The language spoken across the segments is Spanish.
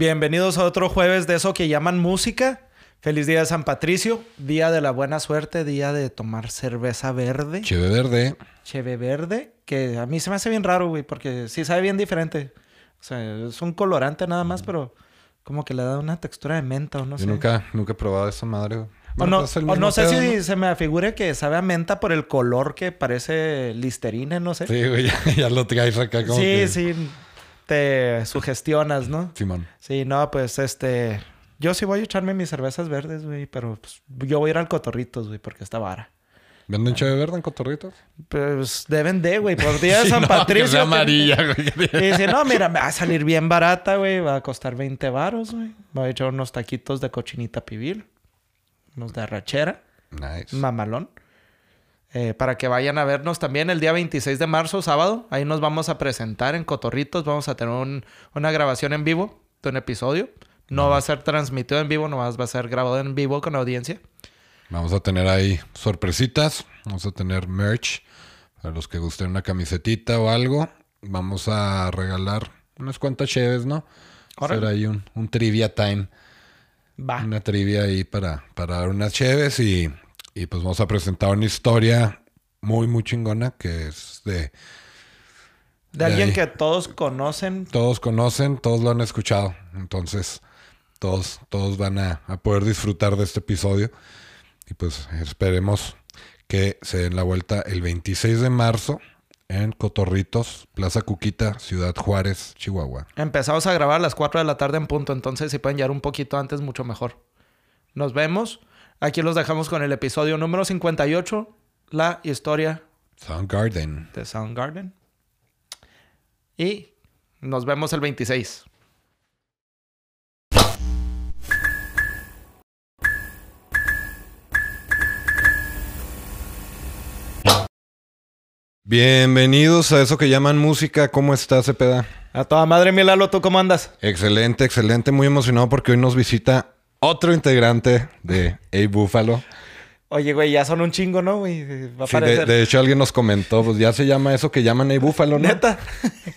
Bienvenidos a otro jueves de eso que llaman música. Feliz día de San Patricio, día de la buena suerte, día de tomar cerveza verde. Cheve verde. Cheve verde, que a mí se me hace bien raro, güey, porque sí sabe bien diferente. O sea, es un colorante nada más, pero como que le da una textura de menta o no Yo sé. nunca, nunca he probado esa madre. güey. O no, o sé si se me afigure que sabe a menta por el color que parece listerina, no sé. Sí, Sí, güey, ya, ya lo traes acá como sí, que- te sugestionas, ¿no? Simón. Sí, no, pues este... Yo sí voy a echarme mis cervezas verdes, güey, pero pues, yo voy a ir al Cotorritos, güey, porque está vara. ¿Venden cheve verde en cotorritos? Pues deben de, güey, por día de San no, Patricio. Que sea amarilla, güey. Y dice, no, mira, me va a salir bien barata, güey. Va a costar 20 varos, güey. Me voy a echar unos taquitos de cochinita pibil. Unos de arrachera. Nice. Mamalón. Eh, para que vayan a vernos también el día 26 de marzo, sábado. Ahí nos vamos a presentar en Cotorritos. Vamos a tener un- una grabación en vivo de un episodio. No va a ser transmitido en vivo, nomás va a ser grabado en vivo con audiencia. Vamos a tener ahí sorpresitas. Vamos a tener merch. Para los que gusten una camisetita o algo. Vamos a regalar unas cuantas cheves, ¿no? Hacer ahí un, un trivia time. Va. Una trivia ahí para, para dar unas cheves y, y pues vamos a presentar una historia muy, muy chingona que es de... De de alguien ahí. que todos conocen. Todos conocen, todos lo han escuchado. Entonces, todos, todos van a, a poder disfrutar de este episodio. Y pues esperemos que se den la vuelta el 26 de marzo en Cotorritos, Plaza Cuquita, Ciudad Juárez, Chihuahua. Empezamos a grabar a las 4 de la tarde en punto, entonces si pueden llegar un poquito antes, mucho mejor. Nos vemos. Aquí los dejamos con el episodio número 58, la historia Soundgarden. de Soundgarden. Y nos vemos el 26. Bienvenidos a eso que llaman música. ¿Cómo estás, Cepeda? A toda madre, mi Lalo, ¿tú cómo andas? Excelente, excelente. Muy emocionado porque hoy nos visita otro integrante de A Buffalo. Oye, güey, ya son un chingo, ¿no, güey? Va a Sí, de, hecho, alguien nos comentó, pues ya se llama eso que llaman A Buffalo, ¿no? Neta.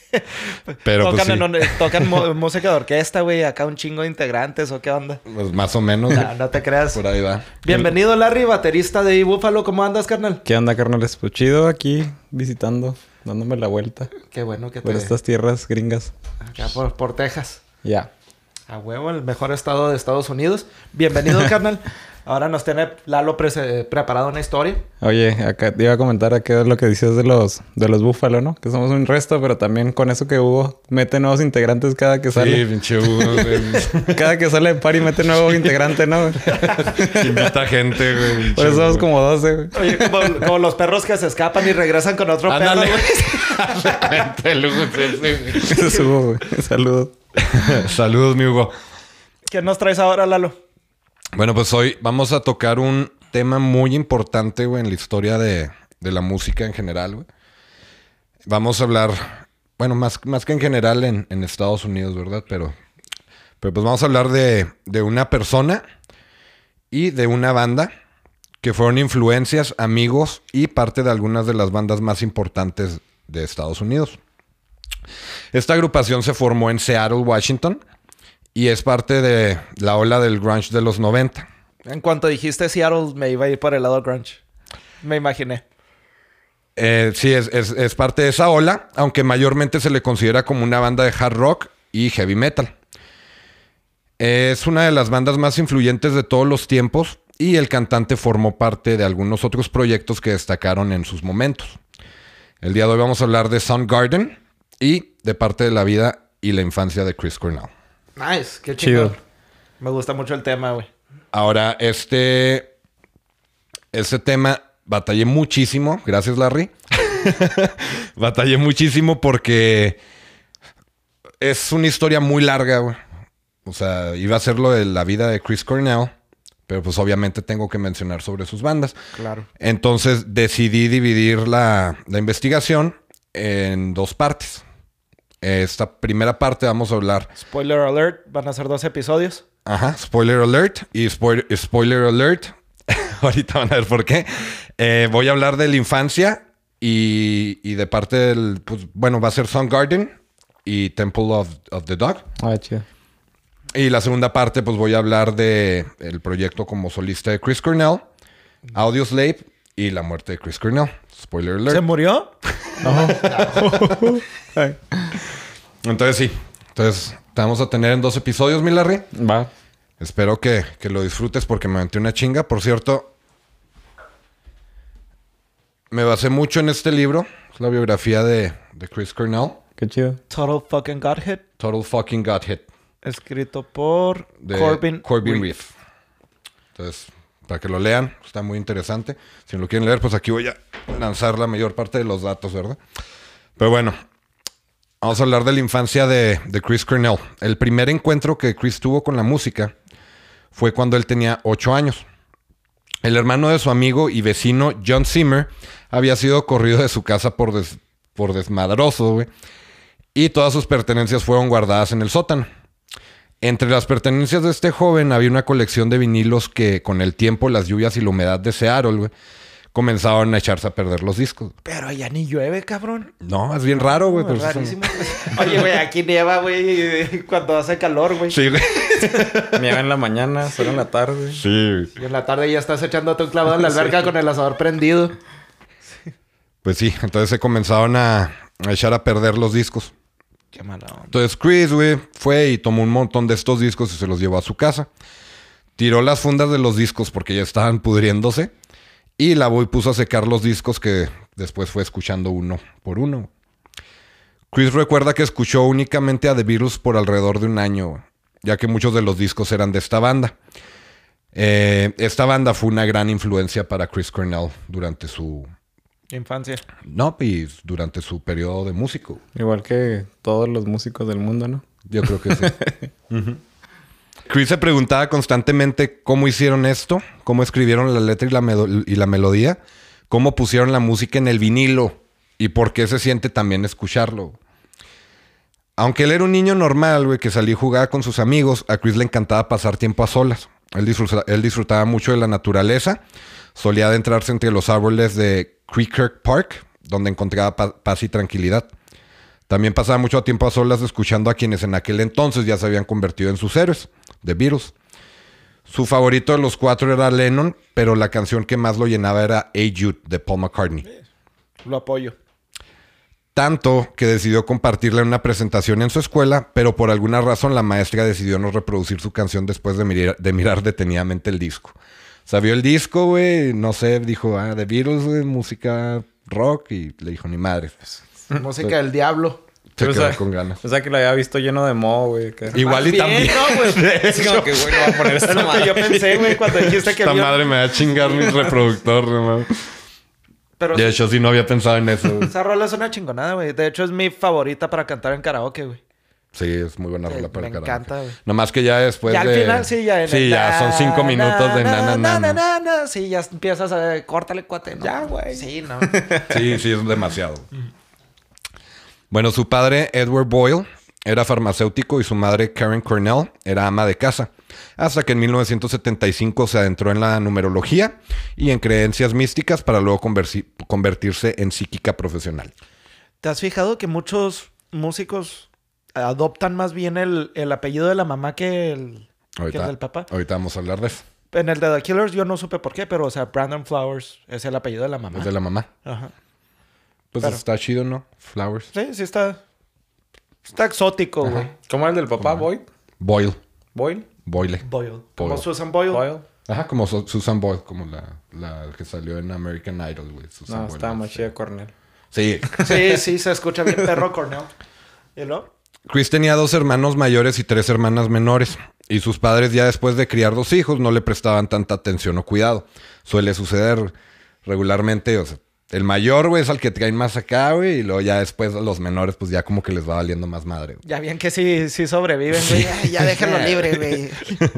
Pero pues, tocan, sí, en un- tocan música de orquesta, güey. Acá un chingo de integrantes, ¿o qué onda? pues más o menos. No, no te creas. Por ahí va. Bienvenido, Larry, baterista de Búfalo. ¿Cómo andas, carnal? ¿Qué onda, carnales? Pues chido aquí visitando, dándome la vuelta Qué bueno que te... por estas tierras gringas. Acá por, por Texas. Ya. A huevo, el mejor estado de Estados Unidos. Bienvenido, carnal. Ahora nos tiene Lalo pre- preparado una historia. Oye, acá te iba a comentar acá lo que dices de los de los búfalo, ¿no? Que somos un resto, pero también con eso que hubo, mete nuevos integrantes cada que Sí, sale. pinche Hugo, güey. Cada que sale de party mete nuevo integrante, ¿no? Invita gente, güey. Por eso somos Hugo. como 12, güey. Oye, como, como los perros que se escapan y regresan con otro Ándale. perro, güey. Hugo es ese, es Hugo, güey. Saludos. Saludos, mi Hugo. ¿Qué nos traes ahora, Lalo? Bueno, pues hoy vamos a tocar un tema muy importante, güey, en la historia de, de la música en general, güey. Vamos a hablar, bueno, más, más que en general en, en Estados Unidos, ¿verdad? Pero, pero pues vamos a hablar de, de una persona y de una banda que fueron influencias, amigos y parte de algunas de las bandas más importantes de Estados Unidos. Esta agrupación se formó en Seattle, Washington, y es parte de la ola del grunge de los 90. En cuanto dijiste Seattle, me iba a ir por el lado grunge. Me imaginé. Eh, sí, es, es- es parte de esa ola, aunque mayormente se le considera como una banda de hard rock y heavy metal. Es una de las bandas más influyentes de todos los tiempos y el cantante formó parte de algunos otros proyectos que destacaron en sus momentos. El día de hoy vamos a hablar de Soundgarden y de parte de la vida y la infancia de Chris Cornell. Nice, qué Chido. chido. Me gusta mucho el tema, güey. Ahora, este, este tema batallé muchísimo. Gracias, Larry. batallé muchísimo porque es una historia muy larga, güey. O sea, iba a ser lo de la vida de Chris Cornell, pero pues obviamente tengo que mencionar sobre sus bandas. Claro. Entonces decidí dividir la, la investigación en dos partes. Esta primera parte vamos a hablar Spoiler alert, van a ser dos episodios. Ajá, spoiler alert y spoiler, spoiler alert. Ahorita van a ver por qué. Eh, voy a hablar de la infancia y, y de parte del, pues, bueno, va a ser Soundgarden y Temple of, of the Dog. Ah, chido. Y la segunda parte, pues voy a hablar de el proyecto como solista de Chris Cornell, Audioslave y la muerte de Chris Cornell. Spoiler alert. ¿Se murió? Entonces sí. Entonces, te vamos a tener en dos episodios, mi Larry. Va. Espero que, que lo disfrutes porque me aventé una chinga. Por cierto, me basé mucho en este libro. Es la biografía de, de Chris Cornell. Qué chido. Total fucking Godhead. Total fucking got hit. Escrito por De Corbin. Corbin Reed. Reef. Entonces, para que lo lean, está muy interesante. Si lo quieren leer, pues aquí voy a lanzar la mayor parte de los datos, ¿verdad? Pero bueno, vamos a hablar de la infancia de, de Chris Cornell. El primer encuentro que Chris tuvo con la música fue cuando él tenía 8 años. El hermano de su amigo y vecino John Zimmer había sido corrido de su casa por, des- por desmadroso, güey. Y todas sus pertenencias fueron guardadas en el sótano. Entre las pertenencias de este joven había una colección de vinilos que con el tiempo, las lluvias y la humedad de Seattle, güey, comenzaban a echarse a perder los discos. Pero allá ni llueve, cabrón. No, es bien raro, güey. No, pero es eso es un- rarísimo. Oye, güey, aquí nieva, güey, cuando hace calor, güey. Sí, güey. Nieva en la mañana, solo en la tarde. Sí. Y en la tarde ya estás echándote un clavado en la alberca con el asador prendido. Pues sí, entonces se comenzaron a, a echar a perder los discos. Entonces Chris, güey, fue y tomó un montón de estos discos y se los llevó a su casa. Tiró las fundas de los discos porque ya estaban pudriéndose. Y lavó y puso a secar los discos que después fue escuchando uno por uno. Chris recuerda que escuchó únicamente a The Beatles por alrededor de un año, ya que muchos de los discos eran de esta banda. Eh, esta banda fue una gran influencia para Chris Cornell durante su... Infancia. No, y durante su periodo de músico. Igual que todos los músicos del mundo, ¿no? Yo creo que sí. Chris se preguntaba constantemente cómo hicieron esto, cómo escribieron la letra y la, medo- y la melodía, cómo pusieron la música en el vinilo y por qué se siente también escucharlo. Aunque él era un niño normal, güey, que salía y jugaba con sus amigos, a Chris le encantaba pasar tiempo a solas. Él, disfruta- él disfrutaba mucho de la naturaleza, solía adentrarse entre los árboles de Creekirk Park, donde encontraba pa- paz y tranquilidad. También pasaba mucho tiempo a solas escuchando a quienes en aquel entonces ya se habían convertido en sus héroes, The Beatles. Su favorito de los cuatro era Lennon, pero la canción que más lo llenaba era Hey Jude de Paul McCartney. Lo apoyo. Tanto que decidió compartirla en una presentación en su escuela, pero por alguna razón la maestra decidió no reproducir su canción después de mirar, de mirar detenidamente el disco. O sea, vio el disco, güey, no sé, dijo, ah, The Beatles, güey, música rock, y le dijo, ni madre. pues, Música del diablo. Se O quedó sea, con ganas. O sea, que lo había visto lleno de moho, güey. que- Igual y Bien, también. ¿no, güey? Es como que, güey, no va a poner Es esta madre. yo pensé, güey, cuando dijiste que Esta vio- madre me va a chingar mi reproductor, no Pero De hecho, sí no había pensado en eso. güey. esa rola es una chingonada, güey. De hecho, es mi favorita para cantar en karaoke, güey. Sí, es muy buena rola para me el karaoke. encanta, güey. Nomás que ya después ya al final, sí, ya en Sí, el ya son cinco na, minutos de na, na, na, na. na, na. Sí, ya empiezas a... Córtale, cuate. ¿no? Ya, güey. Sí, no. Sí, sí, es demasiado. Bueno, su padre, Edward Boyle, era farmacéutico y su madre, Karen Cornell, era ama de casa. Hasta que en 1975 se adentró en la numerología y en creencias místicas para luego convertirse en psíquica profesional. ¿Te has fijado que muchos músicos adoptan más bien el, el apellido de la mamá que el, que el del papá? ahorita vamos a hablar de eso. En el de The Killers yo no supe por qué, pero, o sea, Brandon Flowers es el apellido de la mamá. Es de la mamá. Ajá. Pues Pero- está chido, ¿no? Flowers. Sí, sí está... Está exótico, güey. ¿Cómo era el del papá? ¿Boyd? Boyle. ¿Boyle? Boyle. Boyle. Como. Susan Boyle. ¿Boyle? Ajá, como Su- Susan Boyle, como la, la que salió en American Idol, güey. Susan No, Boyle. estaba más chida Cornell. Sí. Sí, sí, se escucha bien perro Cornell. ¿Y luego? Chris tenía dos hermanos mayores y tres hermanas menores. Y sus padres ya después de criar dos hijos no le prestaban tanta atención o cuidado. Suele suceder regularmente. O sea, el mayor, güey, es al que traen más acá, güey. Y luego ya después a los menores, pues ya como que les va valiendo más madre. Ya bien que sí, sí sobreviven, güey. Ya déjenlo libre, güey.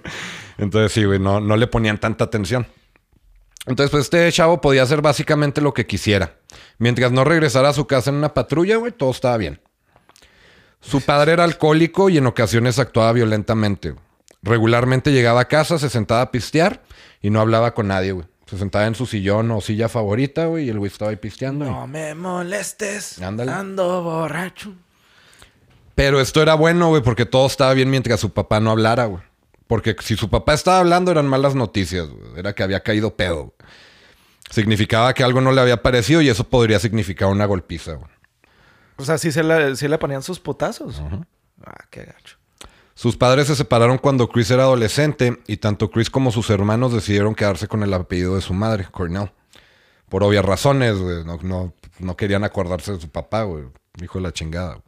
Entonces sí, güey, no, no le ponían tanta atención. Entonces, pues este chavo podía hacer básicamente lo que quisiera. Mientras no regresara a su casa en una patrulla, güey, todo estaba bien. Su padre era alcohólico y en ocasiones actuaba violentamente. Regularmente llegaba a casa, se sentaba a pistear y no hablaba con nadie, güey. Se sentaba en su sillón o silla favorita, güey, y el güey estaba ahí pisteando. y- No me molestes. Ándale. Ando borracho. Pero esto era bueno, güey, porque todo estaba bien mientras su papá no hablara, güey. Porque si su papá estaba hablando eran malas noticias, güey. Era que había caído pedo. güey. Significaba que algo no le había parecido y eso podría significar una golpiza, güey. O sea, sí, se le, sí le ponían sus putazos. Ah, qué gacho. Sus padres se separaron cuando Chris era adolescente y tanto Chris como sus hermanos decidieron quedarse con el apellido de su madre, Cornell. Por obvias razones, güey. No, no- no querían acordarse de su papá, güey. Hijo de la chingada. güey.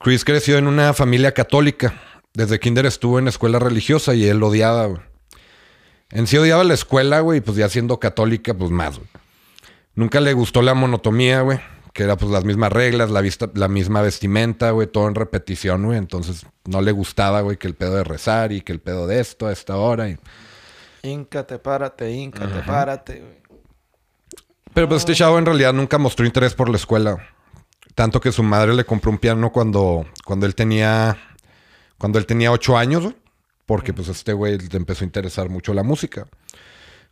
Chris creció en una familia católica. Desde kinder estuvo en escuela religiosa y él odiaba, güey. En sí odiaba la escuela, güey, y pues ya siendo católica, pues más, güey. Nunca le gustó la monotomía, güey. Que era pues las mismas reglas, la, vista, la misma vestimenta, güey, todo en repetición, güey. Entonces no le gustaba, güey, que el pedo de rezar y que el pedo de esto a esta hora. Y... Íncate, párate, íncate, párate. güey. Pero pues este chavo en realidad nunca mostró interés por la escuela. Tanto que su madre le compró un piano cuando, cuando él tenía. Cuando él tenía ocho años, güey, Porque pues este güey le empezó a interesar mucho la música.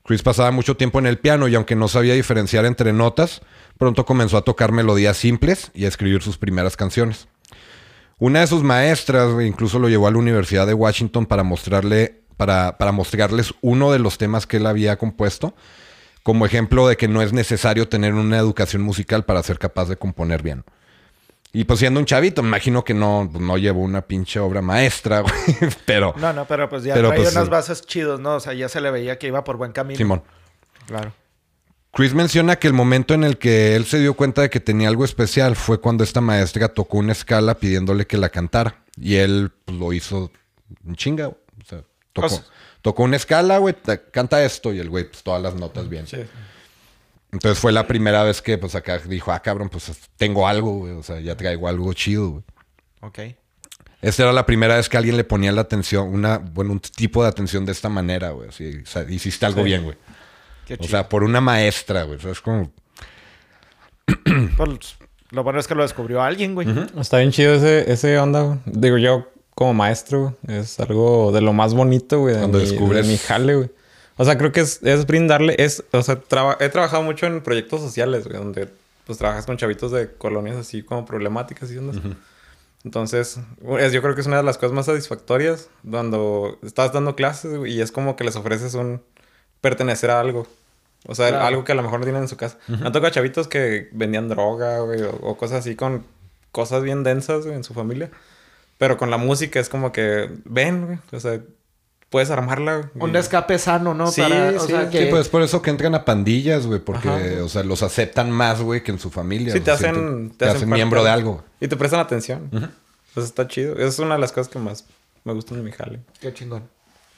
Chris pasaba mucho tiempo en el piano y aunque no sabía diferenciar entre notas, pronto comenzó a tocar melodías simples y a escribir sus primeras canciones. Una de sus maestras incluso lo llevó a la Universidad de Washington para mostrarle, para, para mostrarles uno de los temas que él había compuesto, como ejemplo de que no es necesario tener una educación musical para ser capaz de componer bien. Y pues siendo un chavito, me imagino que no, pues, no llevó una pinche obra maestra, güey. Pero, No, no, pero pues ya Pero, traía pues, unas bases chidos, ¿no? O sea, ya se le veía que iba por buen camino. Simón. Claro. Chris menciona que el momento en el que él se dio cuenta de que tenía algo especial fue cuando esta maestra tocó una escala pidiéndole que la cantara. Y él pues, lo hizo en chinga. güey. O sea, tocó, O sea- tocó una escala, güey, canta esto. Y el güey, pues todas las notas bien. Sí. Entonces fue la primera vez que, pues acá dijo, ah, cabrón, pues tengo algo, güey. O sea, ya traigo algo chido, güey. Ok. Esta era la primera vez que alguien le ponía la atención, una, bueno, un tipo de atención de esta manera, güey. Así, o sea, hiciste algo bien, güey. Qué O chido. sea, por una maestra, güey. O sea, es como... Pues, lo bueno es que lo descubrió alguien, güey. Está bien chido ese, ese onda, güey. Digo, yo como maestro, güey, es algo de lo más bonito, güey, de, Cuando mi, descubres- de mi jale, güey. O sea, creo que es, es brindarle, es, o sea, traba- he trabajado mucho en proyectos sociales, güey, donde pues trabajas con chavitos de colonias así como problemáticas y ondas. Entonces, es- yo creo que es una de las cosas más satisfactorias cuando estás dando clases güey, y es como que les ofreces un pertenecer a algo. O sea, Claro. algo que a lo mejor no tienen en su casa. Me han tocado chavitos que vendían droga, güey, o, o cosas así con cosas bien densas güey, en su familia. Pero con la música es como que, ven, güey, o sea, puedes armarla. güey. Un escape sano, ¿no? Sí, Para, o sí, sea, sí, que... Sí, pues es por eso que entran a pandillas, güey, porque, Ajá. o sea, los aceptan más, güey, que en su familia. Sí, o te sea, hacen, te te hacen miembro de algo. Y te prestan atención. Pues está chido. Es una de las cosas que más me gustan de mi jale. Qué chingón.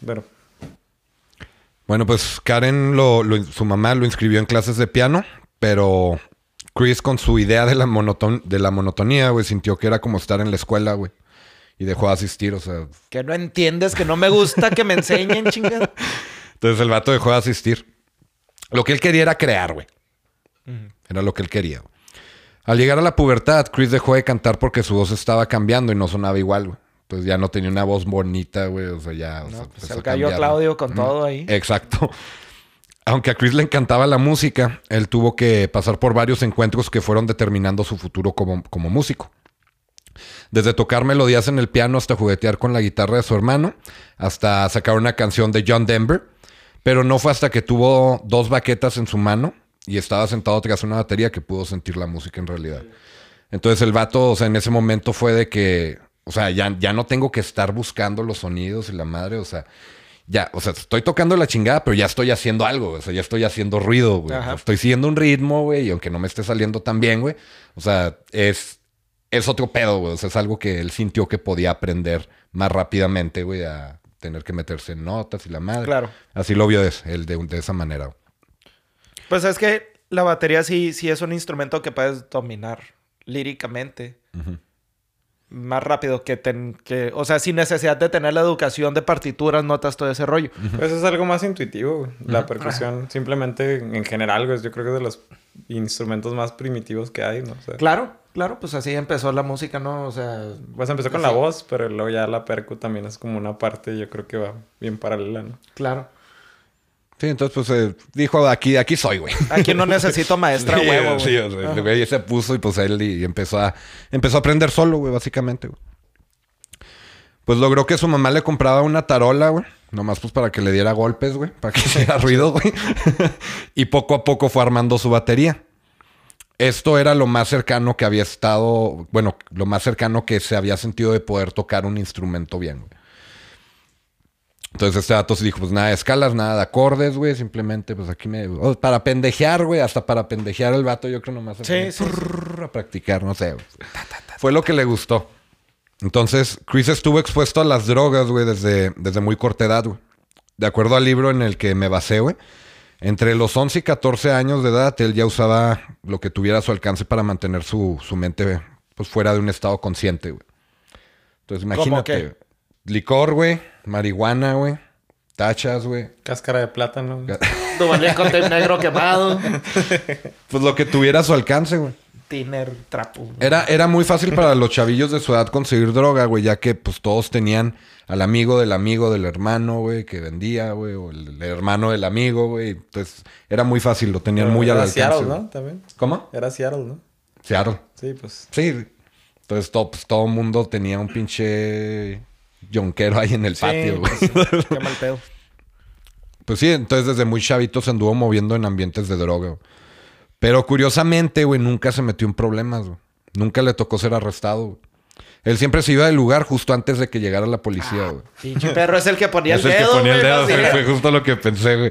Pero, Bueno, pues Karen, lo, lo- su mamá lo inscribió en clases de piano, pero Chris con su idea de la, monoton- de la monotonía, güey, sintió que era como estar en la escuela, güey. Y dejó de asistir, o sea... Que no entiendes, que no me gusta que me enseñen, chingada. Entonces el vato dejó de asistir. Lo que él quería era crear, güey. Era lo que él quería. Al llegar a la pubertad, Chris dejó de cantar porque su voz estaba cambiando y no sonaba igual, güey. Entonces ya no tenía una voz bonita, güey. O sea, ya... o sea, pues el cambiar, Claudio con todo ahí. Exacto. Aunque a Chris le encantaba la música, él tuvo que pasar por varios encuentros que fueron determinando su futuro como, como músico. Desde tocar melodías en el piano hasta juguetear con la guitarra de su hermano, hasta sacar una canción de John Denver. Pero no fue hasta que tuvo dos baquetas en su mano y estaba sentado tras una batería que pudo sentir la música en realidad. Entonces el vato, o sea, en ese momento fue de que, o sea, ya, ya no tengo que estar buscando los sonidos y la madre, o sea, ya, o sea, estoy tocando la chingada, pero ya estoy haciendo algo, o sea, ya estoy haciendo ruido, güey. Estoy siguiendo un ritmo, güey, y aunque no me esté saliendo tan bien, güey, o sea, es, es otro pedo, güey, o sea, es algo que él sintió que podía aprender más rápidamente, güey, a tener que meterse en notas y la madre. Claro. Así lo vio es- él de, de esa manera. Pues es que la batería sí, sí es un instrumento que puedes dominar líricamente. Más rápido que, ten- que... O sea, sin necesidad de tener la educación de partituras, notas, todo ese rollo. pues es algo más intuitivo, güey. La percusión, simplemente en general, güey, yo creo que es de los instrumentos más primitivos que hay, ¿no? O sea, Claro, claro, pues así empezó la música, ¿no? O sea... pues empezó con la voz, pero luego ya la percu también es como una parte, yo creo que va bien paralela, ¿no? Claro. Sí, entonces pues eh, dijo, aquí, aquí soy, güey. Aquí no necesito maestra Sí, huevo, sí, güey. o sea, el güey se puso y pues él y empezó a, empezó a aprender solo, güey, básicamente, güey. Pues logró que su mamá le compraba una tarola, güey. Nomás pues para que le diera golpes, güey. Para que hiciera ruido, güey. y poco a poco fue armando su batería. Esto era lo más cercano que había estado, bueno, lo más cercano que se había sentido de poder tocar un instrumento bien, güey. Entonces este dato se dijo, pues nada de escalas, nada de acordes, güey. Simplemente, pues aquí me... oh, para pendejear, güey. Hasta para pendejear el vato, yo creo nomás. Sí, ponía sí, A practicar, no sé. Fue lo que le gustó. Entonces, Chris estuvo expuesto a las drogas, güey, desde, desde muy corta edad, güey. De acuerdo al libro en el que me basé, güey. Entre los 11 y 14 años de edad, él ya usaba lo que tuviera a su alcance para mantener su, su mente pues, fuera de un estado consciente, güey. Entonces, ¿Cómo imagínate. qué? güey. Licor, güey. Marihuana, güey. Tachas, güey. Cáscara de plátano. Duvalín con tape negro quemado. Pues lo que tuviera a su alcance, güey. Tiner, trapo. Era, era muy fácil para los chavillos de su edad conseguir droga, güey, ya que pues todos tenían al amigo del amigo del hermano, güey, que vendía, güey, o el, el hermano del amigo, güey. Entonces era muy fácil, lo tenían muy al Era alcance. Seattle, güey. ¿no? También. ¿Cómo? Era Seattle, ¿no? Seattle. Sí, pues. Sí. Entonces todo, pues, todo mundo tenía un pinche yonquero ahí en el patio, güey. pues, qué mal pedo. Pues sí, entonces desde muy chavito se anduvo moviendo en ambientes de droga. güey. Pero curiosamente, güey, nunca se metió en problemas, güey. Nunca le tocó ser arrestado, güey. Él siempre se iba del lugar justo antes de que llegara la policía, güey. Pinche perro es el que ponía Es el el dedo. que ponía el dedo, así. fue, fue justo lo que pensé, güey.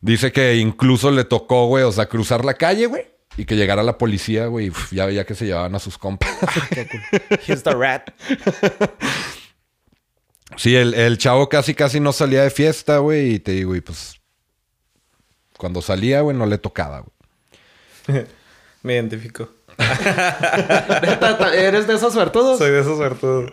Dice que incluso le tocó, güey, o sea, cruzar la calle, güey. Y que llegara la policía, güey, y ya veía que se llevaban a sus compas. Cool. He's the rat. sí, el, el chavo casi, casi no salía de fiesta, güey. Y te digo, y pues... Cuando salía, güey, no le tocaba, güey. Me identifico. ¿Eres de esos suertudos? Soy de esos suertudos.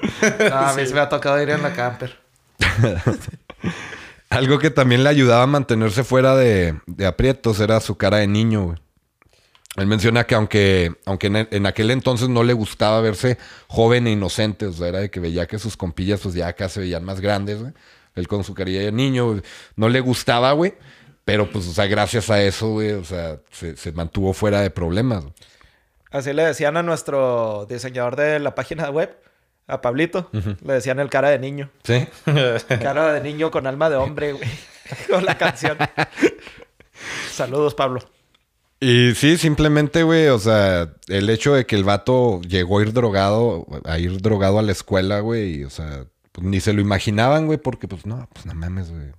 No, a mí se me ha tocado ir en la camper. Algo que también le ayudaba a mantenerse fuera de, de aprietos era su cara de niño, güey. Él menciona que aunque, aunque en, en aquel entonces no le gustaba verse joven e inocente, o sea, era de que veía que sus compillas pues ya acá se veían más grandes, güey. Él con su carilla de niño, güey, no le gustaba, güey. Pero pues, o sea, gracias a eso, güey, o sea, se, se mantuvo fuera de problemas. Así le decían a nuestro diseñador de la página web, a Pablito. Le decían el cara de niño. ¿Sí? Cara de niño con alma de hombre, güey. con la canción. Saludos, Pablo. Y sí, simplemente, güey, o sea, el hecho de que el vato llegó a ir drogado, a ir drogado a la escuela, güey, y, o sea, pues ni se lo imaginaban, güey, porque pues no, pues no mames, güey.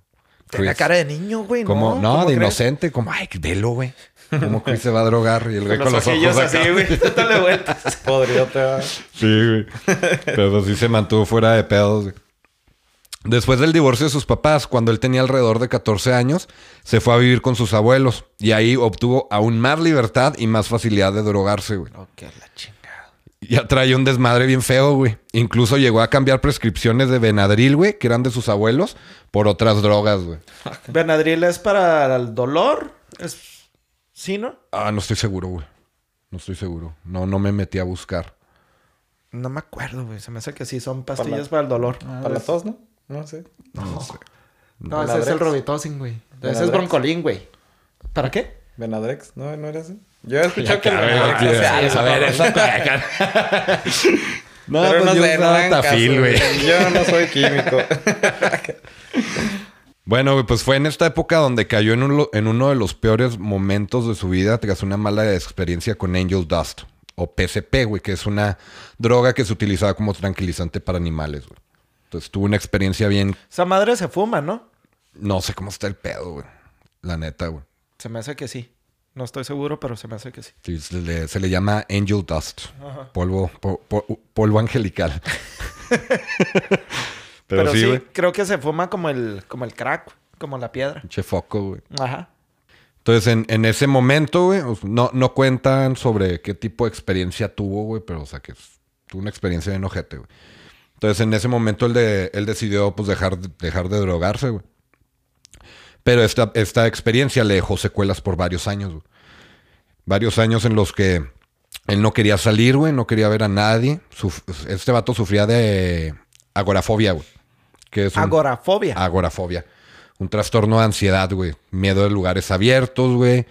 Tenía Chris, cara de niño, güey. como, no, no, ¿Cómo de crees? inocente, como, ay, velo, güey. Como Chris se va a drogar y el güey Con con los los ojillos ojos acá. así, güey. Dale vueltas. Podría te va. Sí, güey. Pero sí se mantuvo fuera de pedos, güey. Después del divorcio de sus papás, cuando él tenía alrededor de 14 años, se fue a vivir con sus abuelos y ahí obtuvo aún más libertad y más facilidad de drogarse, güey. Ok, la chingada. Ya traía un desmadre bien feo, güey. Incluso llegó a cambiar prescripciones de Benadryl, güey, que eran de sus abuelos, por otras drogas, güey. Benadryl es para el dolor. Es... ¿Sí, no? Ah, no estoy seguro, güey. No estoy seguro. No, no me metí a buscar. No me acuerdo, güey. Se me hace que sí son Para pastillas la- para el dolor. Para la tos, ¿no? No sé. No, sé. No, ese es el. Robitussin, güey. Ese es broncolín, güey. ¿Para qué? Benadrex, ¿no? ¿No era ese? Yo he escuchado que A ver, esa No, Pero pues no yo sé, no tafil, güey. Yo no soy químico. Bueno, güey, pues fue en esta época donde cayó en, un en uno de los peores momentos de su vida tras una mala experiencia con Angel Dust o PCP, güey, que es una droga que se utilizaba como tranquilizante para animales, güey. Entonces tuvo una experiencia bien, Esa madre se fuma, ¿no? no sé cómo está el pedo, güey. La neta, güey. Se me hace que sí. No estoy seguro, pero se me hace que sí. Sí, se, le, se le llama Angel Dust, polvo, po- po- polvo angelical. Pero, Pero, sí, creo que se fuma como el, como el crack, como la piedra. Che foco, güey. Ajá. Entonces, en, en ese momento, güey, no, no cuentan sobre qué tipo de experiencia tuvo, güey, pero, o sea, que tuvo una experiencia de enojete, güey. Entonces, en ese momento, él, de, él decidió, pues, dejar, de- dejar de drogarse, güey. Pero esta, esta experiencia le dejó secuelas por varios años, güey. Varios años en los que él no quería salir, güey, no quería ver a nadie. Suf- este vato sufría de agorafobia, güey. Que es un- Agorafobia. agorafobia. un trastorno de ansiedad, güey. Miedo de lugares abiertos, güey.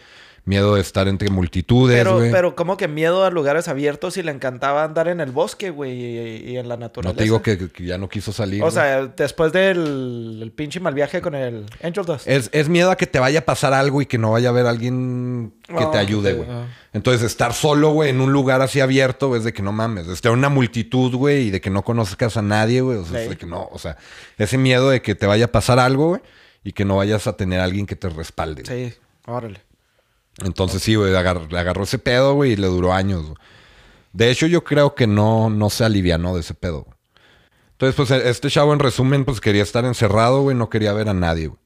Miedo de estar entre multitudes, Pero, güey. pero como que miedo a lugares abiertos y le encantaba andar en el bosque, güey, y, y en la naturaleza. No te digo que, que ya no quiso salir. O sea, después del el pinche mal viaje con el Angel Dust. Es, es miedo a que te vaya a pasar algo y que no vaya a haber alguien que Ah, te ayude, güey. ah. Entonces, estar solo, güey, en un lugar así abierto, es de que no mames. Estar en una multitud, güey, y de que no conozcas a nadie, güey. O sea, es Sí. de que no. O sea, ese miedo de que te vaya a pasar algo, güey, y que no vayas a tener a alguien que te respalde. Sí, órale. Entonces, sí, güey, le agarró ese pedo, güey, y le duró años. güey. De hecho, yo creo que no, no se alivianó de ese pedo. güey. Entonces, pues, este chavo, en resumen, pues quería estar encerrado, güey, no quería ver a nadie, güey.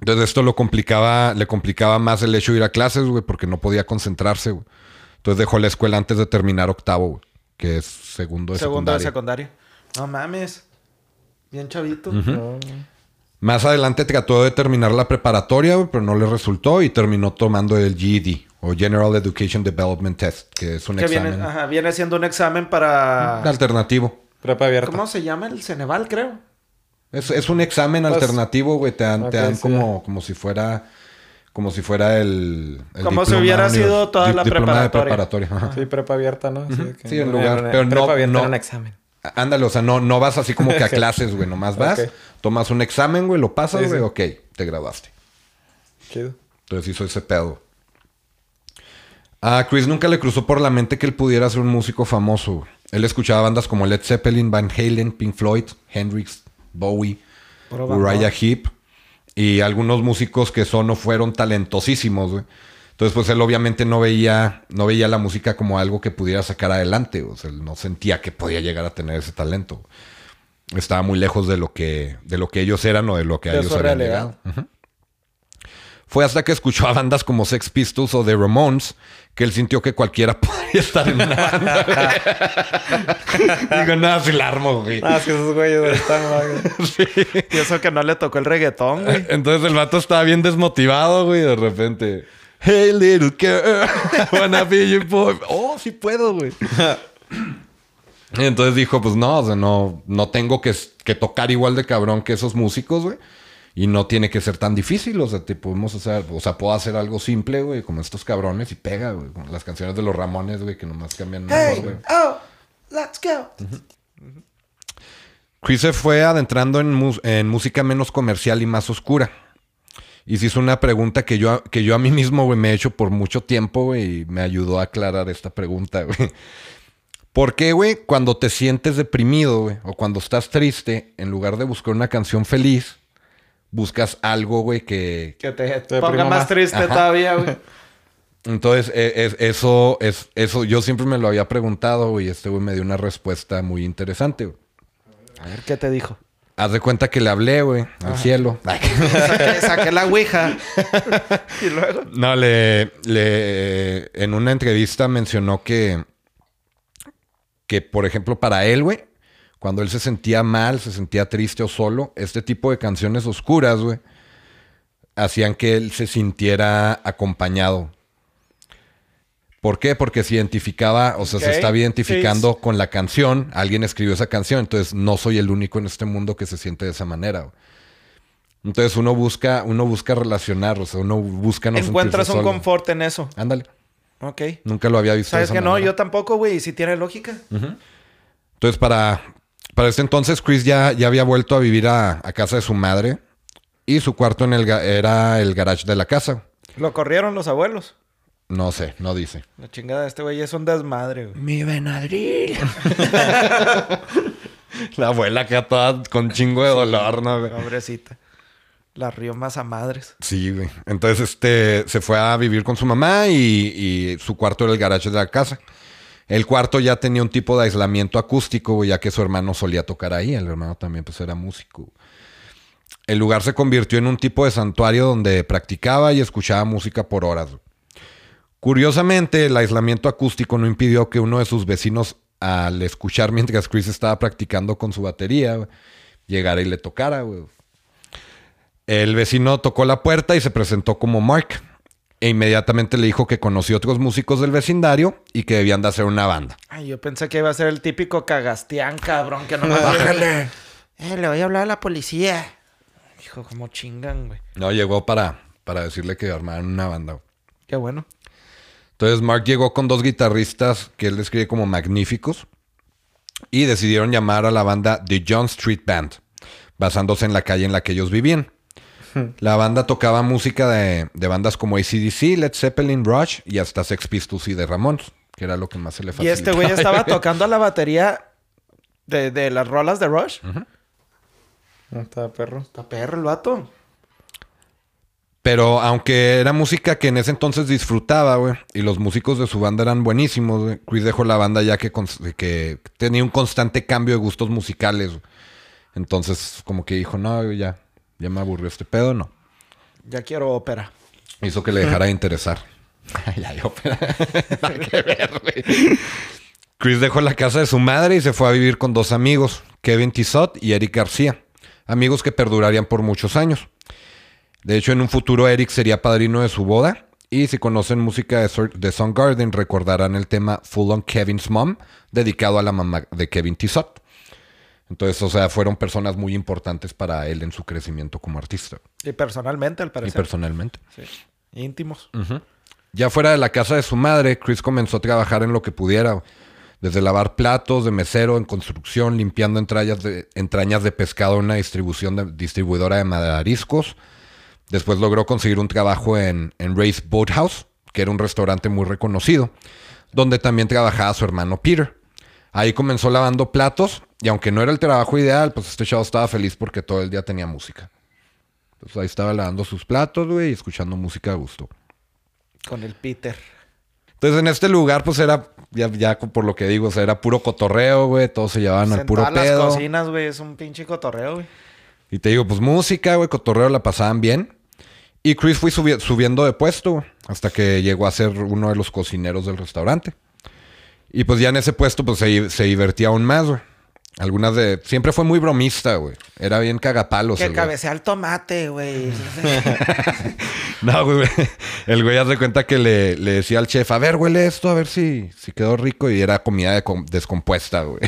Entonces, esto lo complicaba, le complicaba más el hecho de ir a clases, güey, porque no podía concentrarse, güey. Entonces dejó la escuela antes de terminar octavo, güey, que es segundo de Segundo de secundaria. secundaria. No mames. Bien chavito. Más adelante trató de terminar la preparatoria, pero no le resultó y terminó tomando el GED o General Education Development Test, que es un Que examen viene, ajá, viene siendo un examen para... alternativo. Prepa abierta. ¿Cómo se llama? El Ceneval, creo. Es, es un examen Pues, alternativo, güey. Te dan, te dan sí. como, como si fuera como si fuera el, el Como si hubiera sido toda di- la diploma de preparatoria. preparatoria. ajá. Sí, prepa abierta, ¿no? Sí, que- Sí, en lugar- en- pero no- prepa abierta no- era un examen. Ándale, o sea, no, no vas así como que a clases, güey. Nomás vas, tomas un examen, güey, lo pasas, Sí, güey, sí. ok, te graduaste. Chido. Entonces hizo ese pedo. A Chris nunca le cruzó por la mente que él pudiera ser un músico famoso. Él escuchaba bandas como Led Zeppelin, Van Halen, Pink Floyd, Hendrix, Bowie. Uriah Heep y algunos músicos que son o fueron talentosísimos, güey. Entonces, pues él obviamente no veía, no veía la música como algo que pudiera sacar adelante. O sea, él no sentía que podía llegar a tener ese talento. Estaba muy lejos de lo que, de lo que ellos eran o de lo que a De ellos habían realidad. llegado. Fue hasta que escuchó a bandas como Sex Pistols o The Ramones que él sintió que cualquiera podría estar en una banda. Digo, nada, si la armo, güey. Ah, es que esos güeyes están... güey. Y eso que no le tocó el reggaetón, güey. Entonces el vato estaba bien desmotivado, güey. De repente, hey little girl, wanna be your boy. Oh, sí puedo, güey. Y entonces dijo, pues no, o sea, no, no tengo que, que tocar igual de cabrón que esos músicos, güey. Y no tiene que ser tan difícil, o sea, te podemos hacer, o sea, puedo hacer algo simple, güey, como estos cabrones y pega, güey. Como Las canciones de los Ramones, güey, que nomás cambian mejor, güey. oh, let's go. Chris se fue adentrando en música menos comercial y más oscura. Y se hizo una pregunta que yo, que yo a mí mismo, güey, me he hecho por mucho tiempo, güey, y me ayudó a aclarar esta pregunta, güey. ¿Por qué, güey, cuando te sientes deprimido, güey, o cuando estás triste, en lugar de buscar una canción feliz, buscas algo, güey, que... Que te, Te ponga más más. triste Ajá. todavía, güey. Entonces, e- es- eso, es, eso, yo siempre me lo había preguntado, güey, y este güey me dio una respuesta muy interesante, güey. A ver, ¿qué te dijo? Haz de cuenta que le hablé, güey, al cielo. Saqué, saqué la ouija. y luego... No, le, le- en una entrevista mencionó que, que, por ejemplo, para él, güey, cuando él se sentía mal, se sentía triste o solo, este tipo de canciones oscuras, güey, hacían que él se sintiera acompañado. ¿Por qué? Porque se identificaba, o sea, se estaba identificando sí. con la canción. Alguien escribió esa canción, entonces no soy el único en este mundo que se siente de esa manera. Entonces uno busca, uno busca relacionar, o sea, uno busca no Encuentras un solo. confort en eso. Ándale. Ok. Nunca lo había visto. de ¿Sabes esa que no? Yo tampoco, güey. Y si tiene lógica. Entonces, para, para este entonces, Chris ya, ya había vuelto a vivir a, a casa de su madre. Y su cuarto en el era el garage de la casa. Lo corrieron los abuelos. No sé, no dice. La chingada de este güey es un desmadre, güey. Mi Benadryl. la abuela queda toda con chingo de dolor, ¿no? güey? Pobrecita. La rió más a madres. Sí, güey. Entonces, este, se fue a vivir con su mamá y, y su cuarto era el garage de la casa. El cuarto ya tenía un tipo de aislamiento acústico, güey, ya que su hermano solía tocar ahí. El hermano también, pues, era músico. El lugar se convirtió en un tipo de santuario donde practicaba y escuchaba música por horas. güey. Curiosamente, el aislamiento acústico no impidió que uno de sus vecinos, al escuchar mientras Chris estaba practicando con su batería, llegara y le tocara, güey. El vecino tocó la puerta y se presentó como Mark. E inmediatamente le dijo que conoció otros músicos del vecindario y que debían de hacer una banda. Ay, yo pensé que iba a ser el típico cagastián, cabrón, que no me Bájale. Eh, le voy a hablar a la policía. Hijo, como chingan, güey. No, llegó para, para decirle que armaran una banda. güey. Qué bueno. Entonces Mark llegó con dos guitarristas que él describe como magníficos y decidieron llamar a la banda The John Street Band, basándose en la calle en la que ellos vivían. La banda tocaba música de, de bandas como ACDC, Led Zeppelin, Rush y hasta Sex Pistols y de Ramones, que era lo que más se le Y facilitaba. este güey estaba tocando la batería de, de las rolas de Rush. Está perro. Está perro el vato. Pero aunque era música que en ese entonces disfrutaba, güey, y los músicos de su banda eran buenísimos, güey, Chris dejó la banda ya que, tenía un constante cambio de gustos musicales. Entonces, como que dijo, no, ya, ya me aburrió este pedo, no. Ya quiero ópera. Hizo que le dejara de interesar. Ay, ay, ópera. Nada que ver, güey. Chris dejó la casa de su madre y se fue a vivir con dos amigos, Kevin Tissot y Eric García. Amigos que perdurarían por muchos años. De hecho, en un futuro Eric sería padrino de su boda. Y si conocen música de, Soundgarden, recordarán el tema Full on Kevin's Mom, dedicado a la mamá de Kevin Tissot. Entonces, o sea, fueron personas muy importantes para él en su crecimiento como artista. Y personalmente, al Y parecer. personalmente. Sí. Íntimos. Ya fuera de la casa de su madre, Chris comenzó a trabajar en lo que pudiera. Desde lavar platos, de mesero, en construcción, limpiando entrañas de, entrañas de pescado en una distribución de, distribuidora de mariscos. Después logró conseguir un trabajo en, en Ray's Boathouse, que era un restaurante muy reconocido, donde también trabajaba su hermano Peter. Ahí comenzó lavando platos, y aunque no era el trabajo ideal, pues este chavo estaba feliz porque todo el día tenía música. Pues ahí estaba lavando sus platos, güey, y escuchando música a gusto. Con el Peter. Entonces en este lugar, pues era, ya, ya por lo que digo, o sea, era puro cotorreo, güey. Todos se llevaban al En puro todas las pedo. cocinas, güey, es un pinche cotorreo, güey. Y te digo, pues música, güey, cotorreo la pasaban bien. Y Chris fue subi- subiendo de puesto, hasta que llegó a ser uno de los cocineros del restaurante. Y pues ya en ese puesto, pues se, se divertía aún más, güey. Algunas de... Siempre fue muy bromista, güey. Era bien cagapalos. Que el güey. cabecea el tomate, güey. No, güey. El güey hace cuenta que le, le decía al chef, a ver, huele esto, a ver si, si quedó rico. Y era comida de- descompuesta, güey.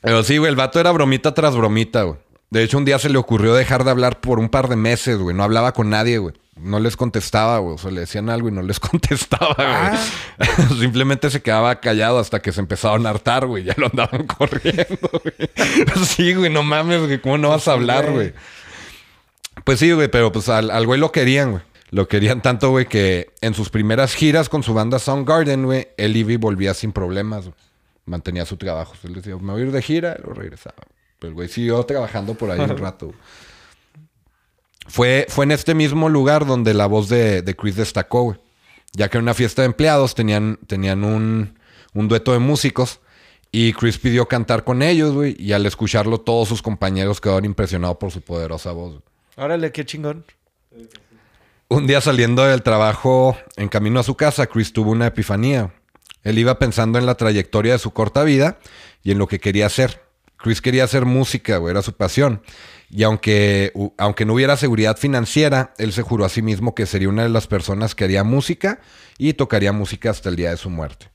Pero sí, güey, el vato era bromita tras bromita, güey. De hecho, un día se le ocurrió dejar de hablar por un par de meses, güey. No hablaba con nadie, güey. No les contestaba, güey. O sea, le decían algo y no les contestaba, güey. Simplemente se quedaba callado hasta que se empezaron a hartar, güey. Ya lo andaban corriendo, güey. Sí, güey, no mames, güey. ¿Cómo no vas a hablar, güey? Pues sí, güey, pero pues al, al güey lo querían, güey. Lo querían tanto, güey, que en sus primeras giras con su banda Soundgarden, güey, el Ivy volvía sin problemas, güey. Mantenía su trabajo. Él decía, me voy a ir de gira, y lo regresaba. Pero el güey siguió trabajando por ahí un rato. Fue, fue en este mismo lugar donde la voz de, de Chris destacó, güey. Ya que en una fiesta de empleados tenían, tenían un, un dueto de músicos y Chris pidió cantar con ellos, güey. Y al escucharlo, todos sus compañeros quedaron impresionados por su poderosa voz. Órale, qué chingón. Un día saliendo del trabajo en camino a su casa, Chris tuvo una epifanía. Él iba pensando en la trayectoria de su corta vida y en lo que quería hacer. Chris quería hacer música, güey, era su pasión. Y aunque, aunque no hubiera seguridad financiera, él se juró a sí mismo que sería una de las personas que haría música y tocaría música hasta el día de su muerte.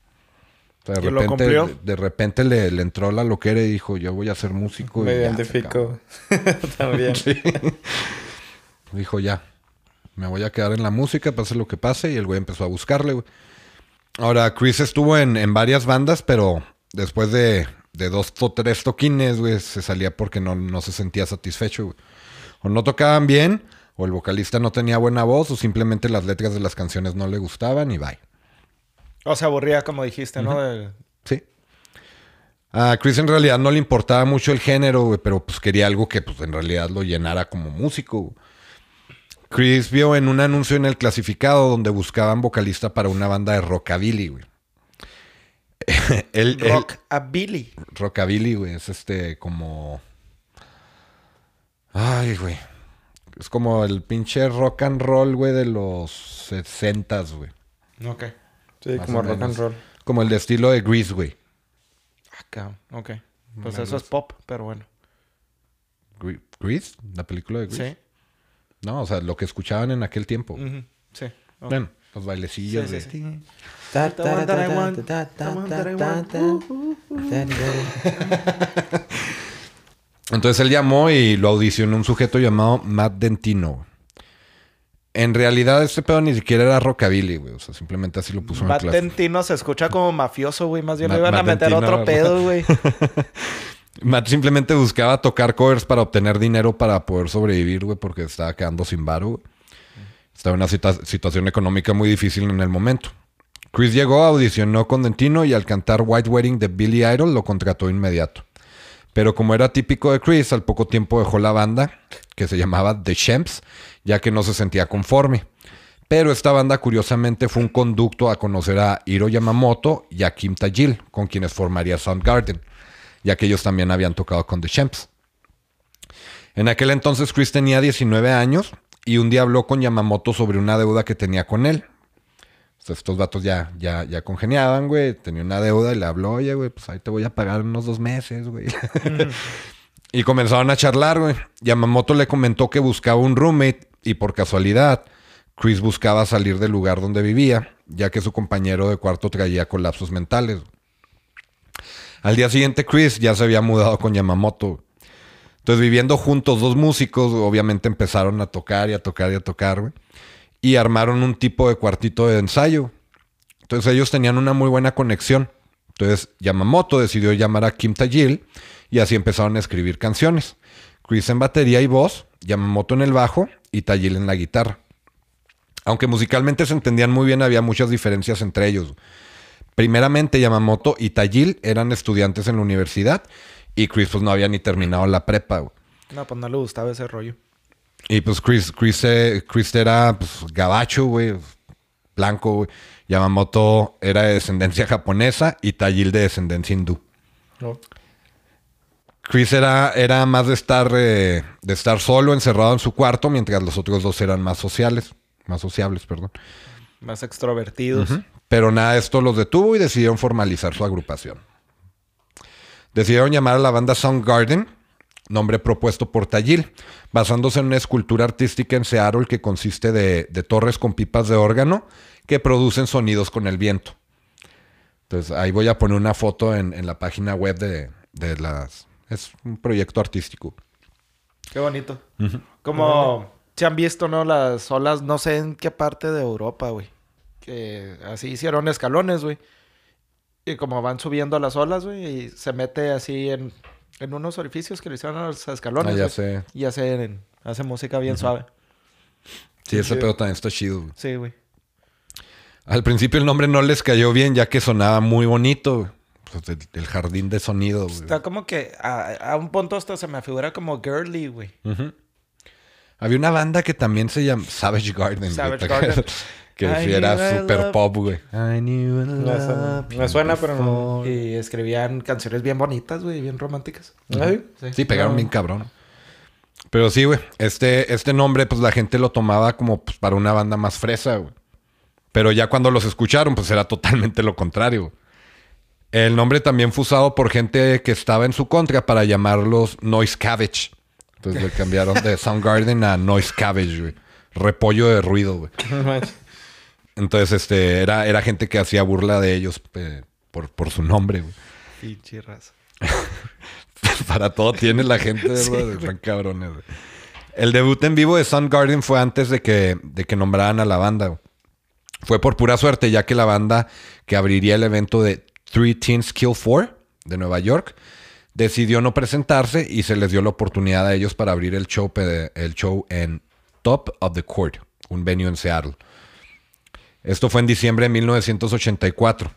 O sea, de ¿Y lo repente, cumplió? de, de repente le, le entró la loquera y dijo, yo voy a ser músico. y Me ya, se identifico. También. Dijo, ya, me voy a quedar en la música, pase lo que pase. Y el güey empezó a buscarle, güey. Ahora, Chris estuvo en, en varias bandas, pero después de, de dos o tres toquines, güey, se salía porque no, no se sentía satisfecho, güey. O no tocaban bien, o el vocalista no tenía buena voz, o simplemente las letras de las canciones no le gustaban y bye. O se aburría, como dijiste, ¿no? De- Sí. A Chris en realidad no le importaba mucho el género, güey, pero pues quería algo que pues en realidad lo llenara como músico. güey. Chris vio en un anuncio en el clasificado donde buscaban vocalista para una banda de rockabilly, güey. él, él- Rock a Billy. rockabilly, güey, es este como... Ay, güey. Es como el pinche rock and roll, güey, de los 60 güey. Ok. Sí, Más como rock and roll. Como el de estilo de Grease, güey. Ah, cabrón. Ok. Pues eso es pop, pero bueno. Gre- ¿Grease? ¿La película de Grease? Sí. No, o sea, lo que escuchaban en aquel tiempo. Sí. Bueno, los bailecillos. Sí, sí, de- sí. Entonces él llamó y lo audicionó un sujeto llamado Matt Dentino. En realidad este pedo ni siquiera era rockabilly, güey. O sea, simplemente así lo puso en el clase. Batentino se escucha como mafioso, güey. Más bien le iban a meter Matentino, otro pedo, güey. Matt simplemente buscaba tocar covers para obtener dinero para poder sobrevivir, güey, porque estaba quedando sin varo, güey. Estaba en una situa- situación económica muy difícil en el momento. Chris llegó, audicionó con Dentino y al cantar White Wedding de Billy Idol lo contrató inmediato. Pero como era típico de Chris, al poco tiempo dejó la banda, que se llamaba The Champs, ya que no se sentía conforme. Pero esta banda, curiosamente, fue un conducto a conocer a Hiro Yamamoto y a Kim Tajil, con quienes formaría Soundgarden, ya que ellos también habían tocado con The Champs. En aquel entonces Chris tenía 19 años y un día habló con Yamamoto sobre una deuda que tenía con él. O sea, estos vatos ya, ya, ya congeniaban, güey. Tenía una deuda y le habló, oye, güey, pues ahí te voy a pagar unos dos meses, güey. y comenzaron a charlar, güey. Yamamoto le comentó que buscaba un roommate y por casualidad, Chris buscaba salir del lugar donde vivía, ya que su compañero de cuarto traía colapsos mentales. Al día siguiente, Chris ya se había mudado con Yamamoto. Entonces, viviendo juntos dos músicos, obviamente empezaron a tocar y a tocar y a tocar, güey. Y armaron un tipo de cuartito de ensayo. Entonces, ellos tenían una muy buena conexión. Entonces, Yamamoto decidió llamar a Kim Tajil y así empezaron a escribir canciones. Chris en batería y voz, Yamamoto en el bajo y Tajil en la guitarra. Aunque musicalmente se entendían muy bien, había muchas diferencias entre ellos. Primeramente, Yamamoto y Tajil eran estudiantes en la universidad y Chris pues no había ni terminado la prepa. No, pues no le gustaba ese rollo. Y pues Chris, Chris, eh, Chris era pues, gabacho, güey, blanco, güey. Yamamoto era de descendencia japonesa y Tajil de descendencia hindú. No. Chris era, era más de estar, eh, de estar solo, encerrado en su cuarto, mientras los otros dos eran más sociales, más sociables, perdón. Más extrovertidos. Pero nada de esto los detuvo y decidieron formalizar su agrupación. Decidieron llamar a la banda Soundgarden, nombre propuesto por Tajil, basándose en una escultura artística en Seattle que consiste de, de torres con pipas de órgano que producen sonidos con el viento. Entonces ahí voy a poner una foto en, en la página web de, de las... Es un proyecto artístico. Qué bonito. Como se han visto, ¿no? Las olas, no sé en qué parte de Europa, güey. Que así hicieron escalones, güey. Y como van subiendo las olas, güey, y se mete así en, en unos orificios que le hicieron a los escalones. Ah, ya sé. Y hace, hace música bien suave. Sí, ese pedo también está chido. güey. Sí, güey. Al principio el nombre no les cayó bien ya que sonaba muy bonito. Pues, el, el jardín de sonido. güey. Está como que a, a un punto hasta se me figura como girly, güey. Había una banda que también se llama Savage Garden. Savage. Garden. Que I era super pop, güey. I knew I me suena, pero no. Y escribían canciones bien bonitas, güey, bien románticas. ¿Ah, sí? Sí, pegaron No. bien cabrón. Pero sí, güey. Este, este nombre, pues la gente lo tomaba como pues, para una banda más fresa, güey. Pero ya cuando los escucharon, pues era totalmente lo contrario. güey. El nombre también fue usado por gente que estaba en su contra para llamarlos Noise Cabbage. Entonces le cambiaron de Soundgarden a Noise Cabbage, güey. Repollo de ruido, güey. Entonces, este, era, era gente que hacía burla de ellos eh, por, por su nombre, güey. Pinche. Para todo tiene la gente, ¿verdad? Están cabrones, güey. El debut en vivo de Soundgarden fue antes de que, de que nombraran a la banda. güey. Fue por pura suerte, ya que la banda que abriría el evento de Three Teens Kill Four de Nueva York decidió no presentarse y se les dio la oportunidad a ellos para abrir el show, el show en Top of the Court, un venue en Seattle. Esto fue en diciembre de 1984.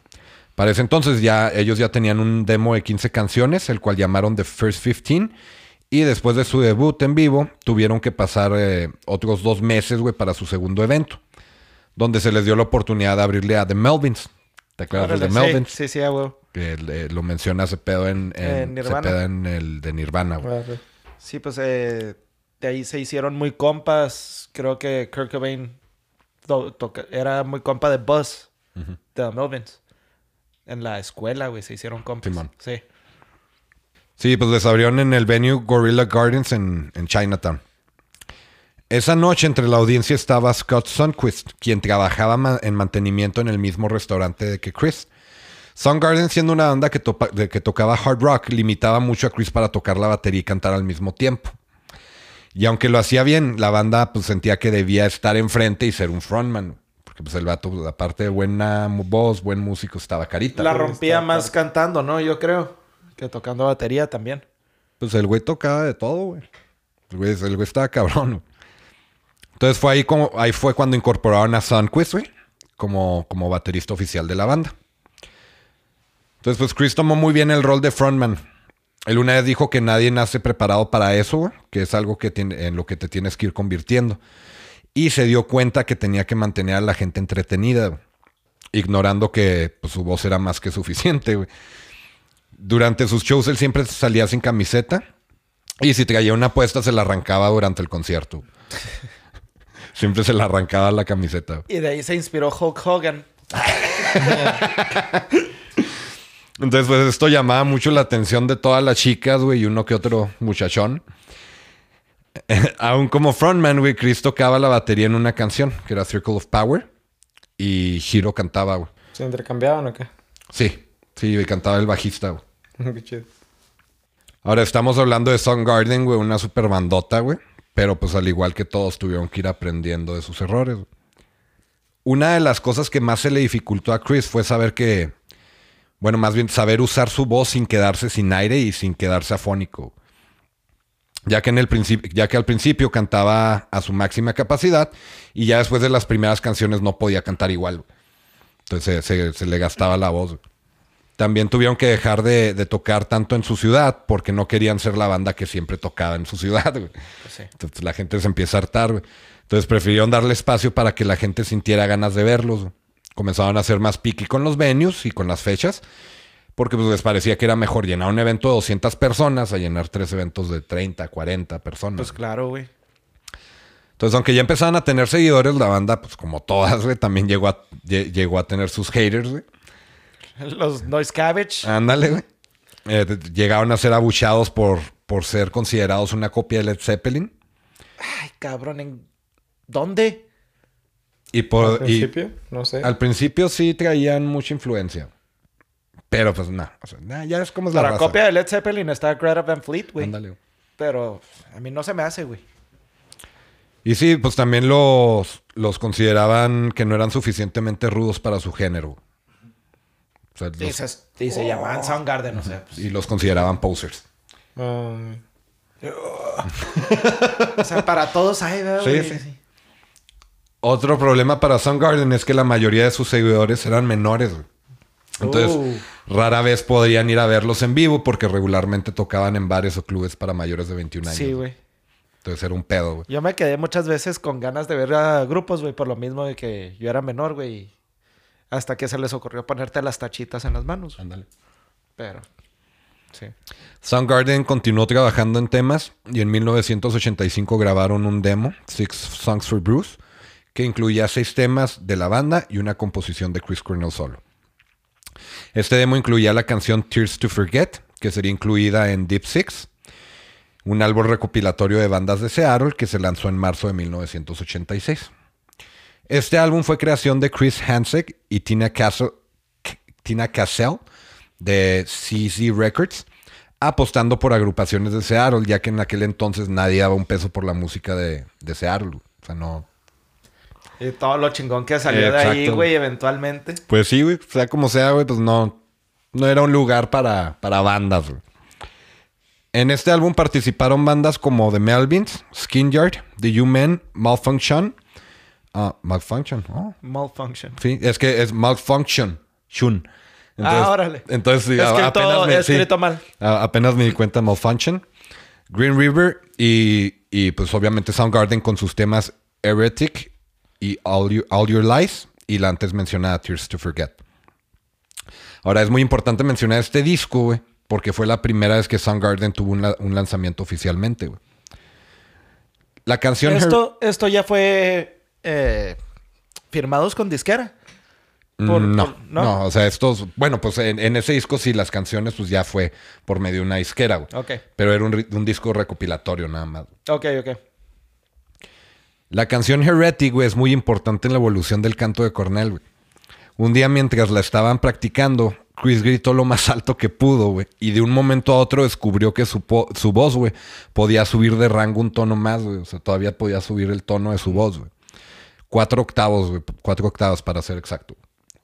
Para ese entonces ya ellos ya tenían un demo de 15 canciones, el cual llamaron The First 15. Y después de su debut en vivo, tuvieron que pasar eh, otros dos meses, güey, para su segundo evento. Donde se les dio la oportunidad de abrirle a The Melvins. ¿Te acuerdas de The Melvins? Sí, sí, huevo. Que eh, lo menciona ese pedo en, en, ese pedo en el de Nirvana, güey. Sí. Sí, pues eh, de ahí se hicieron muy compas. Creo que Kurt Cobain to- era muy compa de Buzz, de The Melvins. En la escuela, güey, se hicieron compas. Simón. Sí. Sí, pues les abrieron en el venue Gorilla Gardens en, en Chinatown. Esa noche entre la audiencia estaba Scott Sunquist, quien trabajaba ma- en mantenimiento en el mismo restaurante de que Chris. Soundgarden, siendo una banda que, de- que tocaba hard rock, limitaba mucho a Chris para tocar la batería y cantar al mismo tiempo. Y aunque lo hacía bien, la banda pues, sentía que debía estar enfrente y ser un frontman. Porque pues, el vato, pues, aparte de buena voz, buen músico, estaba carita. La rompía más cantando, ¿no? Yo creo. Que tocando batería también. Pues el güey tocaba de todo, güey. El güey, el güey estaba cabrón. güey. Entonces fue ahí como ahí fue cuando incorporaron a Sunquist, güey, como, como baterista oficial de la banda. Entonces, pues Chris tomó muy bien el rol de frontman. Él una vez dijo que nadie nace preparado para eso, güey, que es algo que tiene- en lo que te tienes que ir convirtiendo. Y se dio cuenta que tenía que mantener a la gente entretenida, ignorando que pues, su voz era más que suficiente, güey. Durante sus shows él siempre salía sin camiseta. Y si traía una apuesta se la arrancaba durante el concierto. siempre se la arrancaba la camiseta. Y de ahí se inspiró Hulk Hogan. Entonces, pues esto llamaba mucho la atención de todas las chicas, güey, y uno que otro muchachón. Aún como frontman, güey, Chris tocaba la batería en una canción, que era Circle of Power. Y Hiro cantaba, güey. ¿Se intercambiaban o qué? Sí, sí, y cantaba el bajista, güey. Qué chido. Ahora estamos hablando de Soundgarden, güey, una super bandota, güey. Pero pues al igual que todos tuvieron que ir aprendiendo de sus errores. güey. Una de las cosas que más se le dificultó a Chris fue saber que, bueno, más bien saber usar su voz sin quedarse sin aire y sin quedarse afónico. Ya que, en el principio, ya que al principio cantaba a su máxima capacidad y ya después de las primeras canciones no podía cantar igual. Entonces se, se- se le gastaba la voz. También tuvieron que dejar de, de tocar tanto en su ciudad porque no querían ser la banda que siempre tocaba en su ciudad. sí. Entonces la gente se empieza a hartar. Entonces prefirieron darle espacio para que la gente sintiera ganas de verlos. Güey. Comenzaron a ser más picky con los venues y con las fechas. Porque pues, les parecía que era mejor llenar un evento de 200 personas a llenar tres eventos de 30, 40 personas. Pues claro, güey. Entonces, aunque ya empezaban a tener seguidores, la banda, pues como todas, güey, también llegó a, lle- llegó a tener sus haters, güey. Los Noise Cabbage. Ándale, güey. Eh, llegaron a ser abuchados por, por ser considerados una copia de Led Zeppelin. Ay, cabrón. ¿En dónde? Y Al y principio, no sé. al principio sí traían mucha influencia. Pero pues no. o sea, nah, ya es como es la raza. copia de Led Zeppelin está Greta Van Fleet, güey. Ándale. Pero a mí no se me hace, güey. Y sí, pues también los, los consideraban que no eran suficientemente rudos para su género. O sea, los- Y se, y se llamaban Soundgarden, o sea. pues, y los consideraban posers. O sea, para todos hay, ¿verdad, Sí, güey? sí. Otro problema para Soundgarden es que la mayoría de sus seguidores eran menores. güey. Entonces, Uh. rara vez podrían ir a verlos en vivo porque regularmente tocaban en bares o clubes para mayores de 21 años. Sí, güey. Entonces era un pedo, güey. Yo me quedé muchas veces con ganas de ver a grupos, güey, por lo mismo de que yo era menor, güey. Hasta que se les ocurrió ponerte las tachitas en las manos. Ándale. Pero, sí. Soundgarden continuó trabajando en temas y en 1985 grabaron un demo, Six Songs for Bruce, que incluía seis temas de la banda y una composición de Chris Cornell solo. Este demo incluía la canción Tears to Forget, que sería incluida en Deep Six, un álbum recopilatorio de bandas de Seattle que se lanzó en marzo de 1986. Este álbum fue creación de Chris Hansek y Tina Castle, Cassell de CZ Records, apostando por agrupaciones de Seattle, ya que en aquel entonces nadie daba un peso por la música de, de Seattle. O sea, no. Y todo lo chingón que salió de ahí, Exacto. güey, eventualmente. Pues sí, güey. Sea como sea, güey, pues no. No era un lugar para, para bandas, güey. En este álbum participaron bandas como The Melvins, Skinyard, The U-Men, Malfunction. Ah, Malfunction. Oh, Malfunction. sí, es que es Malfunction. Shun. Ah, órale. Entonces, sí, Escrito- apenas me, sí. escrito mal. A- apenas me di cuenta Malfunction, Green River y, y, pues obviamente Soundgarden con sus temas Heretic y All, You- All Your Lies y la antes mencionada Tears to Forget. Ahora es muy importante mencionar este disco, güey, porque fue la primera vez que Soundgarden tuvo un, la- un lanzamiento oficialmente, güey. La canción Her- Esto, esto ya fue eh, firmados con disquera. por- no, por- no, ¿no? o sea, estos, bueno, pues en, en ese disco sí las canciones pues ya fue por medio de una disquera, güey. Ok. Pero era un disco recopilatorio nada más. Ok, ok. La canción Heretic, güey, es muy importante en la evolución del canto de Cornell, güey. Un día mientras la estaban practicando, Chris gritó lo más alto que pudo, güey. Y de un momento a otro descubrió que su, voz, güey, podía subir de rango un tono más, güey. O sea, todavía podía subir el tono de su voz, güey. Cuatro octavos, güey. Cuatro octavos para ser exacto.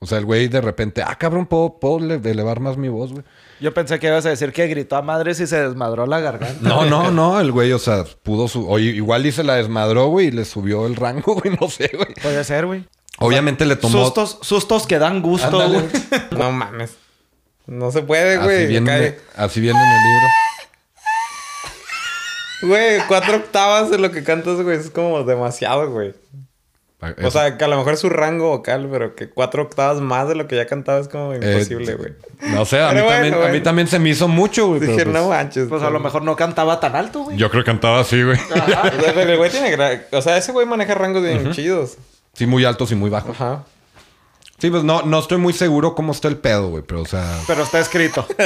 O sea, el güey de repente, ah, cabrón, puedo, puedo le- elevar más mi voz, güey. Yo pensé que ibas a decir que gritó a madres y se desmadró la garganta. No, no, no, el güey, o sea, pudo su. Oye, igual y se la desmadró, güey, y le subió el rango, güey, no sé, güey. Puede ser, güey. Obviamente le tomó. Sustos, sustos que dan gusto, Ándale. güey. No mames. No se puede, güey. Así viene, Cae- así viene en el libro. Güey, cuatro octavas de lo que cantas, güey, es como demasiado, güey. O Eso- sea, que a lo mejor es su rango vocal, pero que cuatro octavas más de lo que ya cantaba es como imposible, Eh, güey. No sé, a mí, bueno, también, a mí bueno. también se me hizo mucho, güey. Dije, pues- no manches. Pues a lo mejor no cantaba tan alto, güey. Yo creo que cantaba así, güey. O sea, pero el güey tiene... gra- O sea, ese güey maneja rangos bien chidos. Sí, muy altos y muy bajos. Ajá. Sí, pues no, no estoy muy seguro cómo está el pedo, güey. Pero, o sea... Pero está escrito.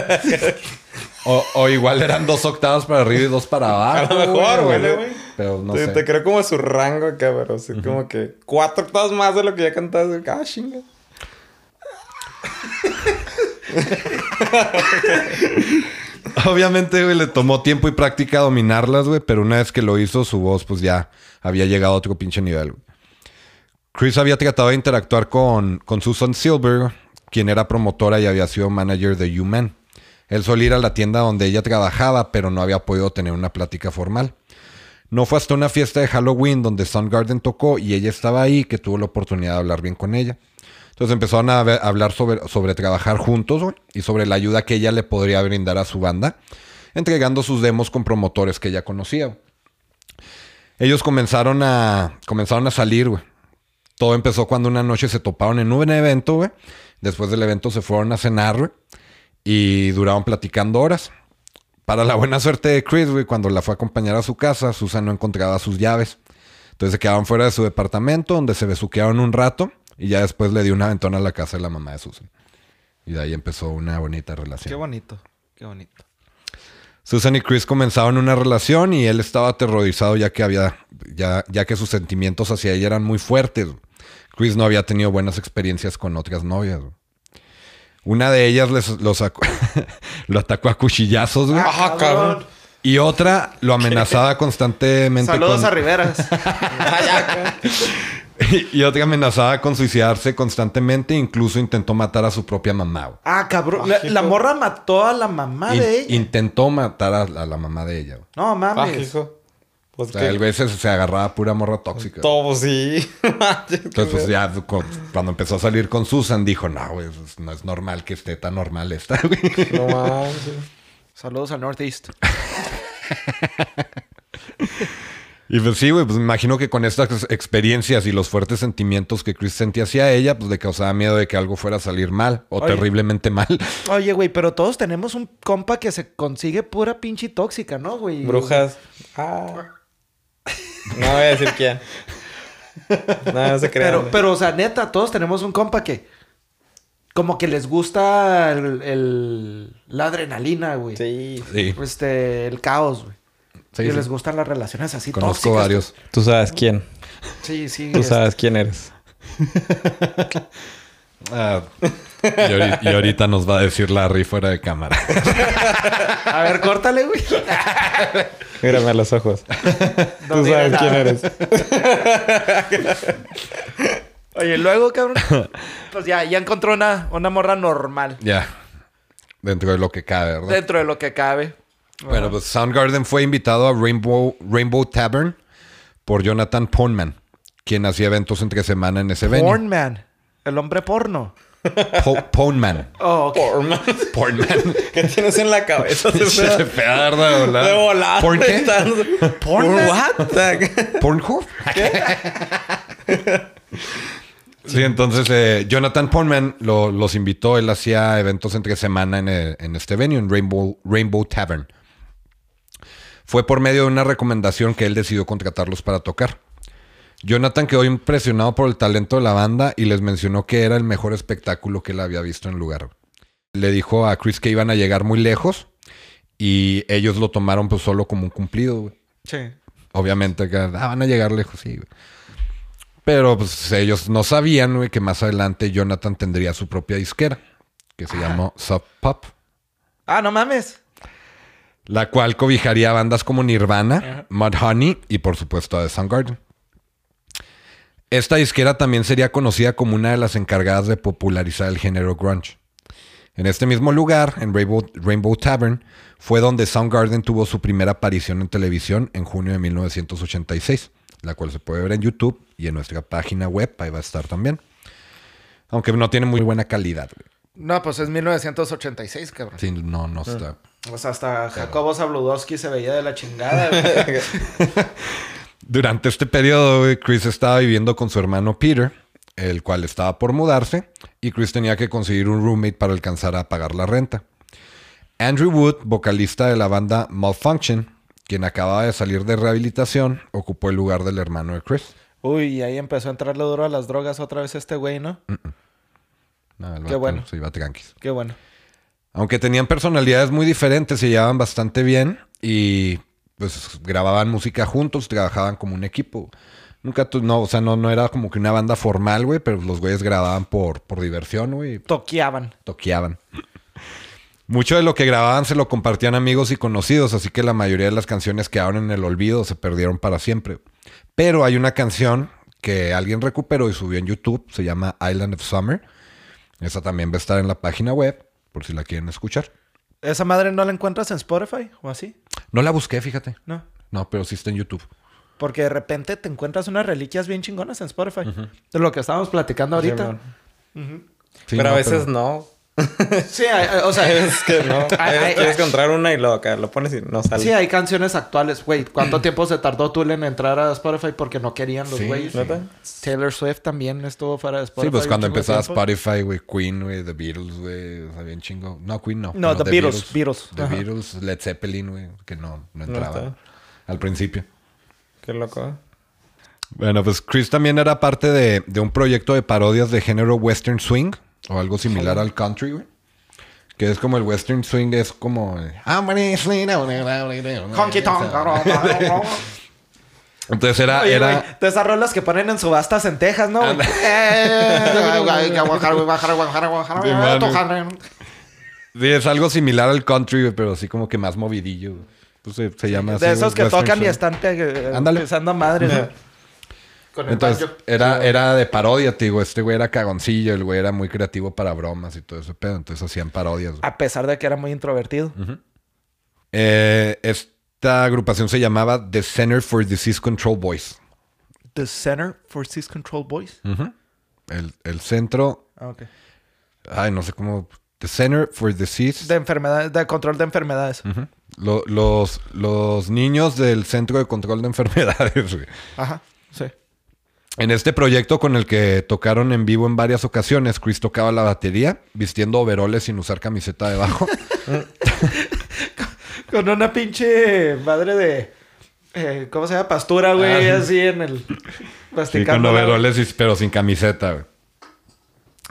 O, o igual eran dos octavas para arriba y dos para abajo. A lo mejor, güey, güey. Pero no te, sé. te creo como su rango acá, pero así como que cuatro octavas más de lo que ya cantabas. Ah, chinga. Obviamente, güey, le tomó tiempo y práctica dominarlas, güey. Pero una vez que lo hizo, su voz, pues ya había llegado a otro pinche nivel, güey. Chris había tratado de interactuar con, con Susan Silver, quien era promotora y había sido manager de U-Man. Él solía ir a la tienda donde ella trabajaba, pero no había podido tener una plática formal. No fue hasta una fiesta de Halloween donde Soundgarden tocó y ella estaba ahí que tuvo la oportunidad de hablar bien con ella. Entonces empezaron a hablar sobre, trabajar juntos y sobre la ayuda que ella le podría brindar a su banda, entregando sus demos con promotores que ella conocía. Ellos comenzaron a, comenzaron a salir. Todo empezó cuando una noche se toparon en un evento. Después del evento se fueron a cenar. Y duraron platicando horas. Para la buena suerte de Chris, güey, cuando la fue a acompañar a su casa, Susan no encontraba sus llaves. Entonces se quedaron fuera de su departamento, donde se besuquearon un rato. Y ya después le dio una ventona a la casa de la mamá de Susan. Y de ahí empezó una bonita relación. Qué bonito. Qué bonito. Susan y Chris comenzaron una relación y él estaba aterrorizado ya que había ya, ya que sus sentimientos hacia ella eran muy fuertes. Chris no había tenido buenas experiencias con otras novias. Una de ellas les- lo, sacó- lo atacó a cuchillazos güey. Ah, cabrón. y otra lo amenazaba constantemente Saludos con, a Riveras. y otra amenazaba con suicidarse constantemente e incluso intentó matar a su propia mamá. güey. ah, cabrón. La, la morra mató a la mamá In- de ella. intentó matar a, a la mamá de ella. güey. No Ah, mames. hijo. Pues O sea, que... el güey se, se agarraba a pura morra tóxica. Todo, sí. Entonces, pues ya cu- cuando empezó a salir con Susan, dijo, no, güey, no es normal que esté tan normal esta, güey. No manches. Saludos al Northeast. Y pues sí, güey, pues me imagino que con estas experiencias y los fuertes sentimientos que Chris sentía hacia ella, pues le causaba miedo de que algo fuera a salir mal o Oye. terriblemente mal. Oye, güey, pero todos tenemos un compa que se consigue pura pinche tóxica, ¿no, güey? Brujas. Ah. No voy a decir quién. No, no se crean. Pero, pero, o sea, neta, todos tenemos un compa que... Como que les gusta el, el- la adrenalina, güey. Sí. Sí, Este, el caos, güey. Sí, y sí. les gustan las relaciones así conozco tóxicas. varios. Tú sabes quién. Sí, sí. Tú este, sabes quién eres. Ah, y, ahorita, y ahorita nos va a decir Larry fuera de cámara. A ver, córtale, güey. Mírame a los ojos. No Tú sabes nada. quién eres. Oye, luego, cabrón. Pues ya, ya encontró una, una morra normal. ya, dentro de lo que cabe, ¿verdad? Dentro de lo que cabe. Bueno, pues Soundgarden fue invitado a Rainbow, Rainbow Tavern por Jonathan Poneman, quien hacía eventos entre semana en ese venue. Porn man. El hombre porno. Po- Poneman. Oh, ok. Porman. Pornman. ¿Qué tienes en la cabeza? Se Se pega, ¿verdad? De. De volada. ¿Porn qué? ¿Porn? What? ¿Pornhub? Sí, entonces eh, Jonathan Poneman lo- los invitó. Él hacía eventos entre semana en, eh, en este venue, en Rainbow, Rainbow Tavern. Fue por medio de una recomendación que él decidió contratarlos para tocar. Jonathan quedó impresionado por el talento de la banda y les mencionó que era el mejor espectáculo que él había visto en el lugar. Le dijo a Chris que iban a llegar muy lejos y ellos lo tomaron pues solo como un cumplido. güey. Sí. Obviamente que ah, van a llegar lejos, sí. güey. Pero pues ellos no sabían, güey, que más adelante Jonathan tendría su propia disquera. que se llamó Sub Pop, Ah, no mames. la cual cobijaría bandas como Nirvana, Mudhoney y por supuesto a The Soundgarden. Esta disquera también sería conocida como una de las encargadas de popularizar el género grunge. En este mismo lugar, en Rainbow, Rainbow Tavern, fue donde Soundgarden tuvo su primera aparición en televisión en junio de 1986, la cual se puede ver en YouTube y en nuestra página web, ahí va a estar también. Aunque no tiene muy buena calidad. güey. No, pues es 1986, cabrón. Sí, no, no está. O sea, hasta Jacobo Zabludowski se veía de la chingada, güey. Durante este periodo, Chris estaba viviendo con su hermano Peter, el cual estaba por mudarse, y Chris tenía que conseguir un roommate para alcanzar a pagar la renta. Andrew Wood, vocalista de la banda Malfunction, quien acababa de salir de rehabilitación, ocupó el lugar del hermano de Chris. Uy, y ahí empezó a entrarle duro a las drogas otra vez este güey, ¿no? No, el Qué bueno. Se iba tranquis. Qué bueno. Aunque tenían personalidades muy diferentes, se llevaban bastante bien y pues grababan música juntos, trabajaban como un equipo. Nunca, no, o sea, no, no era como que una banda formal, güey, pero los güeyes grababan por, por diversión, güey, Toqueaban. toqueaban. Mucho de lo que grababan se lo compartían amigos y conocidos, así que la mayoría de las canciones quedaron en el olvido, se perdieron para siempre. Pero hay una canción que alguien recuperó y subió en YouTube, se llama Island of Summer. Esa también va a estar en la página web, por si la quieren escuchar. ¿Esa madre no la encuentras en Spotify o así? No la busqué, fíjate. No. No, pero sí está en YouTube. Porque de repente te encuentras unas reliquias bien chingonas en Spotify. De lo que estábamos platicando ahorita. Sí, pero no, a veces no. Sí, hay- hay- o sea, Es que no. Ay, ay, Quieres ay. encontrar una y luego acá lo pones y no sale. sí, hay canciones actuales. Güey, ¿cuánto tiempo se tardó tú en entrar a Spotify porque no querían los güeyes? Taylor Swift también estuvo fuera de Spotify. Sí, pues cuando empezaba. Spotify, güey, Queen, güey, The Beatles, güey, o sea, bien chingo. No, Queen no. No, The Beatles, Beatles, The ajá. Beatles, Led Zeppelin, güey, que no, no entraba al principio. Qué loco. Bueno, pues Chris también era parte de, de un proyecto de parodias de género western swing o algo similar al country, güey. Que es como el western swing, es como... Honky tonk. Entonces era... Oye, era de esas rolas que ponen en subastas en Texas, ¿no? Eh, Sí, eh, sí, es algo similar al country, pero así como que más movidillo. Pues se, se llama así. De esos que tocan y están eh, Ándale. pisando madres. ¿no? Con el Entonces, banjo. era, era de parodia, te digo. Este güey era cagoncillo, el güey era muy creativo para bromas y todo ese pedo. Entonces hacían parodias. güey. A pesar de que era muy introvertido. Eh, esta agrupación se llamaba The Center for Disease Control Boys. The Center for Disease Control Boys. El, el centro, Ah, ok. ay, no sé cómo. The Center for Disease. De enfermedades, de control de enfermedades. Ujú. Lo- los, los niños del Centro de Control de Enfermedades. güey. Ajá. En este proyecto con el que tocaron en vivo en varias ocasiones, Chris tocaba la batería, vistiendo overoles sin usar camiseta debajo. Con una pinche madre de. eh, ¿Cómo se llama? Pastura, güey, Ah. así en el. Sí, con overoles, y- pero sin camiseta, güey.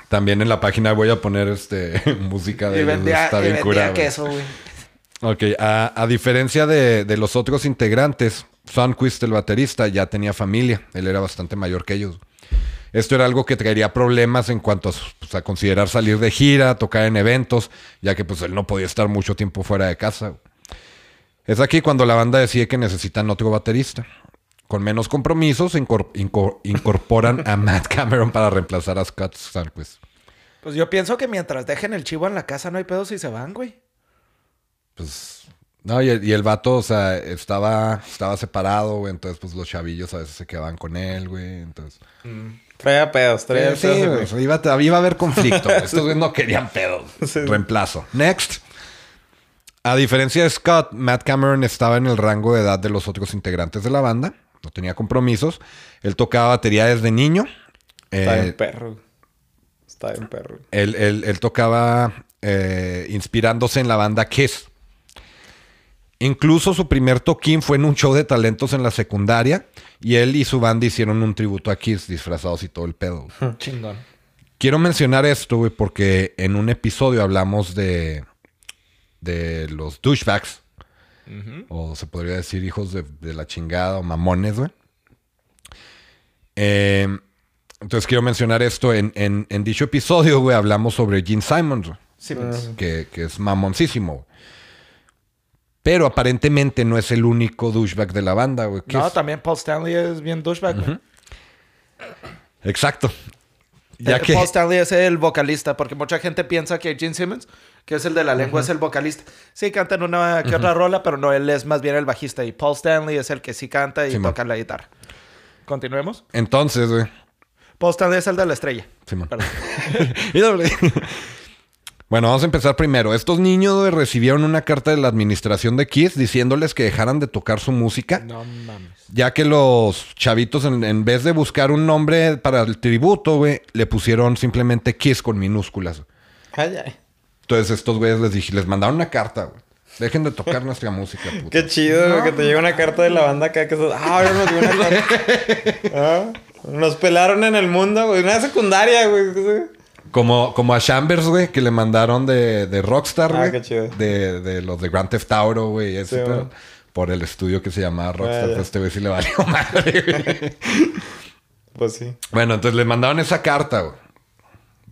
También en la página voy a poner este música de Y vendía, está y bien vendía curada, queso, güey. Ok, a, a diferencia de, de los otros integrantes, Sundquist, el baterista, ya tenía familia. Él era bastante mayor que ellos. Esto era algo que traería problemas en cuanto a, pues, a considerar salir de gira, tocar en eventos, ya que pues él no podía estar mucho tiempo fuera de casa. Es aquí cuando la banda decide que necesitan otro baterista. Con menos compromisos, incor- incor- incorporan a Matt Cameron para reemplazar a Scott Sundquist. Pues yo pienso que mientras dejen el chivo en la casa no hay pedos y se van, güey. Pues. No, y el, y el vato, o sea, estaba, estaba separado, güey. Entonces, pues los chavillos a veces se quedaban con él, güey. Entonces. Traía pedos, traía Sí, pedos. güey, güey. o sea, iba, a- iba a haber conflicto. Estos güeyes no querían pedos. Reemplazo. Next. A diferencia de Scott, Matt Cameron estaba en el rango de edad de los otros integrantes de la banda. No tenía compromisos. Él tocaba batería desde niño. Está Eh, bien perro. Está bien perro. él- él tocaba eh, inspirándose en la banda Kiss. Incluso su primer toquín fue en un show de talentos en la secundaria y él y su banda hicieron un tributo a Kiss disfrazados y todo el pedo. Chingón. Quiero mencionar esto, güey, porque en un episodio hablamos de, de los douchebags. O se podría decir hijos de, de la chingada o mamones, güey. Eh, entonces quiero mencionar esto. En, en- en dicho episodio, güey, hablamos sobre Gene Simons. güey. Simmons. que, que es mamoncísimo. güey. Pero aparentemente no es el único douchebag de la banda, güey. No, es- también Paul Stanley es bien douchebag, güey. Exacto. Ya Eh, que... Paul Stanley es el vocalista, porque mucha gente piensa que Gene Simmons, que es el de la lengua, es el vocalista. Sí, cantan una que otra rola, pero no, él es más bien el bajista. Y Paul Stanley es el que sí canta y toca la guitarra. Continuemos. Entonces, güey. Paul Stanley es el de la estrella. Simón. Perdón. Bueno, vamos a empezar primero. Estos niños recibieron una carta de la administración de Kiss diciéndoles que dejaran de tocar su música, No mames. ya que los chavitos, en, en vez de buscar un nombre para el tributo, güey, le pusieron simplemente Kiss con minúsculas. Ay, ay. Entonces estos güeyes les dije, les mandaron una carta, güey. Dejen de tocar nuestra música, puto. Qué chido, güey, que te llega una carta de la banda acá que estás... Ah, ahora nos dio una carta. Ah, Nos pelaron en el mundo, güey. Una secundaria, güey. Como, como a Chambers, güey, que le mandaron de, de Rockstar, Ah, güey. qué chido. De, de los de Grand Theft Auto, güey. ese Sí. Por el estudio que se llamaba Rockstar. Ah, pues este güey sí le valió madre, güey. Pues sí. Bueno, entonces le mandaron esa carta, güey.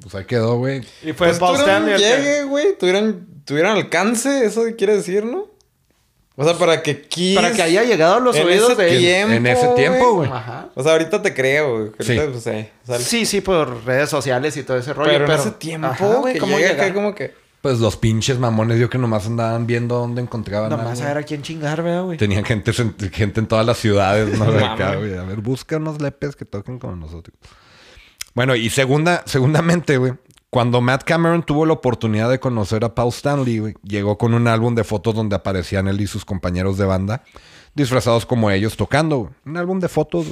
Pues ahí quedó, güey. Y fue Pues Paul Stanley llegue, güey. Tuvieron, tuvieron alcance, eso quiere decir, ¿no? O sea, para que Kiss... Para que haya llegado a los en oídos de tiempo, En ese tiempo, güey. Ajá. O sea, ahorita te creo, güey. Sí. Pues, eh, Sí, sí, por redes sociales y todo ese rollo. pero, Pero, en ese tiempo, güey, ¿cómo llega llega acá? como que... Pues los pinches mamones, yo que nomás andaban viendo dónde encontraban. Nomás a ver a quién chingar, güey. Tenían gente, gente en todas las ciudades, ¿no? De acá, güey. A ver, busca unos lepes que toquen como nosotros. Bueno, y segunda, segundamente, güey. Cuando Matt Cameron tuvo la oportunidad de conocer a Paul Stanley, güey, llegó con un álbum de fotos donde aparecían él y sus compañeros de banda, disfrazados como ellos tocando. Un álbum de fotos.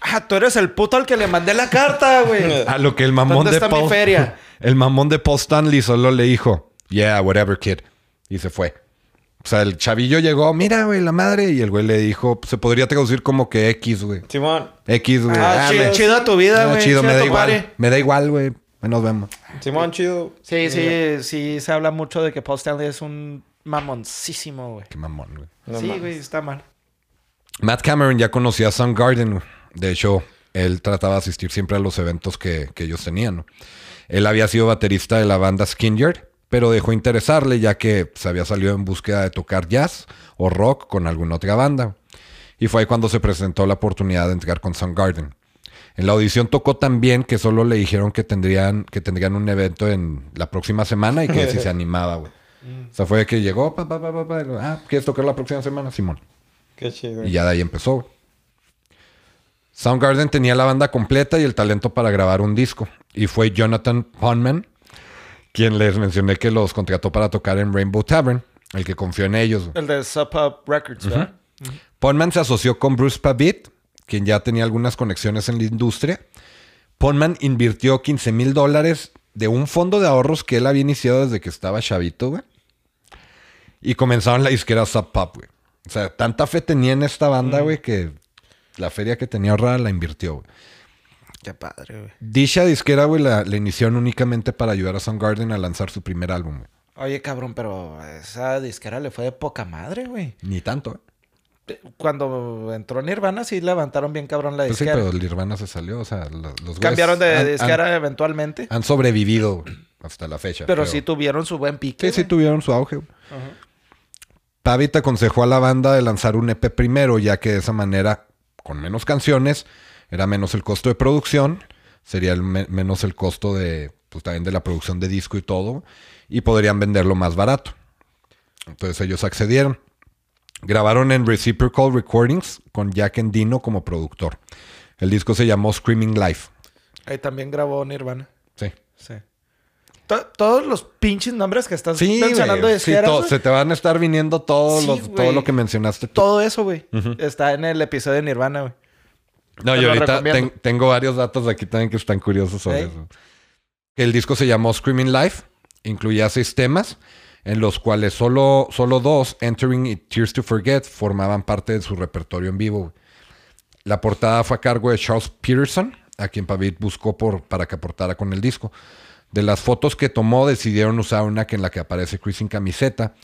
Ah, tú eres el puto al que le mandé la carta, güey. A lo que el mamón ¿Dónde de está mi feria? El mamón de Paul Stanley solo le dijo, yeah, whatever, kid. Y se fue. O sea, el chavillo llegó, mira, güey, la madre. Y el güey le dijo, se podría traducir como que X, güey. Simón, X, güey. Ah, Ah, chido, me- chido tu vida, ah, güey. chido, me chido da igual. party. Me da igual, güey. Ahí Nos vemos. Simón, chido. Sí, sí, sí, se habla mucho de que Paul Stanley es un mamoncísimo, güey. Qué mamón, güey. No sí, mames. güey, está mal. Matt Cameron ya conocía a Soundgarden. güey. De hecho, él trataba de asistir siempre a los eventos que, que ellos tenían. ¿no? Él había sido baterista de la banda Skinyard, pero dejó interesarle ya que se había salido en búsqueda de tocar jazz o rock con alguna otra banda. Y fue ahí cuando se presentó la oportunidad de entrar con Soundgarden. En la audición tocó tan bien que solo le dijeron que tendrían, que tendrían un evento en la próxima semana y que si se animaba, güey. O sea, fue que llegó, pa, pa, pa, pa, pa, ah, ¿quieres tocar la próxima semana? Simón. Qué chido. Y ya de ahí empezó. güey. Soundgarden tenía la banda completa y el talento para grabar un disco. Y fue Jonathan Ponman quien les mencioné que los contrató para tocar en Rainbow Tavern, el que confió en ellos. El de Sub Up Records, ¿verdad? Ponman se asoció con Bruce Pavit, quien ya tenía algunas conexiones en la industria. Ponman invirtió 15 mil dólares de un fondo de ahorros que él había iniciado desde que estaba chavito, güey. Y comenzaron la disquera Sub Pop, güey. O sea, tanta fe tenía en esta banda, güey, que la feria que tenía ahorrada la invirtió, güey. Qué padre, güey. Dicha disquera, güey, la, la iniciaron únicamente para ayudar a Soundgarden a lanzar su primer álbum, güey. Oye, cabrón, pero esa disquera le fue de poca madre, güey. Ni tanto, ¿eh? Cuando entró Nirvana, sí levantaron bien cabrón la Pues sí, disquera. pero Nirvana se salió, o sea, los, los güeyes Cambiaron de han- disquera Han, eventualmente. han sobrevivido hasta la fecha. pero sí tuvieron su buen pique. Sí, sí tuvieron su auge. güey. Pavit aconsejó a la banda de lanzar un EP primero, ya que de esa manera, con menos canciones, era menos el costo de producción, sería el me- menos el costo de, pues también de la producción de disco y todo, y podrían venderlo más barato. Entonces ellos accedieron. Grabaron en Reciprocal Recordings con Jack Endino como productor. El disco se llamó Screaming Life. Ahí también grabó Nirvana. Sí. Sí. To- todos los pinches nombres que estás Sí, mencionando de Sí, se te van a estar viniendo todos Sí, los- güey. todo lo que mencionaste tú. todo eso, güey, está en el episodio de Nirvana, güey. No, Te y ahorita ten- tengo varios datos aquí también que están curiosos sobre ¿Eh? eso. El disco se llamó Screaming Life, incluía seis temas, en los cuales solo, solo dos, Entering y Tears to Forget, formaban parte de su repertorio en vivo. La portada fue a cargo de Charles Peterson, a quien Pavit buscó por, para que aportara con el disco. De las fotos que tomó, decidieron usar una que en la que aparece Chris sin camiseta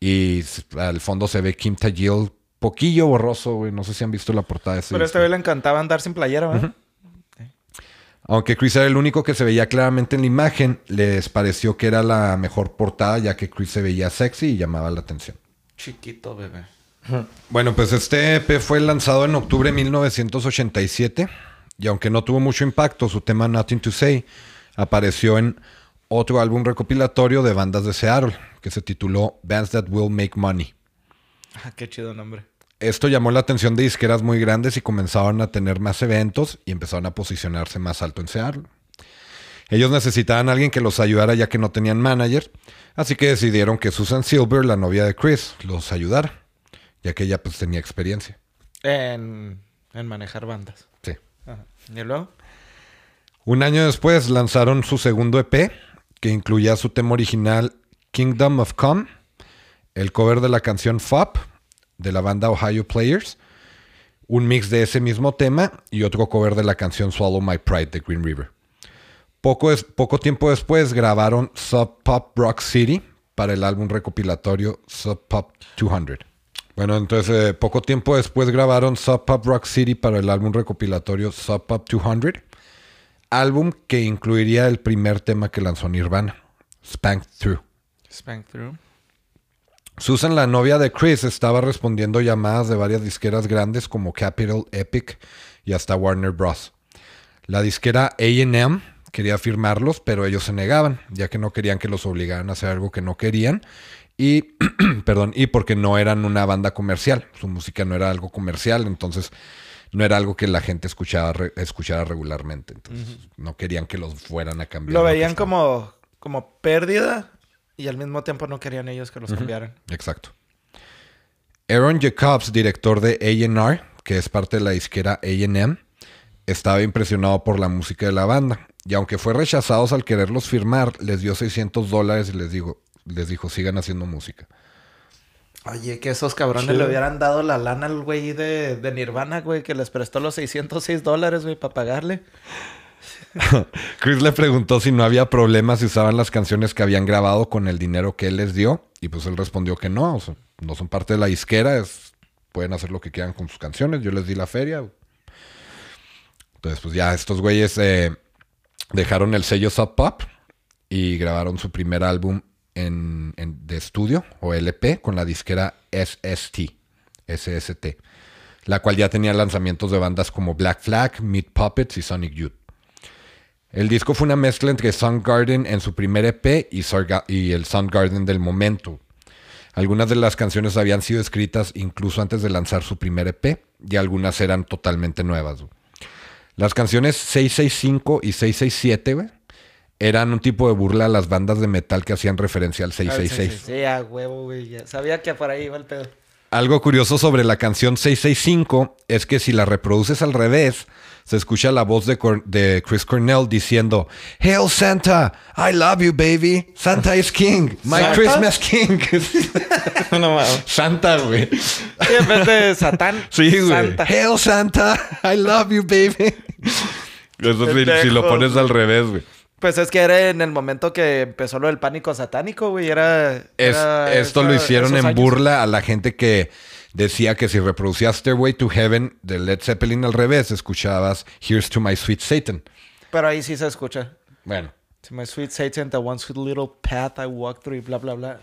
y al fondo se ve Kim Tajil, poquillo borroso, güey. No sé si han visto la portada de ese Pero a disco. este güey le encantaba andar sin playera, ¿verdad? Aunque Chris era el único que se veía claramente en la imagen, les pareció que era la mejor portada ya que Chris se veía sexy y llamaba la atención. Chiquito, bebé. Bueno, pues este EP fue lanzado en octubre de 1987 y aunque no tuvo mucho impacto, su tema Nothing to Say apareció en otro álbum recopilatorio de bandas de Seattle que se tituló Bands That Will Make Money. Ah, qué chido nombre. Esto llamó la atención de disqueras muy grandes y comenzaron a tener más eventos y empezaron a posicionarse más alto en Seattle. Ellos necesitaban a alguien que los ayudara ya que no tenían manager, así que decidieron que Susan Silver, la novia de Chris, los ayudara, ya que ella pues tenía experiencia. En, en manejar bandas. Sí. Ajá. ¿Y luego? Un año después lanzaron su segundo EP, que incluía su tema original Kingdom of Come, el cover de la canción FOP de la banda Ohio Players, un mix de ese mismo tema y otro cover de la canción Swallow My Pride de Green River. Poco, es- poco tiempo después grabaron Sub Pop Rock City para el álbum recopilatorio Sub Pop 200. Bueno, entonces eh, poco tiempo después grabaron Sub Pop Rock City para el álbum recopilatorio Sub Pop 200 álbum que incluiría el primer tema que lanzó Nirvana, Spank Through. Spank Through. Susan, la novia de Chris, estaba respondiendo llamadas de varias disqueras grandes como Capitol, Epic y hasta Warner Bros. La disquera AM quería firmarlos, pero ellos se negaban, ya que no querían que los obligaran a hacer algo que no querían y, perdón, y porque no eran una banda comercial. Su música no era algo comercial, entonces no era algo que la gente escuchaba, re- escuchara regularmente. Entonces no querían que los fueran a cambiar. Lo veían como, como pérdida y al mismo tiempo no querían ellos que los cambiaran. Exacto. Aaron Jacobs, director de A&R, que es parte de la disquera A&M, estaba impresionado por la música de la banda. Y aunque fue rechazados al quererlos firmar, les dio 600 dólares y les, digo, les dijo, sigan haciendo música. Oye, que esos cabrones le hubieran dado la lana al güey de, de Nirvana, güey, que les prestó los 606 dólares, güey, para pagarle. Chris le preguntó si no había problema si usaban las canciones que habían grabado con el dinero que él les dio. Y pues él respondió que no, no son parte de la disquera, es- pueden hacer lo que quieran con sus canciones. Yo les di la feria. Entonces, pues ya estos güeyes eh, dejaron el sello Sub Pop y grabaron su primer álbum en, en- de estudio o LP con la disquera SST, SST, la cual ya tenía lanzamientos de bandas como Black Flag, Meat Puppets y Sonic Youth. El disco fue una mezcla entre Soundgarden en su primer EP y, y el Soundgarden del momento. Algunas de las canciones habían sido escritas incluso antes de lanzar su primer EP y algunas eran totalmente nuevas. güey. Las canciones 665 y 667 güey, eran un tipo de burla a las bandas de metal que hacían referencia al 666. Sí, a huevo, güey. ya Sabía que por ahí iba el pedo. Algo curioso sobre la canción 665 es que si la reproduces al revés, se escucha la voz de, Cor- de Chris Cornell diciendo, Hail Santa, I love you baby, Santa is king, my ¿Santa? Christmas king. no mames. Santa, güey. Sí, en vez de Satán. Sí, güey. Hail Santa, I love you baby. Eso sí, si lo pones al revés, güey. Pues es que era en el momento que empezó lo del pánico satánico, güey. Era. Es- era esto lo hicieron en años. burla a la gente que decía que si reproducías Stairway to Heaven de Led Zeppelin al revés, escuchabas Here's to My Sweet Satan. Pero ahí sí se escucha. Bueno, To my sweet Satan, the one sweet little path I walk through y bla, bla, bla.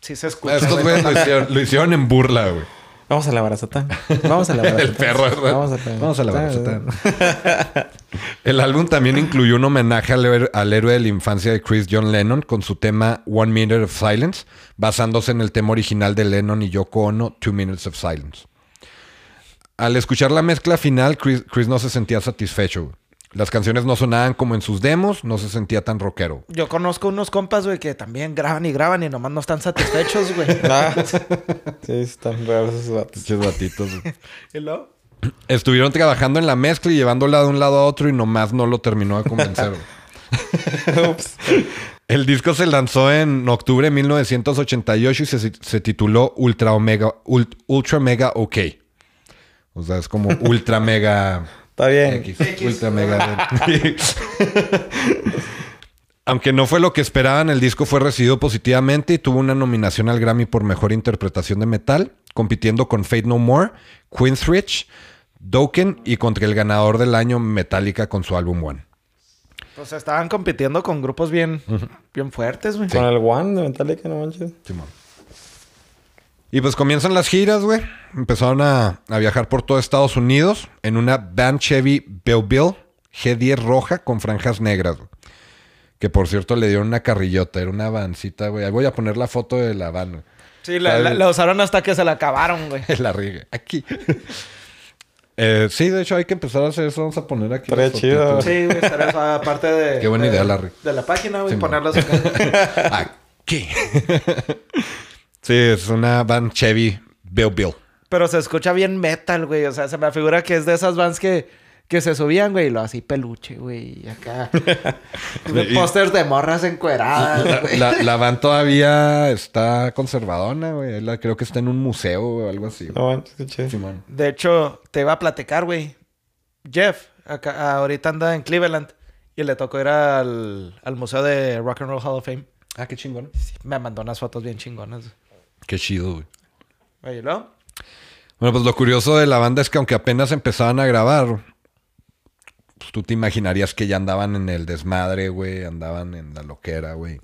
Sí se escucha. estos güey. güeyes lo lo hicieron en burla, güey. Vamos a lavar a Satán. Vamos a lavar a El perro, ¿verdad? Vamos a, Vamos a lavar a Satán. El álbum también incluyó un homenaje al, héroe- al héroe de la infancia de Chris John Lennon con su tema One Minute of Silence, basándose en el tema original de Lennon y Yoko Ono, Two Minutes of Silence. Al escuchar la mezcla final, Chris, Chris no se sentía satisfecho. Las canciones no sonaban como en sus demos, no se sentía tan rockero. Yo conozco unos compas, güey, que también graban y graban y nomás no están satisfechos, güey. Ah, sí, están raros esos vatos. Batitos, güey. ¿Y luego? Estuvieron trabajando en la mezcla y llevándola de un lado a otro y nomás no lo terminó de convencer. güey. Ups. El disco se lanzó en octubre de 1988 y se, se tituló Ultra Omega, Ult- Ultra Mega OK. O sea, es como Ultra Mega Está bien. X. Ultra Mega. Aunque no fue lo que esperaban, el disco fue recibido positivamente y tuvo una nominación al Grammy por mejor interpretación de metal, compitiendo con Fate No More, Queensrich, Dokken y contra el ganador del año Metallica con su álbum One. Pues estaban compitiendo con grupos bien, bien fuertes, güey. Con el One de Metallica, no manches. Simón. Y pues comienzan las giras, güey. Empezaron a, a viajar por todo Estados Unidos en una Van Chevy Bill G10 roja con franjas negras, güey. Que por cierto le dieron una carrillota, era una vancita, güey. Ahí voy a poner la foto de la van, güey. Sí, la, la- la usaron hasta que se la acabaron, güey. la rigue. Aquí. Eh, sí, de hecho hay que empezar a hacer eso. Vamos a poner aquí. Estaría chido. Sí, güey, estaría eso, aparte de... Qué buena de- idea, Larry. De la página, güey, Sí, ponerlas acá. Aquí. Sí, es una van Chevy Bill Bill. Pero se escucha bien metal, güey. O sea, se me figura que es de esas bands que, que se subían, güey. Y lo así peluche, güey. Y acá. Pósters de morras encueradas, güey. La, la van todavía está conservadona, güey. La- creo que está en un museo o algo así. No manches, qué chido. Simón. De hecho, te iba a platicar, güey. Jeff, acá, ahorita anda en Cleveland. Y le tocó ir al, al Museo de Rock and Roll Hall of Fame. Ah, qué chingón. Sí, me mandó unas fotos bien chingonas. Qué chido, güey. Oye, ¿no? Bueno, pues lo curioso de la banda es que aunque apenas empezaban a grabar, pues tú te imaginarías que ya andaban en el desmadre, güey, andaban en la loquera, güey.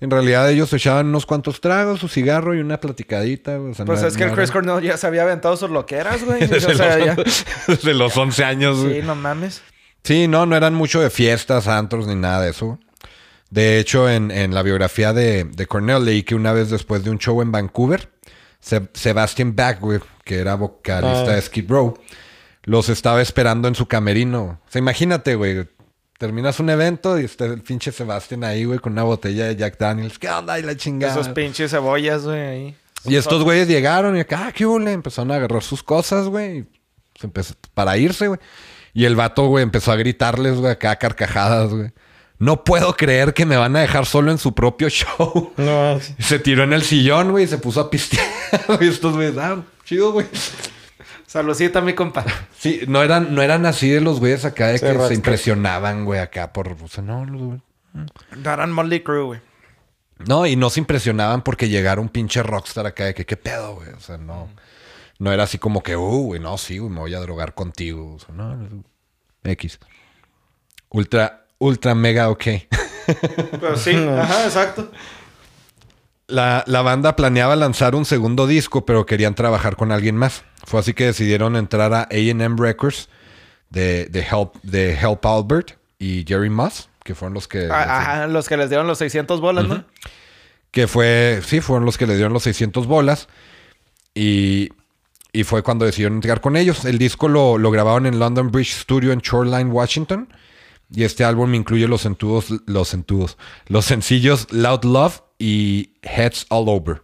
En realidad ellos echaban unos cuantos tragos, su cigarro y una platicadita. O sea, Pues no- es que el Chris Cornell ya se había aventado sus loqueras, güey. O Desde, sea, ya... los, desde los 11 años, güey. Sí, no mames. Sí, no, no eran mucho de fiestas, antros ni nada de eso. De hecho, en, en la biografía de, de Cornell leí que una vez después de un show en Vancouver, Se- Sebastian güey, que era vocalista Ah. de Skid Row, los estaba esperando en su camerino. O sea, imagínate, güey. Terminas un evento y está el pinche Sebastian ahí, güey, con una botella de Jack Daniels. ¿Qué onda? Y la chingada. Esos pinches cebollas, güey, ahí. Y estos güeyes llegaron y acá, ah, qué huele. Empezaron a agarrar sus cosas, güey. se empezó- para irse, güey. Y el vato, güey, empezó a gritarles, güey, acá carcajadas, güey. No puedo creer que me van a dejar solo en su propio show. No. Se tiró en el sillón, güey, y se puso a pistear. y estos güeyes, ah, chido, güey. Saludcita, mi compa. Sí, no eran, no eran así de los güeyes acá de Se que se impresionaban, güey, acá por... O sea, no, los güey. Darán Molly Crew, güey. No, y no se impresionaban porque llegara un pinche rockstar acá de que qué pedo, güey. O sea, no. No era así como que, uh, güey, no, sí, güey, me voy a drogar contigo. O sea, no, no, X. Ultra, ultra mega ok. Pero sí, ajá, exacto. La, la banda planeaba lanzar un segundo disco, pero querían trabajar con alguien más. Fue así que decidieron entrar a AM Records de, de, Help, de Help Albert y Jerry Moss, que fueron los que... Ah, Ajá, los que les dieron los 600 bolas, ¿no? Que fue, sí, fueron los que le dieron los 600 bolas. Y, y fue cuando decidieron entregar con ellos. El disco lo, lo grabaron en London Bridge Studio en Shoreline, Washington. Y este álbum incluye los entudos, los entudos, los sencillos Loud Love y Heads All Over.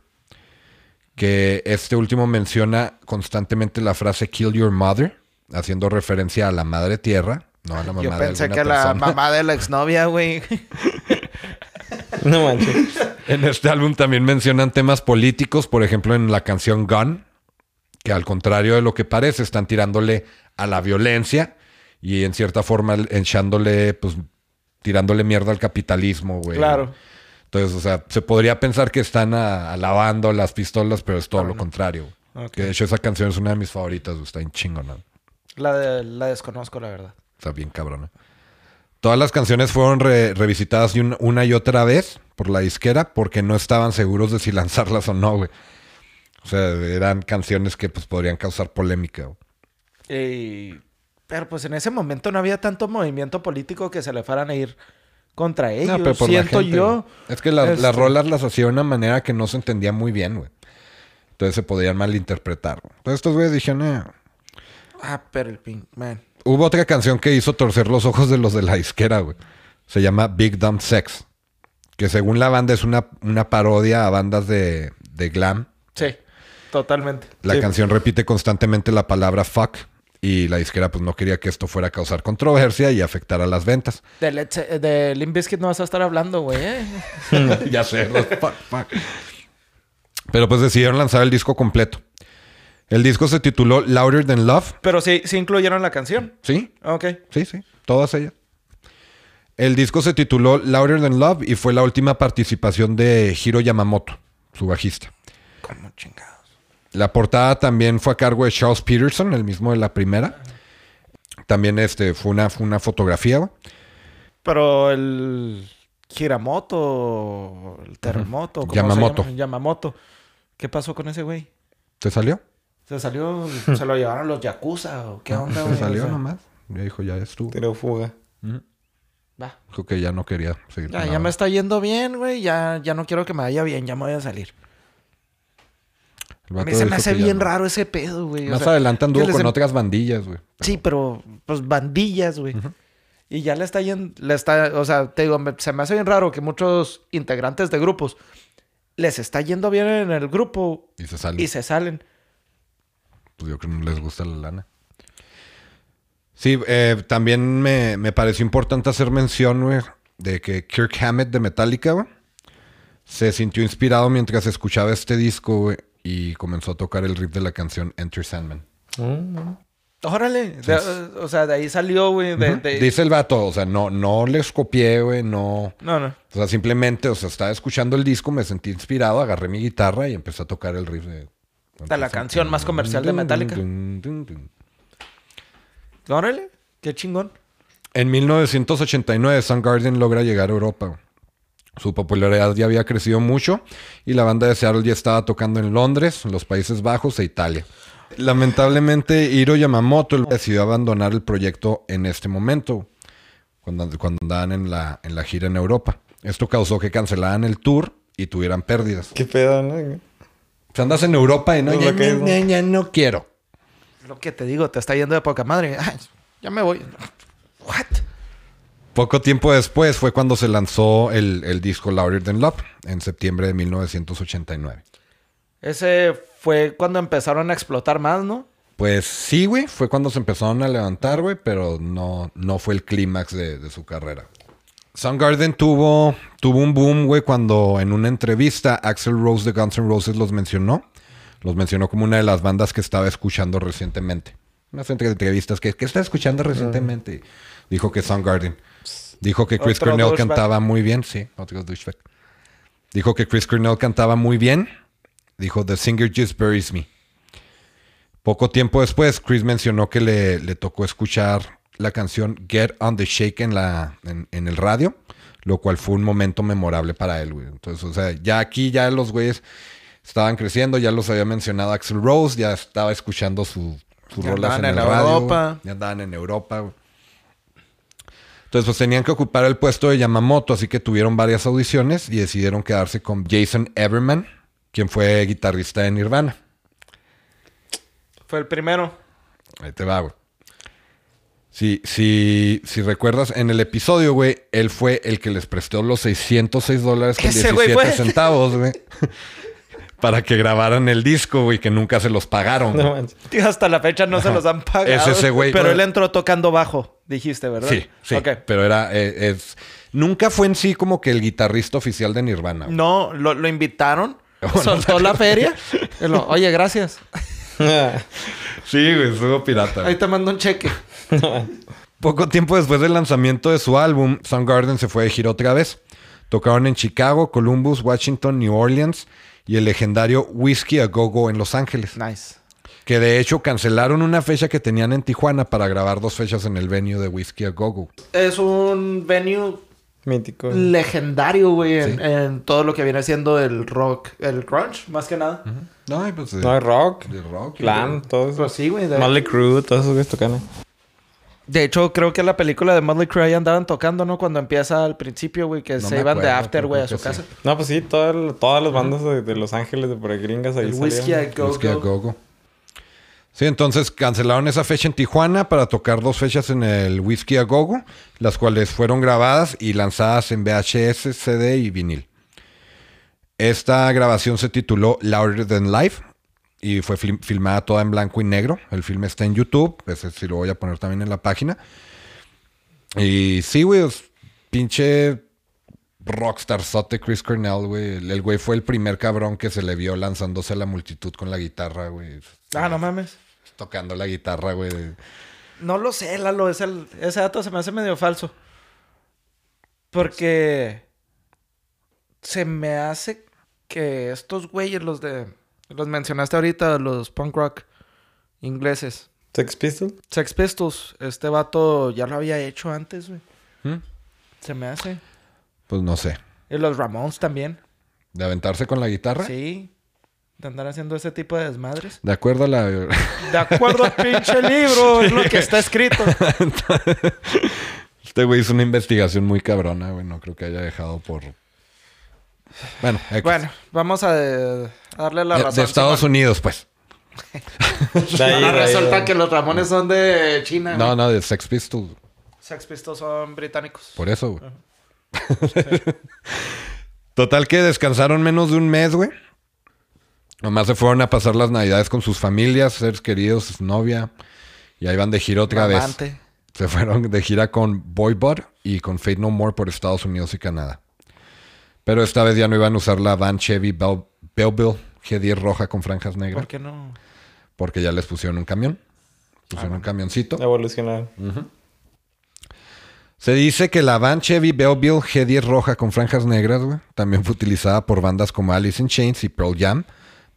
Que este último menciona constantemente la frase Kill Your Mother, haciendo referencia a la madre tierra, no a la mamá Yo de pensé que la persona. mamá de la exnovia, güey. No manches. En este álbum también mencionan temas políticos, por ejemplo en la canción Gun, que al contrario de lo que parece, están tirándole a la violencia y en cierta forma echándole, pues, tirándole mierda al capitalismo, güey. Claro. Entonces, o sea, se podría pensar que están alabando las pistolas, pero es todo lo contrario. Ok. Que de hecho esa canción es una de mis favoritas, güey, está en chingona. La, de- la desconozco, la verdad. Está bien cabrona. Todas las canciones fueron re- revisitadas una y otra vez por la disquera porque no estaban seguros de si lanzarlas o no, güey. O sea, eran canciones que pues podrían causar polémica. güey. Y- Pero pues en ese momento no había tanto movimiento político que se le fueran a ir contra ellos. No, pero por la Siento gente, yo. Es que las, Este- las rolas las hacía de una manera que no se entendía muy bien, güey. Entonces se podían malinterpretar. Entonces estos güeyes dijeron, "Eh". Ah, pero el pin... Man. Hubo otra canción que hizo torcer los ojos de los de la disquera, güey. Se llama Big Dumb Sex. Que según la banda es una, una parodia a bandas de, de glam. Sí, totalmente. La Sí. canción repite constantemente la palabra fuck. Y la disquera pues no quería que esto fuera a causar controversia y afectar a las ventas. De, de Limp Bizkit no vas a estar hablando, güey. ¿eh? ya sé. los fuck, fuck. Pero pues decidieron lanzar el disco completo. El disco se tituló Louder Than Love. Pero sí, sí incluyeron la canción. ¿Sí? Ok. Sí, sí, todas ellas. El disco se tituló Louder Than Love y fue la última participación de Hiro Yamamoto, su bajista. Como chingados. La portada también fue a cargo de Charles Peterson, el mismo de la primera. También este, fue, una, fue una fotografía. Pero el Hiramoto, el terremoto, ¿cómo se Yamamoto. llama? Yamamoto. ¿Qué pasó con ese güey? ¿Te salió? ¿Se salió, se lo llevaron los Yakuza o qué onda, güey? ¿Te salió O sea, nomás? Ya dijo, ya estuvo. Tiró fuga. Va. Dijo que ya no quería seguir. Ya, con ya me está yendo bien, güey. Ya, ya no quiero que me vaya bien. Ya me voy a salir. A mí se me hace bien raro ese pedo, güey. O Más sea, adelante anduvo con em- otras bandillas, güey. Sí, pero pues bandillas, güey. Y ya le está yendo, le está, o sea, te digo, me- se me hace bien raro que muchos integrantes de grupos les está yendo bien en el grupo Y se sale. y se salen. Pues yo creo que no les gusta la lana. Sí, eh, también me, me pareció importante hacer mención, güey, de que Kirk Hammett de Metallica, güey, se sintió inspirado mientras escuchaba este disco, güey, y comenzó a tocar el riff de la canción Enter Sandman. Órale, de- o sea, de ahí salió, güey, de, de- Dice el vato, o sea, no, no les copié, güey, no... No, no. O sea, simplemente, o sea, estaba escuchando el disco, me sentí inspirado, agarré mi guitarra y empecé a tocar el riff de... De la canción más comercial de Metallica. Órale, qué chingón. En 1989, Soundgarden logra llegar a Europa. Su popularidad ya había crecido mucho y la banda de Seattle ya estaba tocando en Londres, en los Países Bajos e Italia. Lamentablemente, Hiro Yamamoto decidió abandonar el proyecto en este momento, cuando, cuando andaban en la, en la gira en Europa. Esto causó que cancelaran el tour y tuvieran pérdidas. ¿Qué pedo, no? O sea, andas en Europa y no, Es ya, ya- ¿no? ya- ya no quiero. Lo que te digo, te está yendo de poca madre. Ay, ya me voy. Poco tiempo después fue cuando se lanzó el, el disco Louder Than Love, en septiembre de 1989. Ese fue cuando empezaron a explotar más, ¿no? Pues sí, güey, fue cuando se empezaron a levantar, güey, pero no, no fue el clímax de, de su carrera. Soundgarden tuvo, tuvo un boom, güey, cuando en una entrevista Axel Rose de Guns N' Roses los mencionó. Los mencionó como una de las bandas que estaba escuchando recientemente. Unas entre- entrevistas que, que está escuchando recientemente. Dijo que Soundgarden. Dijo que Chris Cornell cantaba muy bien, sí, otro douchebag. Dijo que Chris Cornell cantaba muy bien. Dijo, The Singer Just Buries Me. Poco tiempo después, Chris mencionó que le, le tocó escuchar la canción Get on the Shake en, la, en, en el radio, lo cual fue un momento memorable para él, güey. Entonces, o sea, ya aquí ya los güeyes estaban creciendo, ya los había mencionado Axel Rose, ya estaba escuchando su, sus Ya rolas en el en radio. Europa. güey. Ya andaban en Europa, güey. Entonces, pues tenían que ocupar el puesto de Yamamoto, así que tuvieron varias audiciones y decidieron quedarse con Jason Everman, quien fue guitarrista de Nirvana. Fue el primero. Ahí te va, güey. Si, si, si recuerdas, en el episodio, güey, él fue el que les prestó los 606 dólares con Ese güey 17 fue. centavos, güey. para que grabaran el disco, güey, que nunca se los pagaron. No. Tío, hasta la fecha no se los han pagado. Es ese güey. Pero Bueno. él entró tocando bajo, dijiste, ¿verdad? Sí, sí. Ok. Pero era, eh, es... Nunca fue en sí como que el guitarrista oficial de Nirvana. güey. No, lo, lo invitaron, Bueno, soltó la feria. lo, Oye, gracias. Sí, güey, estuvo pirata. Ahí te mando un cheque. Poco tiempo después del lanzamiento de su álbum, Soundgarden se fue de gira otra vez. Tocaron en Chicago, Columbus, Washington, New Orleans y el legendario Whiskey a Go Go en Los Ángeles. Nice. Que de hecho cancelaron una fecha que tenían en Tijuana para grabar dos fechas en el venue de Whiskey a Go Go. Es un venue Mítico. legendario, güey, en, en todo lo que viene siendo el rock, el grunge, más que nada. No, pues de, No, hay rock. de rock. Clan, todo eso. Pues sí, güey. De, Motley Crue, todos esos güeyes tocan. De hecho, creo que la película de Motley Crue ahí andaban tocando, ¿no? Cuando empieza al principio, güey, que No se iban de after, güey, a su casa. sí. No, pues sí, todo el- todas las bandas de, de Los Ángeles, de por ahí gringas ahí El Whiskey salían. a Go Whiskey a Go. Go Go. Sí, entonces cancelaron esa fecha en Tijuana para tocar dos fechas en el Whiskey a Go Go, las cuales fueron grabadas y lanzadas en VHS, CD y vinil. Esta grabación se tituló Louder Than Life y fue fil- filmada toda en blanco y negro. El filme está en YouTube, ese sí lo voy a poner también en la página. Y sí, güey, pinche rockstar sote Chris Cornell, güey. El el güey fue el primer cabrón que se le vio lanzándose a la multitud con la guitarra, güey. Ah, no mames. Tocando la guitarra, güey. No lo sé, Lalo. Ese dato se me hace medio falso. Porque se me hace que estos güeyes, los de... Los mencionaste ahorita, los punk rock ingleses. Sex Pistols. Sex Pistols, este vato ya lo había hecho antes, güey. ¿Mm? Se me hace. Pues no sé. Y los Ramones también. ¿De aventarse con la guitarra? Sí. De andar haciendo ese tipo de desmadres. De acuerdo a la... De acuerdo al pinche libro, es lo que está escrito. Este güey hizo una investigación muy cabrona, güey. No creo que haya dejado por... Bueno, X. Bueno, vamos a, eh, a darle la de, razón. de Estados Simón. Unidos, pues. De ahí, Ahora de ahí, resulta de- que los Ramones son de China. No, güey. no, de Sex Pistols. Sex Pistols son británicos. Por eso, güey. Total que descansaron menos de un mes, güey. Nomás se fueron a pasar las navidades con sus familias, seres queridos, su novia. Y ahí van de gira otra vez. Se fueron de gira con Boybud y con Fate No More por Estados Unidos y Canadá. Pero esta vez ya no iban a usar la van Chevy Bell- Belleville G10 roja con franjas negras. ¿Por qué no? Porque ya les pusieron un camión. Pusieron un camioncito. Evolucionar. Se dice que la van Chevy Belleville G10 roja con franjas negras, güey, también fue utilizada por bandas como Alice in Chains y Pearl Jam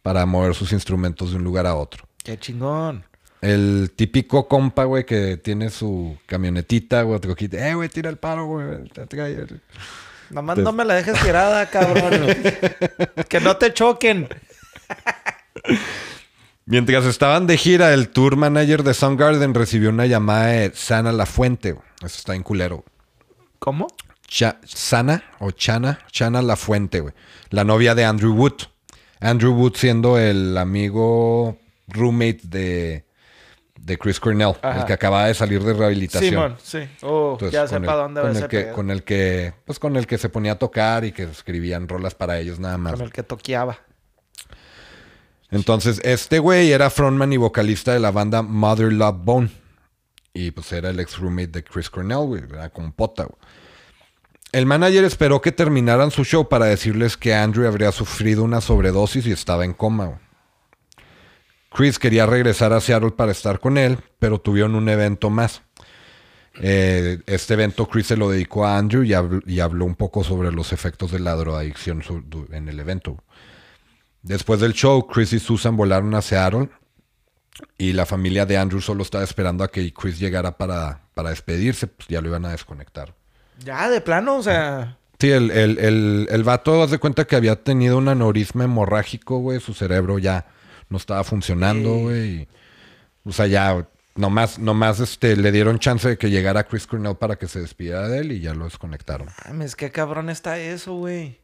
para mover sus instrumentos de un lugar a otro. Qué chingón. El típico compa, güey, que tiene su camionetita, güey. Eh, güey, tira el paro, güey. Te trae el-". Nomás Te- no me la dejes tirada, cabrón. que no te choquen. Mientras estaban de gira, el tour manager de Soundgarden recibió una llamada de Sana La Fuente. Eso está en culero. ¿Cómo? Cha- Sana o Chana, Chana La Fuente, güey. La novia de Andrew Wood. Andrew Wood siendo el amigo roommate de, de Chris Cornell, Ajá. el que acababa de salir de rehabilitación. Simón, sí. Oh, Entonces, ya el- dónde va con ese el que, con el que, pues con el que se ponía a tocar y que escribían rolas para ellos nada más. Con el que toqueaba. Entonces, este güey era frontman y vocalista de la banda Mother Love Bone. Y pues era el ex roommate de Chris Cornell, güey. Era como pota, güey. El manager esperó que terminaran su show para decirles que Andrew habría sufrido una sobredosis y estaba en coma. güey. Chris quería regresar a Seattle para estar con él, pero tuvieron un evento más. Eh, este evento Chris se lo dedicó a Andrew y, habl- y habló un poco sobre los efectos de la drogadicción en el evento. Después del show, Chris y Susan volaron a Seattle y la familia de Andrew solo estaba esperando a que Chris llegara para, para despedirse, pues ya lo iban a desconectar. Ya, de plano, o sea. Sí, el, el, el, el vato, haz de cuenta que había tenido un aneurisma hemorrágico, güey, su cerebro ya no estaba funcionando, güey. O sea, ya nomás, nomás este, le dieron chance de que llegara Chris Cornell para que se despidiera de él y ya lo desconectaron. Mames, qué cabrón está eso, güey.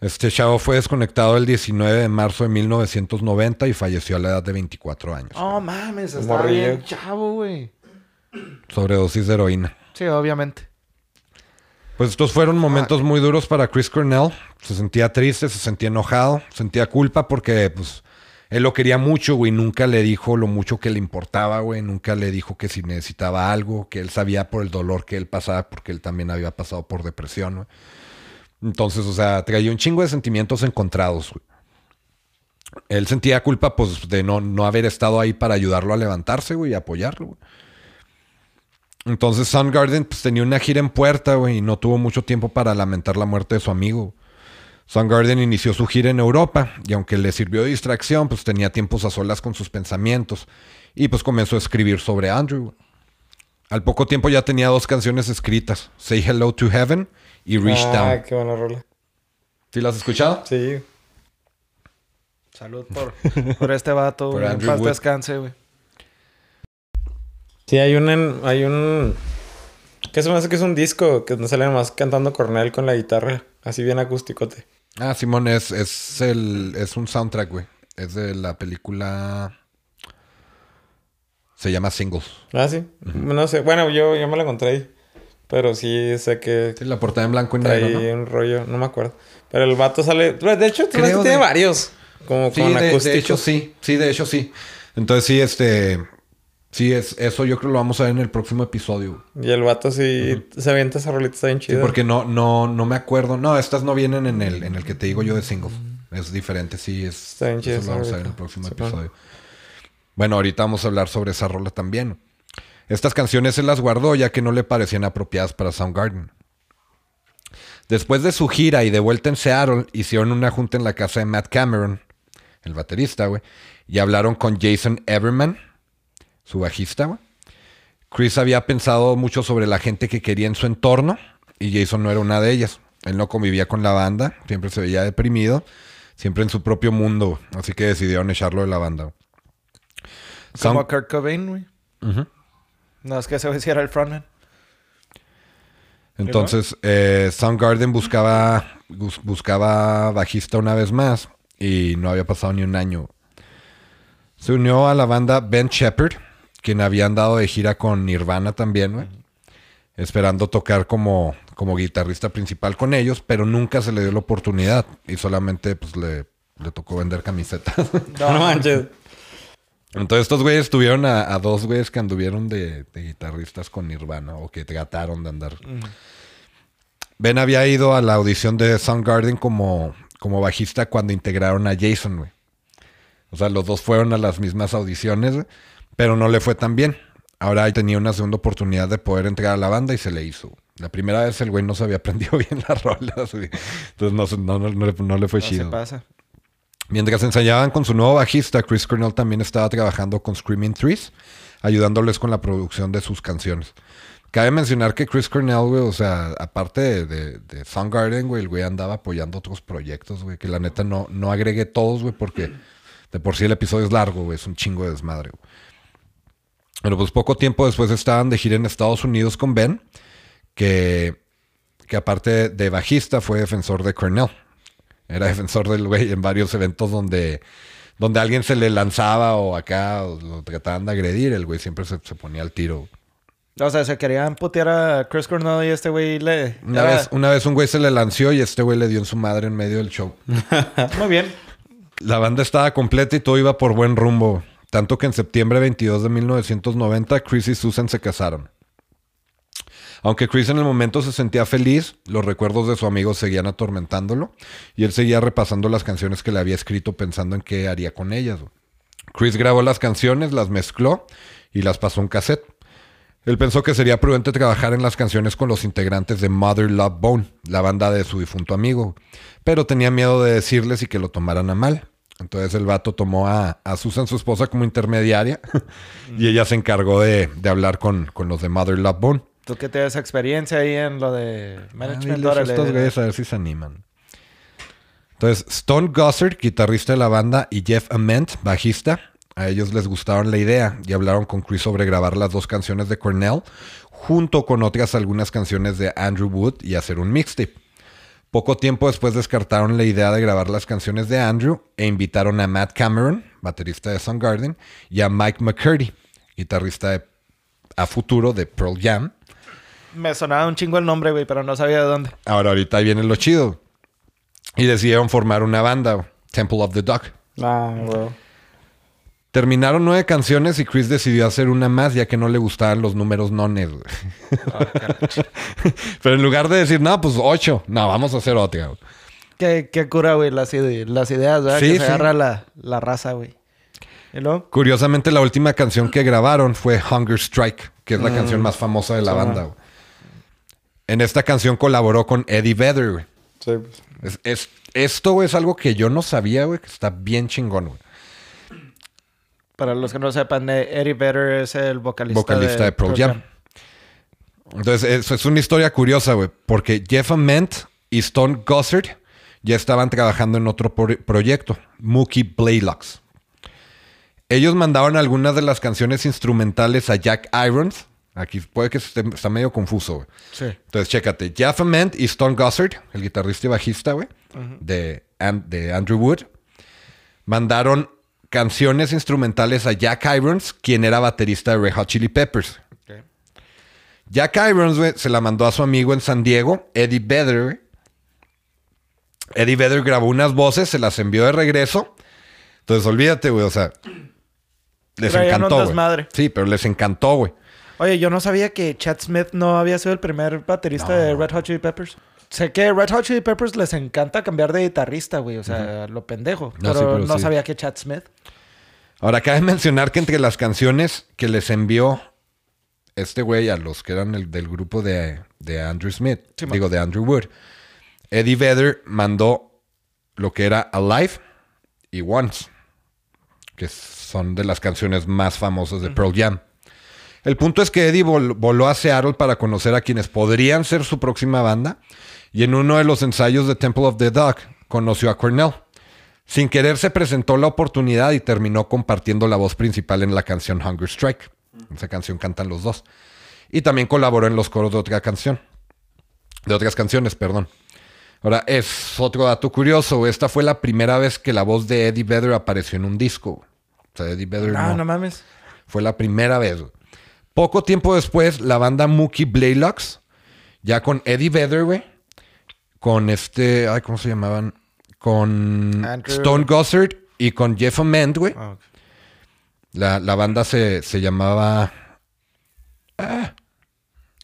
Este chavo fue desconectado el 19 de marzo de 1990 y falleció a la edad de 24 años. Oh, mames, está bien chavo, güey. Sobredosis de heroína. Sí, obviamente. Pues estos fueron momentos muy duros para Chris Cornell. Se sentía triste, se sentía enojado, sentía culpa porque pues él lo quería mucho, güey. Nunca le dijo lo mucho que le importaba, güey. Nunca le dijo que si necesitaba algo, que él sabía por el dolor que él pasaba porque él también había pasado por depresión, güey. Entonces, o sea, traía un chingo de sentimientos encontrados, güey. Él sentía culpa, pues, de no, no haber estado ahí para ayudarlo a levantarse, güey, y apoyarlo, güey. Entonces Soundgarden pues, tenía una gira en puerta, güey, y no tuvo mucho tiempo para lamentar la muerte de su amigo. Soundgarden inició su gira en Europa, y aunque le sirvió de distracción, pues tenía tiempos a solas con sus pensamientos, y pues comenzó a escribir sobre Andrew. Al poco tiempo ya tenía dos canciones escritas, Say Hello to Heaven y Reach ah, Down. qué buena rola. ¿Sí las has escuchado? Sí. Salud por, por este vato, Por güey. En Andrew paz Wood. descanse, güey. Sí, hay un... Hay un... ¿Qué se me hace que es un disco? Que no sale más cantando Cornell con la guitarra. Así bien acústicote. Ah, Simón, es, es, el, es un soundtrack, güey. Es de la película... Se llama Singles. Ah, sí. No sé. Bueno, yo, yo me la encontré ahí. Pero sí sé que Sí, la portada en blanco y negro, ¿no? un rollo. No me acuerdo. Pero el vato sale... De hecho, Creo tiene de- varios. Como Sí, con de, de acústicos. hecho sí. Sí, de hecho sí. Entonces sí, este... Sí, es, eso yo creo que lo vamos a ver en el próximo episodio. Y el vato sí se avienta esa rolita, está bien Sí, chida. porque no, no, no me acuerdo. No, estas no vienen en el, en el que te digo yo de singles. Es diferente, sí. Es, Está bien eso lo vamos a ver en el próximo Sí, episodio. Bueno, ahorita vamos a hablar sobre esa rola también. Estas canciones se las guardó ya que no le parecían apropiadas para Soundgarden. Después de su gira y de vuelta en Seattle, hicieron una junta en la casa de Matt Cameron, el baterista, güey, y hablaron con Jason Everman, su bajista, güey, Chris había pensado mucho sobre la gente que quería en su entorno y Jason no era una de ellas. Él no convivía con la banda, siempre se veía deprimido, siempre en su propio mundo, así que decidieron echarlo de la banda. Como Sound- Kurt Cobain, güey. No, es que ese era el frontman. Entonces, eh, Soundgarden buscaba, bus- buscaba bajista una vez más y no había pasado ni un año. Se unió a la banda Ben Shepard, quien había andado de gira con Nirvana también, güey, esperando tocar como, como guitarrista principal con ellos, pero nunca se le dio la oportunidad y solamente pues, le, le tocó vender camisetas. No, manches. Entonces estos güeyes tuvieron a, a dos güeyes que anduvieron de, de guitarristas con Nirvana o que trataron de andar. Ben había ido a la audición de Soundgarden como, como bajista cuando integraron a Jason, güey. O sea, los dos fueron a las mismas audiciones, güey, pero no le fue tan bien. Ahora tenía una segunda oportunidad de poder entrar a la banda y se le hizo. La primera vez el güey no se había aprendido bien las rolas. Entonces no, no, no, no le, fue No se chido. pasa. Mientras ensayaban con su nuevo bajista, Chris Cornell también estaba trabajando con Screaming Trees, ayudándoles con la producción de sus canciones. Cabe mencionar que Chris Cornell, güey, o sea, aparte de, de, de Soundgarden, güey, el güey andaba apoyando otros proyectos, güey, que la neta no, no agregué todos, güey, porque de por sí el episodio es largo, güey, es un chingo de desmadre, güey. Pero pues poco tiempo después estaban de gira en Estados Unidos con Ben, que, que aparte de bajista fue defensor de Cornell. Era defensor del güey en varios eventos donde, donde alguien se le lanzaba o acá o lo trataban de agredir. El güey siempre se, se ponía al tiro. O sea, se querían putear a Chris Cornell y este güey le... Una, era- vez, una vez un güey se le lanció y este güey le dio en su madre en medio del show. Muy bien. La banda estaba completa y todo iba por buen rumbo. Tanto que en septiembre 22 de 1990, Chris y Susan se casaron. Aunque Chris en el momento se sentía feliz, los recuerdos de su amigo seguían atormentándolo y él seguía repasando las canciones que le había escrito pensando en qué haría con ellas. Chris grabó las canciones, las mezcló y las pasó en cassette. Él pensó que sería prudente trabajar en las canciones con los integrantes de Mother Love Bone, la banda de su difunto amigo, pero tenía miedo de decirles y que lo tomaran a mal. Entonces el vato tomó a, a Susan, su esposa, como intermediaria y ella se encargó de, de hablar con, con los de Mother Love Bone. Tú que tienes experiencia ahí en lo de Ah, management. diles a órale. estos güeyes a ver si se animan. Entonces, Stone Gossard, guitarrista de la banda, y Jeff Ament, bajista, a ellos les gustaron la idea y hablaron con Chris sobre grabar las dos canciones de Cornell, junto con otras algunas canciones de Andrew Wood y hacer un mixtape. Poco tiempo después descartaron la idea de grabar las canciones de Andrew e invitaron a Matt Cameron, baterista de Soundgarden, y a Mike McCurdy, guitarrista de, a futuro de Pearl Jam, Me sonaba un chingo el nombre, güey, pero no sabía de dónde. Ahora, ahorita viene lo chido. Y decidieron formar una banda, Temple of the Dog. Ah, güey. Terminaron nueve canciones y Chris decidió hacer una más ya que no le gustaban los números nones. güey. Pero en lugar de decir, no, pues ocho, no, vamos a hacer otra. güey. Qué, qué cura, güey, las, ide- las ideas, ¿verdad? Sí, que se sí. agarra la, la raza, güey. ¿Y luego? Curiosamente, la última canción que grabaron fue Hunger Strike, que es la canción más famosa de la sí, banda. güey. En esta canción colaboró con Eddie Vedder. güey. Sí, pues. Es, es- esto güey, es algo que yo no sabía, güey, que está bien chingón, güey. Para los que no sepan, eh, Eddie Vedder es el vocalista, vocalista de, Pearl Jam. Entonces, es, es una historia curiosa, güey, porque Jeff Ament y Stone Gossard ya estaban trabajando en otro pro- proyecto, Mookie Blaylocks. Ellos mandaban algunas de las canciones instrumentales a Jack Irons. Aquí puede que esté, está medio confuso, güey. Sí. Entonces, chécate. Jeff Ament y Stone Gossard, el guitarrista y bajista, güey, de, de Andrew Wood, mandaron canciones instrumentales a Jack Irons, quien era baterista de Red Hot Chili Peppers. Jack Irons, se la mandó a su amigo en San Diego, Eddie Vedder. Eddie Vedder grabó unas voces, se las envió de regreso. Entonces, olvídate, güey, o sea, les encantó. Sí, pero les encantó, güey. Oye, yo no sabía que Chad Smith no había sido el primer baterista de Red Hot Chili Peppers. Sé que Red Hot Chili Peppers les encanta cambiar de guitarrista, güey. O sea, lo pendejo. No, pero, sí, pero no sí. sabía que Chad Smith. Ahora, cabe mencionar que entre las canciones que les envió este güey a los que eran el, del grupo de, de Andrew Smith, Sí, digo, de Andrew Wood, Eddie Vedder mandó lo que era Alive y Once, que son de las canciones más famosas de Pearl Jam. El punto es que Eddie vol- voló a Seattle para conocer a quienes podrían ser su próxima banda. Y en uno de los ensayos de Temple of the Dog conoció a Cornell. Sin querer se presentó la oportunidad y terminó compartiendo la voz principal en la canción Hunger Strike. Esa canción cantan los dos. Y también colaboró en los coros de otra canción. De otras canciones, perdón. Ahora, es otro dato curioso. Esta fue la primera vez que la voz de Eddie Vedder apareció en un disco. O sea, Eddie Vedder Ah, no. no mames. Fue la primera vez. Poco tiempo después, la banda Mookie Blaylock, ya con Eddie Vedder, güey, con este, ay, ¿cómo se llamaban? Con Andrew- Stone Gossard y con Jeff Ament, güey. Ah. La, la banda se, se llamaba,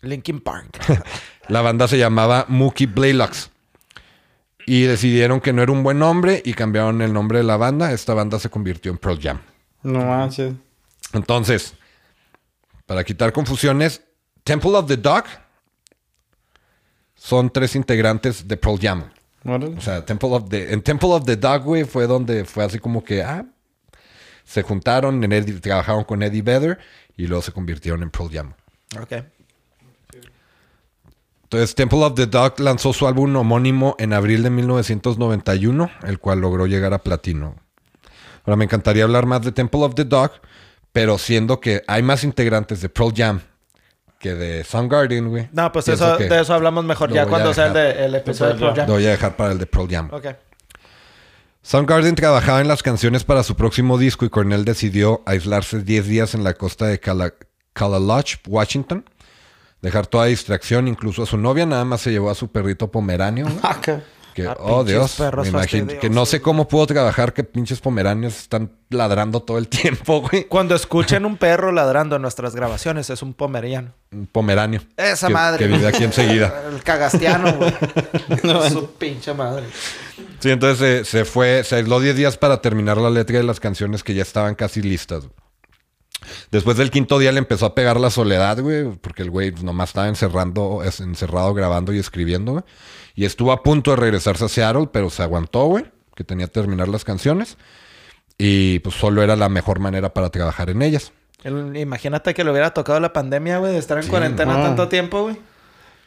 Linkin Park. la banda se llamaba Mookie Blaylocks. Y decidieron que no era un buen nombre y cambiaron el nombre de la banda. Esta banda se convirtió en Pearl Jam. No manches. Entonces, para quitar confusiones, Temple of the Dog son tres integrantes de Pearl Jam. Órale. O sea, Temple of the, en Temple of the Dog, güey, fue donde fue así como que, ah, se juntaron, en Eddie- trabajaron con Eddie Vedder y luego se convirtieron en Pearl Jam. ok. Entonces, Temple of the Dog lanzó su álbum homónimo en abril de 1991, el cual logró llegar a platino. Ahora, me encantaría hablar más de Temple of the Dog, pero siendo que hay más integrantes de Pearl Jam que de Soundgarden, güey. No, pues eso, de eso hablamos mejor ya cuando sea el, de- el episodio de Pearl Jam. Lo voy a dejar para el de Pearl Jam. Ok. Soundgarden trabajaba en las canciones para su próximo disco y Cornell decidió aislarse 10 días en la costa de Cala- Calaloch, Washington. Dejar toda distracción, incluso a su novia, nada más se llevó a su perrito pomeráneo. Que, Ah, oh Dios, perros me imagino que no sé cómo pudo trabajar que pinches pomeranios están ladrando todo el tiempo, güey. Cuando escuchen un perro ladrando en nuestras grabaciones, es un pomeriano. Un pomeranio. Esa que, madre. Que vive aquí enseguida. El cagastiano, güey. Su pinche madre. Sí, entonces se, se fue, se aisló 10 días para terminar la letra de las canciones que ya estaban casi listas. Después del quinto día le empezó a pegar la soledad, güey, porque el güey nomás estaba encerrando, encerrado grabando y escribiendo, güey. Y estuvo a punto de regresarse a Seattle, pero se aguantó, güey, que tenía que terminar las canciones. Y pues solo era la mejor manera para trabajar en ellas. El- imagínate que le hubiera tocado la pandemia, güey, de estar en cuarentena no. tanto tiempo, güey.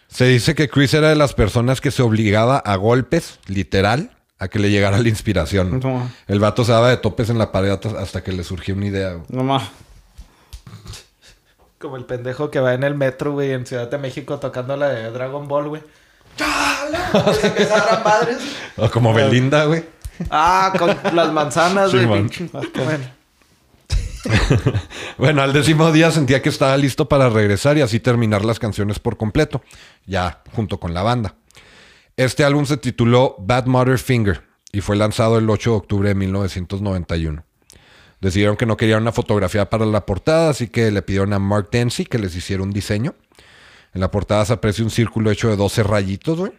Se dice que Chris era de las personas que se obligaba a golpes, literal, a que le llegara la inspiración. No. El vato se daba de topes en la pared hasta- hasta que le surgió una idea. güey. No más. Como el pendejo que va en el metro, güey, en Ciudad de México tocando la de Dragon Ball, güey. O como Belinda, güey. Ah, con las manzanas, güey. Bueno. Bueno, al décimo día sentía que estaba listo para regresar y así terminar las canciones por completo, ya junto con la banda. Este álbum se tituló Bad Mother Finger y fue lanzado el 8 de octubre de 1991. Decidieron que no querían una fotografía para la portada, así que le pidieron a Mark Dempsey que les hiciera un diseño. En la portada se aprecia un círculo hecho de 12 rayitos, güey,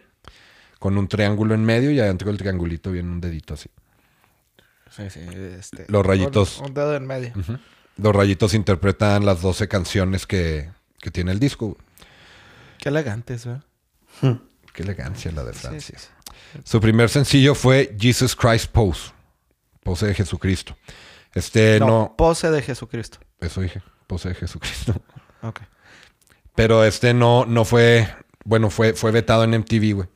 con un triángulo en medio y adentro del triangulito viene un dedito así. Sí, sí, este, Los rayitos. Un, un dedo en medio. Los rayitos interpretan las 12 canciones que, que tiene el disco. güey. Qué elegantes, güey. Qué elegancia la de Francia. sí, Su primer sencillo fue Jesus Christ Pose. Pose de Jesucristo. Este No, no, pose de Jesucristo. Eso dije. Pose de Jesucristo. Ok. Pero este no, no fue. Bueno, fue, fue vetado en MTV, güey.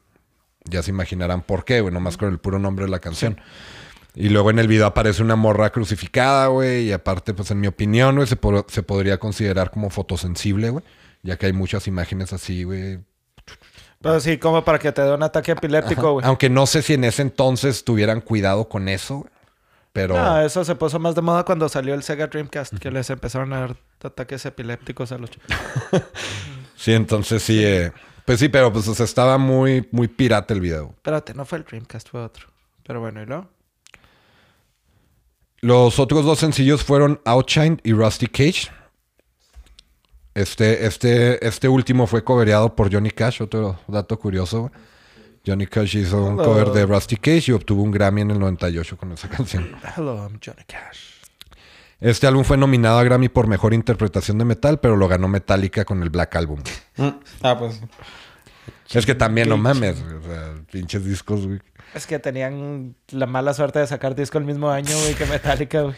Ya se imaginarán por qué, güey. Nomás con el puro nombre de la canción. Y luego en el video aparece una morra crucificada, güey. Y aparte, pues en mi opinión, güey, se, po- se podría considerar como fotosensible, güey. Ya que hay muchas imágenes así, güey. Pero sí, como para que te dé un ataque epiléptico, güey. Aunque no sé si en ese entonces tuvieran cuidado con eso, güey. Pero. No, eso se puso más de moda cuando salió el Sega Dreamcast, que les empezaron a dar ataques epilépticos a los... Sí, entonces sí. eh, pues sí, pero pues o sea, estaba muy, muy pirata el video. Espérate, no fue el Dreamcast, fue otro. Pero bueno, ¿y luego? Los otros dos sencillos fueron Outshine y Rusty Cage. Este, este, este último fue covereado por Johnny Cash, otro dato curioso. Johnny Cash hizo un Hello. cover de Rusty Cage y obtuvo un Grammy en el 98 con esa canción. Hello, I'm Johnny Cash. Este álbum fue nominado a Grammy por mejor interpretación de metal, pero lo ganó Metallica con el Black Album. Mm. Ah, pues. Es que también no mames, o sea, pinches discos, güey. Es que tenían la mala suerte de sacar disco el mismo año, güey, que Metallica, güey.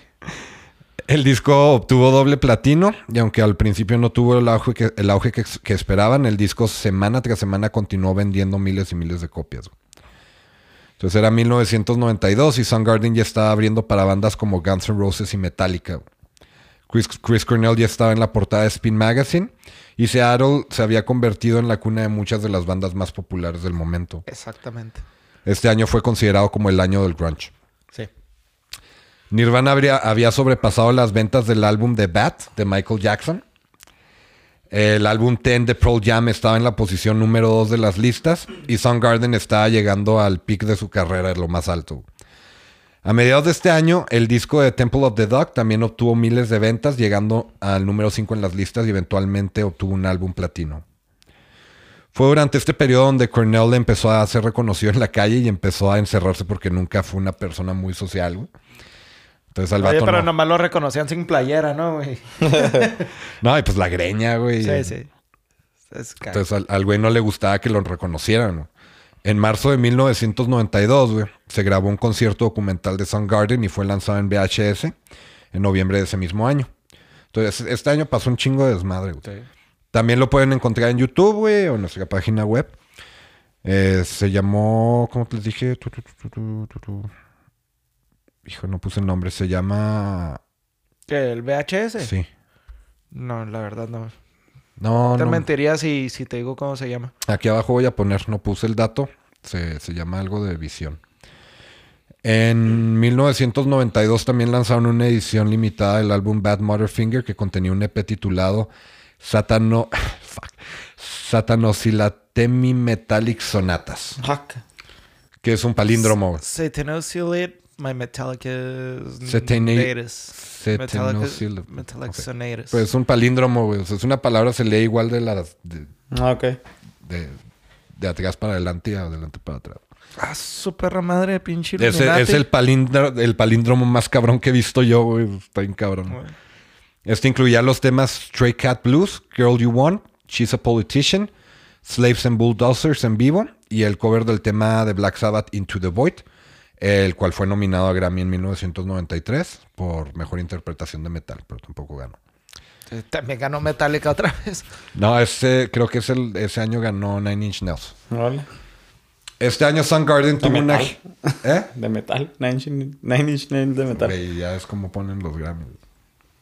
El disco obtuvo doble platino y aunque al principio no tuvo el auge, que, el auge que, que esperaban, el disco semana tras semana continuó vendiendo miles y miles de copias. Entonces era 1992 y Soundgarden ya estaba abriendo para bandas como Guns N' Roses y Metallica. Chris, Chris Cornell ya estaba en la portada de Spin Magazine y Seattle se había convertido en la cuna de muchas de las bandas más populares del momento. Exactamente. Este año fue considerado como el año del grunge. Nirvana había sobrepasado las ventas del álbum The Bat de Michael Jackson. El álbum Ten de Pearl Jam estaba en la posición número 2 de las listas y Soundgarden estaba llegando al pic de su carrera, en lo más alto. A mediados de este año, el disco de Temple of the Dog también obtuvo miles de ventas, llegando al número 5 en las listas y eventualmente obtuvo un álbum platino. Fue durante este periodo donde Cornell empezó a ser reconocido en la calle y empezó a encerrarse porque nunca fue una persona muy social. Entonces al Oye, vato pero no. nomás lo reconocían sin playera, ¿no, güey? No, y pues la greña, güey. Sí, sí. Es Entonces al, al güey no le gustaba que lo reconocieran. ¿no? En marzo de 1992, güey, se grabó un concierto documental de Soundgarden y fue lanzado en VHS en noviembre de ese mismo año. Entonces este año pasó un chingo de desmadre, güey. Sí. También lo pueden encontrar en YouTube, güey, o en nuestra página web. Eh, se llamó, ¿cómo les dije? Tu, tu, tu. Hijo, no puse el nombre. Se llama... ¿Qué, ¿El VHS? Sí. No, la verdad no. No, Te no. mentiría si, si te digo cómo se llama. Aquí abajo voy a poner, no puse el dato. Se, se llama algo de visión. En 1992 también lanzaron una edición limitada del álbum Bad Motherfinger que contenía un EP titulado Satano... fuck, Satanosilatemi Metallic Sonatas. Que es un palíndromo. güey. My metallic is... Satani- Metallic, Satanosyl- metallic ok. sonatus. Pues es un palíndromo, güey. O sea, es una palabra, se lee igual de las... De, Ah, ok. de, de atrás para adelante y adelante para atrás. Ah, su perra madre, pinche Ese Illuminati. es el, palíndro- el palíndromo más cabrón que he visto yo, güey. Está bien cabrón. Güey. Este incluía los temas Stray Cat Blues, Girl You Want, She's a Politician, Slaves and Bulldozers en vivo y el cover del tema de Black Sabbath Into the Void, el cual fue nominado a Grammy en 1993 por mejor interpretación de metal, pero tampoco ganó. También ganó Metallica otra vez. No, ese creo que es el, ese año ganó Nine Inch Nails. Vale. Este año Soundgarden tuvo una... metal? ¿Eh? De metal. Nine inch, nine inch nails de metal. Güey, ya es como ponen los Grammys.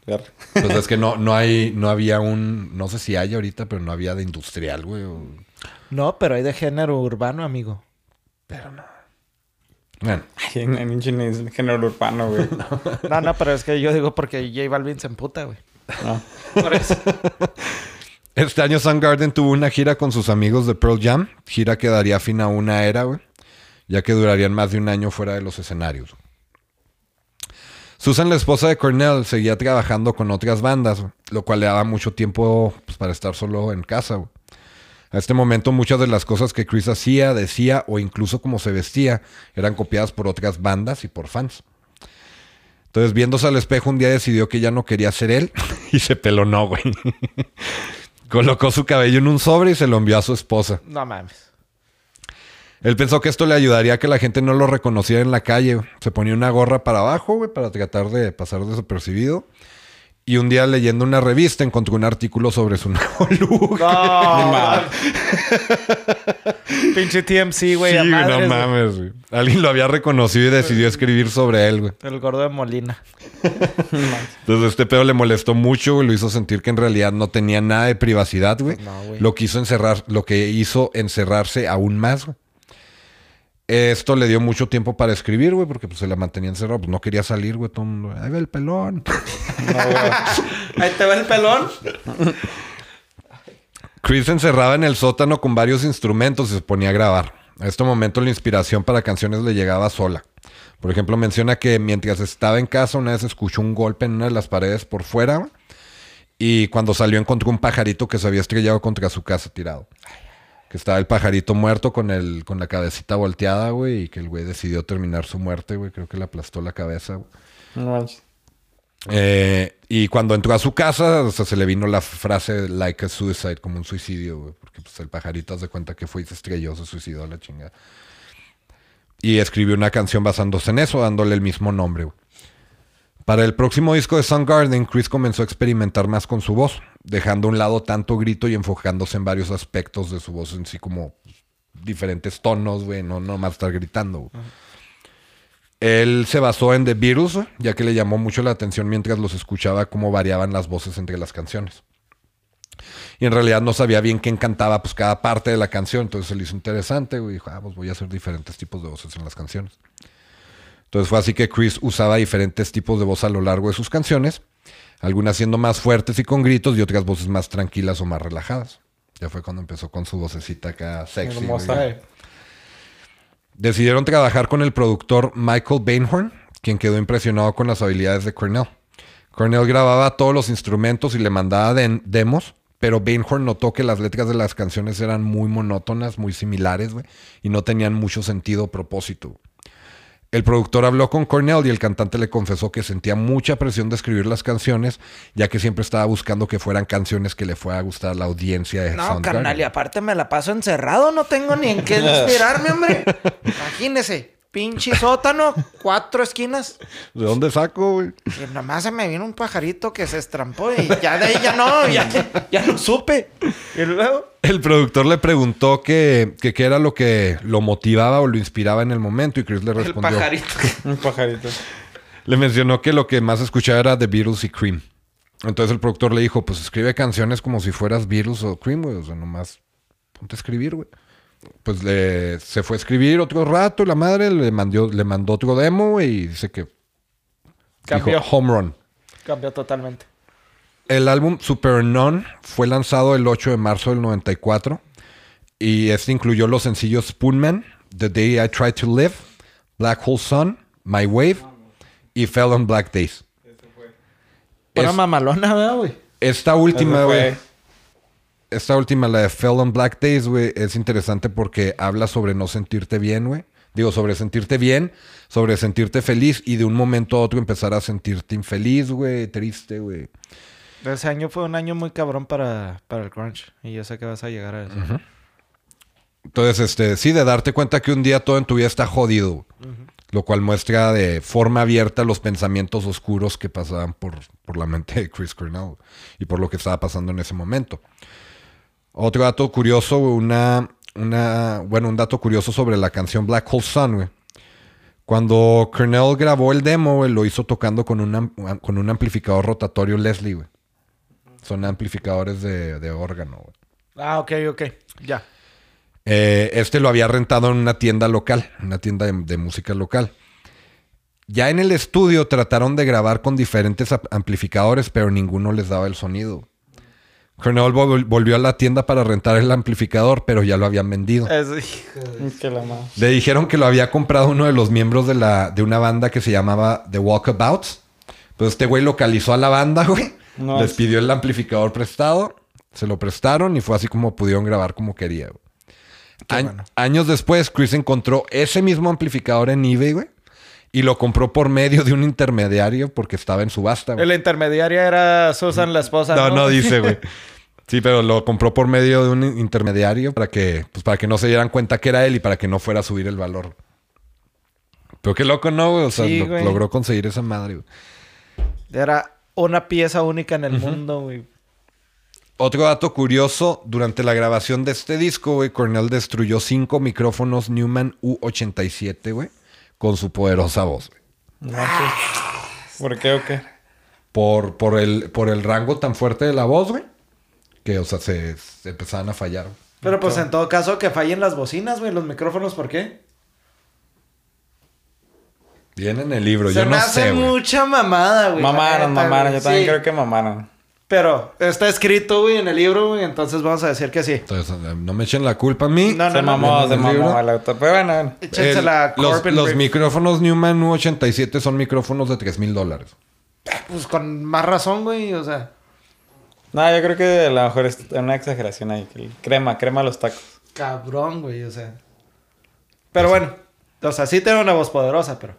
Pues es que no, no hay, no había un, no sé si hay ahorita, pero no había de industrial, güey. o- No, pero hay de género urbano, amigo. Bueno, Ay, es género urbano, güey. No, no, pero es que yo digo porque J Balvin se emputa, güey. No. Por eso. este año Soundgarden tuvo una gira con sus amigos de Pearl Jam, gira que daría fin a una era, güey, ya que durarían más de un año fuera de los escenarios. Susan, la esposa de Cornell, seguía trabajando con otras bandas, lo cual le daba mucho tiempo pues, para estar solo en casa. güey. A este momento muchas de las cosas que Chris hacía, decía o incluso como se vestía eran copiadas por otras bandas y por fans. Entonces, viéndose al espejo, un día decidió que ya no quería ser él y se pelonó, güey. Colocó su cabello en un sobre y se lo envió a su esposa. No mames. Él pensó que esto le ayudaría a que la gente no lo reconociera en la calle. Se ponía una gorra para abajo, güey, para tratar de pasar desapercibido. Y un día leyendo una revista encontró un artículo sobre su nuevo look. No. Pinche TMC, güey. sí, no mames, güey. Alguien lo había reconocido y decidió escribir sobre él, güey. El gordo de Molina. Entonces este pedo le molestó mucho, güey. Lo hizo sentir que en realidad no tenía nada de privacidad, güey. No, güey. Lo quiso encerrar, lo que hizo encerrarse aún más, güey. Esto le dio mucho tiempo para escribir, güey, porque pues se la mantenía encerrado. Pues no quería salir, güey. Todo el mundo, ahí va el pelón. Ahí te va el pelón. Chris se encerraba en el sótano con varios instrumentos y se ponía a grabar. A este momento la inspiración para canciones le llegaba sola. Por ejemplo, menciona que mientras estaba en casa una vez escuchó un golpe en una de las paredes por fuera y cuando salió encontró un pajarito que se había estrellado contra su casa tirado. Que estaba el pajarito muerto con, el, con la cabecita volteada, güey, y que el güey decidió terminar su muerte, güey. Creo que le aplastó la cabeza, güey. No. Eh, y cuando entró a su casa, o sea, se le vino la frase like a suicide, como un suicidio, güey. Porque pues, el pajarito hace cuenta que fue y se estrelló, se suicidó a la chingada. Y escribió una canción basándose en eso, dándole el mismo nombre, güey. Para el próximo disco de Soundgarden, Chris comenzó a experimentar más con su voz, dejando a un lado tanto grito y enfocándose en varios aspectos de su voz en sí, como diferentes tonos, güey, no nomás estar gritando. güey. Él se basó en The güey, ya que le llamó mucho la atención mientras los escuchaba cómo variaban las voces entre las canciones. Y en realidad no sabía bien quién cantaba pues cada parte de la canción, entonces se le hizo interesante, güey, dijo, ah, pues voy a hacer diferentes tipos de voces en las canciones. Entonces fue así que Chris usaba diferentes tipos de voz a lo largo de sus canciones, algunas siendo más fuertes y con gritos y otras voces más tranquilas o más relajadas. Ya fue cuando empezó con su vocecita acá sexy. Hermosa. Decidieron trabajar con el productor Michael Bainhorn, quien quedó impresionado con las habilidades de Cornell. Cornell grababa todos los instrumentos y le mandaba demos, pero Bainhorn notó que las letras de las canciones eran muy monótonas, muy similares, güey, y no tenían mucho sentido o propósito. El productor habló con Cornell y el cantante le confesó que sentía mucha presión de escribir las canciones, ya que siempre estaba buscando que fueran canciones que le fuera a gustar a la audiencia de No, carnal, y aparte me la paso encerrado, no tengo ni en qué inspirarme, hombre. Imagínese, pinche sótano, cuatro esquinas. ¿De dónde saco, güey? Y nomás se me vino un pajarito que se estrampó y ya de ahí ya no, ya, ya no supe. Y luego, El productor le preguntó que que qué era lo que lo motivaba o lo inspiraba en el momento y Chris le el respondió. pajarito. Un pajarito. Le mencionó que lo que más escuchaba era The Beatles y Cream. Entonces el productor le dijo, pues escribe canciones como si fueras Beatles o Cream, güey. O sea, nomás ponte a escribir, güey. Pues le, se fue a escribir otro rato, la madre le mandó, le mandó otro demo y dice que Cambió. dijo home run. Cambió totalmente. El álbum Super Non fue lanzado el 8 de marzo del 94 y este incluyó los sencillos Spoonman, The Day I Tried to Live, Black Hole Sun, My Wave y Fell on Black Days. Una Es- mamalona, ¿verdad, güey? Esta última, güey, fue- esta última, la de Fell on Black Days, güey, es interesante porque habla sobre no sentirte bien, güey. Digo, sobre sentirte bien, sobre sentirte feliz y de un momento a otro empezar a sentirte infeliz, güey, triste, güey. Ese año fue un año muy cabrón para, para el crunch. Y yo sé que vas a llegar a eso. Entonces, este, sí, de darte cuenta que un día todo en tu vida está jodido. Lo cual muestra de forma abierta los pensamientos oscuros que pasaban por, por la mente de Chris Cornell y por lo que estaba pasando en ese momento. Otro dato curioso, una, una, bueno, un dato curioso sobre la canción Black Hole Sun, güey. Cuando Cornell grabó el demo, güey, lo hizo tocando con un, con un amplificador rotatorio Leslie, güey. Son amplificadores de, de órgano, güey. Ah, ok, ok. Ya. Eh, este lo había rentado en una tienda local, una tienda de, de música local. Ya en el estudio trataron de grabar con diferentes amplificadores, pero ninguno les daba el sonido. Cornell vol- volvió a la tienda para rentar el amplificador, pero ya lo habían vendido. Es, de-. Le dijeron que lo había comprado uno de los miembros de, la, de una banda que se llamaba The Walkabouts. Pues este güey localizó a la banda, güey. No, Les es- pidió el amplificador prestado. Se lo prestaron y fue así como pudieron grabar como quería, güey. Qué A- bueno. Años después, Chris encontró ese mismo amplificador en eBay, güey. Y lo compró por medio de un intermediario porque estaba en subasta, güey. El intermediario era Susan, la esposa. No, no dice, güey. Sí, pero lo compró por medio de un intermediario para que, pues, para que no se dieran cuenta que era él y para que no fuera a subir el valor. Pero qué loco, ¿no, güey? O sea, Sí, lo- güey. logró conseguir esa madre, güey. Era una pieza única en el mundo, güey. Otro dato curioso, durante la grabación de este disco, güey, Cornell destruyó cinco micrófonos Newman U87, güey, con su poderosa voz, güey. No, ¿Por qué o qué? Por, por, el, por el rango tan fuerte de la voz, güey, que, o sea, se, se empezaban a fallar. Pero pues en todo caso que fallen las bocinas, güey, los micrófonos, ¿por qué? Viene en el libro, Se yo me no hace sé, mucha mamada, güey. Mamaron, mamaron. Yo también creo que mamaron. Pero está escrito, güey, en el libro, güey, entonces vamos a decir que sí. Entonces, no me echen la culpa a mí. No, no, se no. mamó, ¿en se el mamó el auto. Pero bueno, El- la los, los micrófonos Newman U87 son micrófonos de 3 mil dólares. Pues con más razón, güey, o sea. No, yo creo que a lo mejor es una exageración ahí. Crema, crema los tacos. Cabrón, güey, o sea. Pero bueno, o sea, sí tiene una voz poderosa, pero.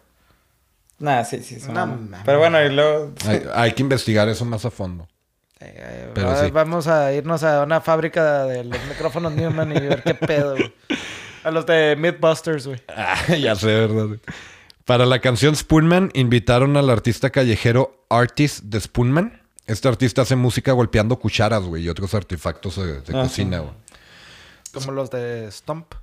Nah, sí, sí. es una- No mames. Pero bueno, y luego... Hay, hay que investigar eso más a fondo. eh, eh, Pero va- sí. Vamos a irnos a una fábrica de los micrófonos Newman y ver qué pedo, güey. A los de Mythbusters, güey. Ah, ya sé, ¿verdad? Para la canción Spoonman invitaron al artista callejero Artist de Spoonman. Este artista hace música golpeando cucharas, güey, y otros artefactos de, de Ah, cocina, sí. güey. Como los de Stomp.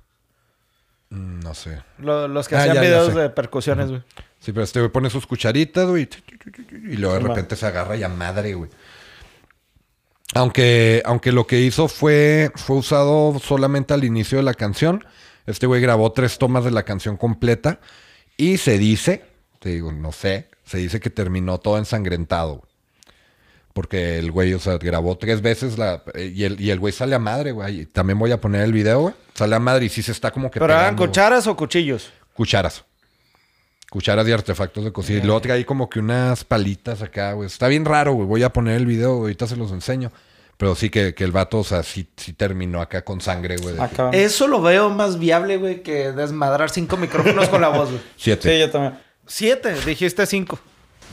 Mm, No sé. Lo- los que Ah, hacían ya, ya videos sé. de percusiones, güey. Sí, pero este güey pone sus cucharitas, güey. Y luego de Sí, repente se agarra y a madre, güey. Aunque, aunque lo que hizo fue, fue usado solamente al inicio de la canción. Este güey grabó tres tomas de la canción completa. Y se dice, te digo, no sé, se dice que terminó todo ensangrentado. güey. Porque el güey, o sea, grabó tres veces la, y el, y el güey sale a madre, güey. También voy a poner el video, güey. Sale a madre y sí se está como que ¿Pero eran pegando, güey. cucharas o cuchillos? Cucharas. Cucharas y artefactos de cocina. Y luego trae como que unas palitas acá, güey. Está bien raro, güey. Voy a poner el video, ahorita se los enseño. Pero sí que, que el vato, o sea, sí, sí terminó acá con sangre, güey. Eso lo veo más viable, güey, que desmadrar cinco micrófonos con la voz, güey. Siete. Sí, yo también. Siete, dijiste cinco.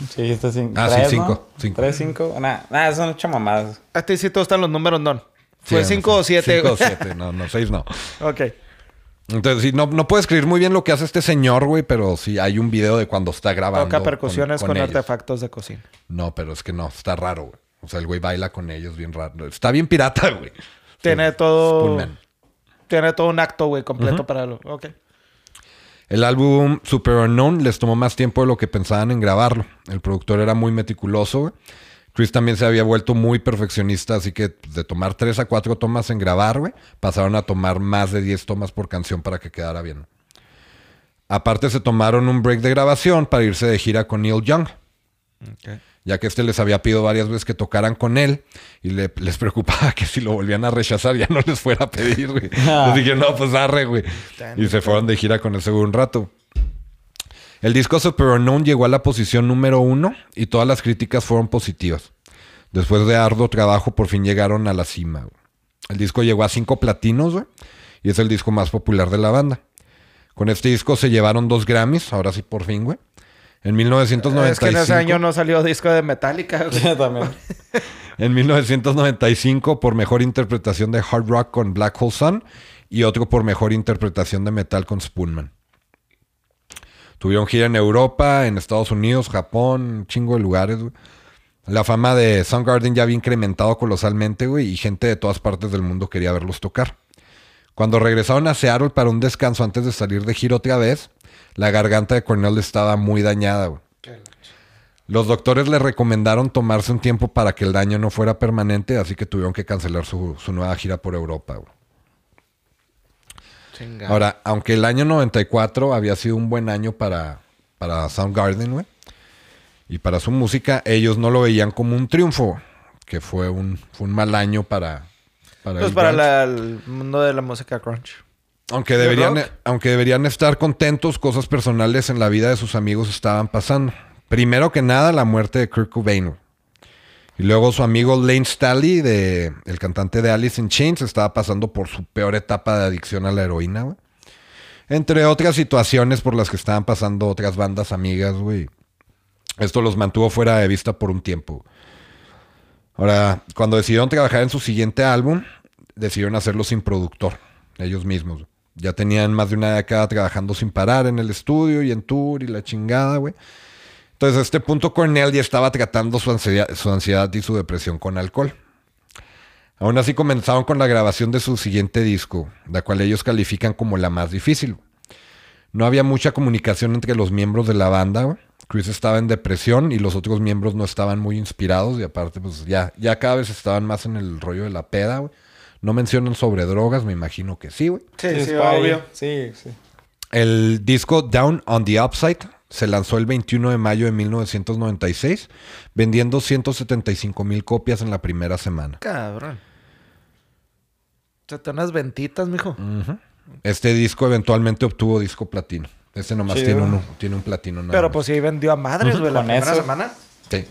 Sí, este cinco. Ah, sí, ¿Tres, cinco, ¿no? cinco. Tres, cinco. Nah, nah, son ocho mamadas. A ti sí te gustan los números, Don. ¿Fue Sí, cinco no o siete? Cinco o siete. No, no, seis no. ok. Entonces, sí, no, no puedo escribir muy bien lo que hace este señor, güey, pero sí hay un video de cuando está grabando. Toca percusiones con, ellos. artefactos de cocina. No, pero es que no, está raro, güey. O sea, el güey baila con ellos bien raro. Está bien pirata, güey. Tiene todo. Tiene todo un acto, güey, completo para lo. Ok. El álbum Super Unknown les tomó más tiempo de lo que pensaban en grabarlo. El productor era muy meticuloso. güey. Chris también se había vuelto muy perfeccionista, así que pues, de tomar tres a cuatro tomas en grabar, güey, pasaron a tomar más de 10 tomas por canción para que quedara bien. Aparte se tomaron un break de grabación para irse de gira con Neil Young, ya que este les había pedido varias veces que tocaran con él y le- les preocupaba que si lo volvían a rechazar ya no les fuera a pedir, güey. Les dije, no, pues arre, güey. Y se fueron de gira con ese güey un rato. El disco Super Unknown llegó a la posición número uno y todas las críticas fueron positivas. Después de arduo trabajo, por fin llegaron a la cima. güey. El disco llegó a cinco platinos güey, y es el disco más popular de la banda. Con este disco se llevaron dos Grammys, ahora sí por fin, güey. En 1995, Es que en ese año no salió disco de Metallica, también. en 1995 por mejor interpretación de hard rock con Black Hole Sun y otro por mejor interpretación de metal con Spoonman. Tuvieron gira en Europa, en Estados Unidos, Japón, un chingo de lugares. güey. La fama de Soundgarden ya había incrementado colosalmente, güey, y gente de todas partes del mundo quería verlos tocar. Cuando regresaron a Seattle para un descanso antes de salir de gira otra vez, la garganta de Cornell estaba muy dañada, güey. Los doctores le recomendaron tomarse un tiempo para que el daño no fuera permanente, así que tuvieron que cancelar su, su nueva gira por Europa. güey. Ahora, aunque el año 94 había sido un buen año para, para Soundgarden, güey, y para su música, ellos no lo veían como un triunfo, que fue un, fue un mal año para, para Pues el para la- el mundo de la música crunch. Aunque ¿De deberían, aunque deberían estar contentos, cosas personales en la vida de sus amigos estaban pasando. Primero que nada, la muerte de Kurt Cobain. Y luego su amigo Lane Staley, de, el cantante de Alice in Chains, estaba pasando por su peor etapa de adicción a la heroína, güey. Entre otras situaciones por las que estaban pasando otras bandas amigas, güey. Esto los mantuvo fuera de vista por un tiempo. Ahora, cuando decidieron trabajar en su siguiente álbum, decidieron hacerlo sin productor, ellos mismos. Ya tenían más de una década trabajando sin parar en el estudio y en tour y la chingada, güey. Entonces, a este punto Cornell ya estaba tratando su ansiedad, su ansiedad y su depresión con alcohol. Aún así comenzaron con la grabación de su siguiente disco, la cual ellos califican como la más difícil. No había mucha comunicación entre los miembros de la banda. güey. Chris estaba en depresión y los otros miembros no estaban muy inspirados y aparte pues ya, ya cada vez estaban más en el rollo de la peda. güey. No mencionan sobre drogas, me imagino que sí, güey. Sí, sí, obvio. Sí, sí. El disco Down on the Upside se lanzó el 21 de mayo de 1996, vendiendo 175 mil copias en la primera semana. Cabrón. Se te unas ventitas, mijo. Este disco eventualmente obtuvo disco platino. Este nomás tiene un, tiene un platino. nada Pero más. pues sí vendió a madres, güey, la Con primera eso. semana. Sí.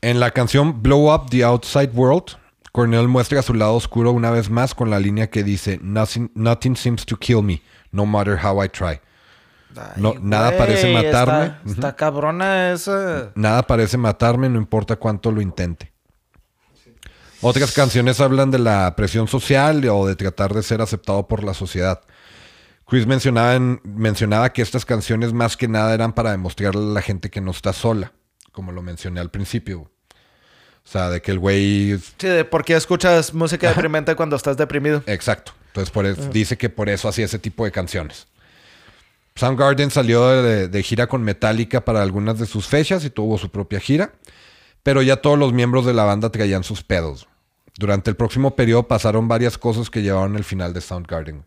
En la canción Blow Up the Outside World, Cornell muestra su lado oscuro una vez más con la línea que dice Nothing, nothing seems to kill me, no matter how I try. Ay, No, nada parece matarme. Está, está cabrona esa. Nada parece matarme, no importa cuánto lo intente. Otras canciones hablan de la presión social o de tratar de ser aceptado por la sociedad. Chris mencionaba, en- mencionaba que estas canciones más que nada eran para demostrarle a la gente que no está sola, como lo mencioné al principio. O sea, de que el güey... Sí, de por qué escuchas música deprimente cuando estás deprimido. Exacto. Entonces por eso, dice que por eso hacía ese tipo de canciones. Soundgarden salió de, de gira con Metallica para algunas de sus fechas y tuvo su propia gira, pero ya todos los miembros de la banda traían sus pedos. Durante el próximo periodo pasaron varias cosas que llevaron al final de Soundgarden.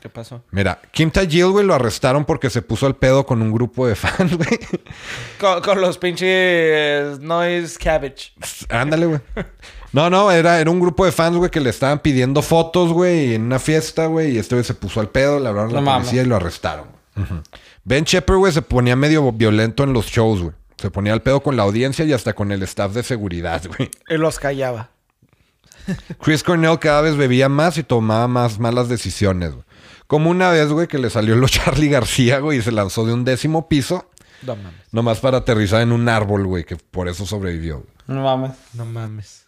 ¿Qué pasó? Mira, Kim Tajil, güey, lo arrestaron porque se puso al pedo con un grupo de fans, güey. Con, con los pinches noise cabbage. Ándale, güey. No, no, era, era un grupo de fans, güey, que le estaban pidiendo fotos, güey, en una fiesta, güey, y este güey se puso al pedo, le hablaron a la No policía y lo arrestaron. Ujú. Ben Shepard, güey, se ponía medio violento en los shows, güey. Se ponía al pedo con la audiencia y hasta con el staff de seguridad, güey. Y los callaba. Chris Cornell cada vez bebía más y tomaba más malas decisiones, güey. Como una vez, güey, que le salió lo Charlie García, güey, y se lanzó de un décimo piso, No mames. nomás para aterrizar en un árbol, güey, que por eso sobrevivió. güey. No mames. No mames.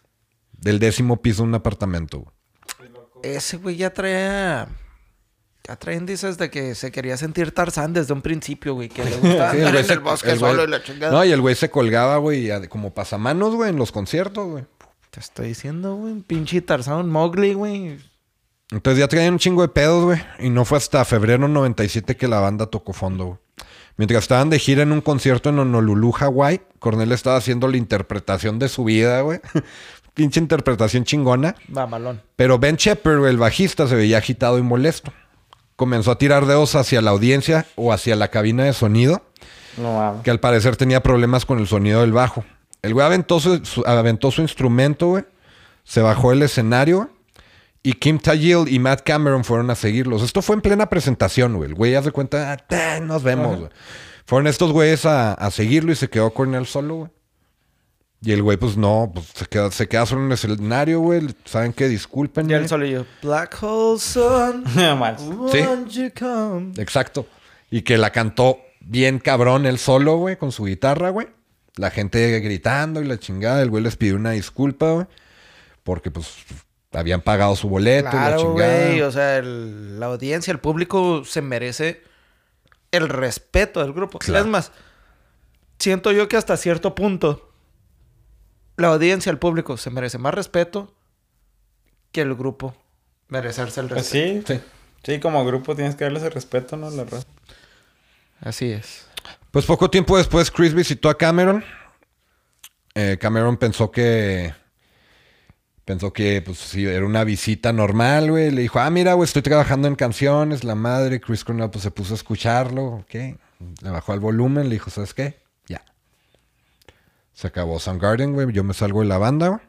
Del décimo piso de un apartamento, güey. Ese güey ya traía. Ya trae índices de que se quería sentir Tarzán desde un principio, güey. Que le gustaba Sí, andar güey en se- el bosque el güey- solo y la chingada. No, y el güey se colgaba, güey, a- como pasamanos, güey, en los conciertos, güey. Te estoy diciendo, güey. un Pinche Tarzán Mowgli, güey. Entonces ya traían un chingo de pedos, güey. Y no fue hasta febrero 97 que la banda tocó fondo, güey. Mientras estaban de gira en un concierto en Honolulu, Hawái, Cornell estaba haciendo la interpretación de su vida, güey. Pinche interpretación chingona. Mamalón. Pero Ben Shepard, el bajista, se veía agitado y molesto. Comenzó a tirar dedos hacia la audiencia o hacia la cabina de sonido. No que al parecer tenía problemas con el sonido del bajo. El güey aventó su, su- aventó su instrumento, güey. Se bajó del escenario, güey, Y Kim Tajil y Matt Cameron fueron a seguirlos. Esto fue en plena presentación, güey. El güey ya se cuenta, "Ah, nos vemos, güey. Fueron estos güeyes a, a seguirlo y se quedó Cornell solo, güey. Y el güey, pues no, pues se queda, se queda solo en el escenario, güey. ¿Saben qué? Disculpen. Y él solo yo, Black Hole Sun. Sí. you come? Exacto. Y que la cantó bien cabrón él solo, güey, con su guitarra, güey. La gente gritando y la chingada. El güey les pidió una disculpa, güey. Porque, pues, habían pagado su boleto y la Claro, chingada. güey. O sea, el- la audiencia, el público se merece el respeto del grupo. Claro. Es más, siento yo que hasta cierto punto la audiencia, el público se merece más respeto que el grupo merecerse el Pues respeto. sí. Sí, como grupo tienes que darles el respeto, ¿no? La raza. Así es. Pues poco tiempo después, Chris visitó a Cameron. Eh, Cameron pensó que. Pensó que, pues, sí, era una visita normal, güey. Le dijo, ah, mira, güey, estoy trabajando en canciones. La madre, Chris Cornell, pues, se puso a escucharlo. Ok. Le bajó el volumen. Le dijo, ¿sabes qué? Ya. Se acabó Soundgarden, güey. Yo me salgo de la banda, güey.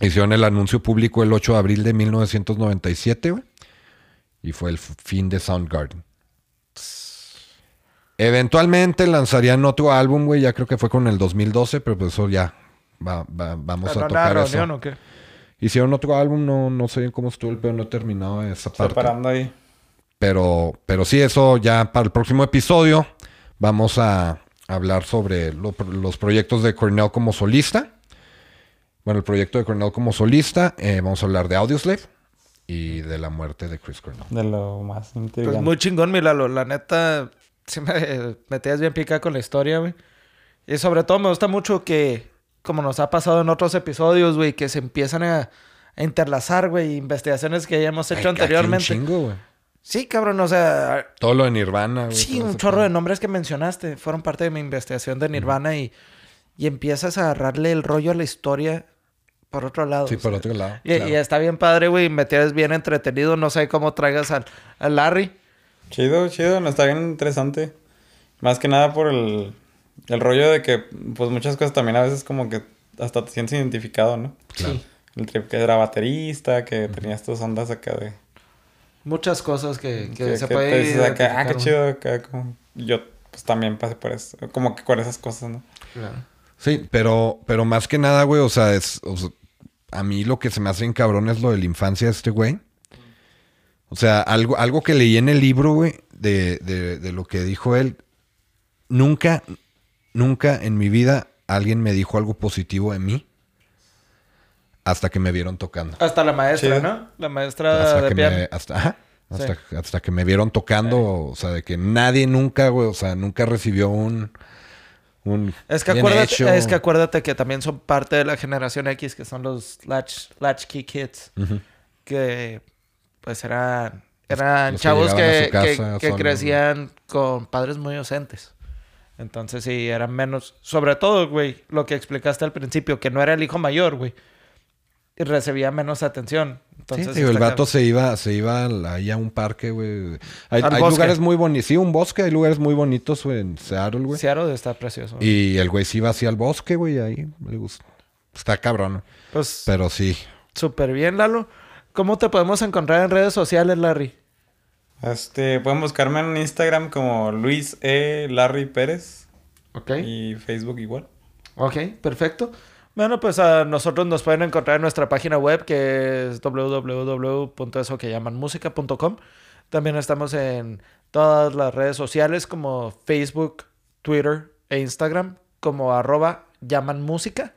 Hicieron el anuncio público el 8 de abril de 1997, güey. Y fue el fin de Soundgarden. Eventualmente lanzarían otro álbum, güey. Ya creo que fue con el 2012, pero pues eso ya va- va- vamos ¿Pero a tocar eso. reunión o qué? Hicieron otro álbum, no, no sé bien cómo estuvo el pero no he terminado esa parte. Separando ahí. Pero, pero sí, eso ya para el próximo episodio vamos a hablar sobre lo- los proyectos de Cornell como solista. Bueno, el proyecto de Cornell como solista. eh, vamos a hablar de Audioslave y de la muerte de Chris Cornell. De lo más intrigante. Pues muy chingón, mi Lalo. La neta, sí me metías bien pica con la historia, güey. Y sobre todo me gusta mucho que, como nos ha pasado en otros episodios, güey, que se empiezan a, a interlazar, güey, investigaciones que ya hemos hecho Ay, aquí un anteriormente. chingo, güey. Sí, cabrón, o sea, Todo lo de Nirvana, güey. sí, un chorro de nombres que mencionaste fueron parte de mi investigación de Nirvana y, y empiezas a agarrarle el rollo a la historia por otro lado. Sí, por sea. otro lado. Y, claro. y está bien padre, güey, me tienes bien entretenido. No sé cómo traigas al, al Larry. Chido, chido, no está bien interesante. Más que nada por el, el rollo de que, pues muchas cosas también a veces como que hasta te sientes identificado, ¿no? Claro. El trip que era baterista, que tenía estas ondas acá de... Muchas cosas que, que que- se que puede te dices acá, ah, qué chido, acá como... Yo pues también pasé por eso, como que por esas cosas, ¿no? Claro. Sí, pero, pero más que nada, güey, o sea, es, o sea, a mí lo que se me hace en cabrón es lo de la infancia de este güey. O sea, algo, algo que leí en el libro, güey, de, de, de lo que dijo él. Nunca, nunca en mi vida alguien me dijo algo positivo de mí hasta que me vieron tocando. Hasta la maestra. ¿no? La maestra Hasta de que piano. me, hasta, ajá, Hasta, hasta que me vieron tocando, o sea, de que nadie nunca, güey, o sea, nunca recibió un... un Es que, bien acuérdate, hecho. es que acuérdate que también son parte de la generación X, que son los latch, latchkey kids, que pues eran, eran los chavos que, que- que crecían con padres muy ausentes. Entonces sí, eran menos... Sobre todo, güey, lo que explicaste al principio, que no era el hijo mayor, güey. Y recibía menos atención. Entonces, sí, digo, el vato se iba, se iba ahí a un parque, güey. Hay, Al hay bosque. lugares muy bonitos. Sí, un bosque. Hay lugares muy bonitos, güey, en Seattle, güey. Seattle está precioso. Y el güey se iba hacia el bosque, güey, ahí. le gusta. Está cabrón. Pues Pero sí. súper bien, Lalo. ¿Cómo te podemos encontrar en redes sociales, Larry? Este, pueden buscarme en Instagram como Luis E. Larry Pérez. Ok. Y Facebook igual. Ok, perfecto. Bueno, pues a nosotros nos pueden encontrar en nuestra página web que es www.esoquellamanmusica.com. También estamos en todas las redes sociales como Facebook, Twitter e Instagram como arroba llamanmusica.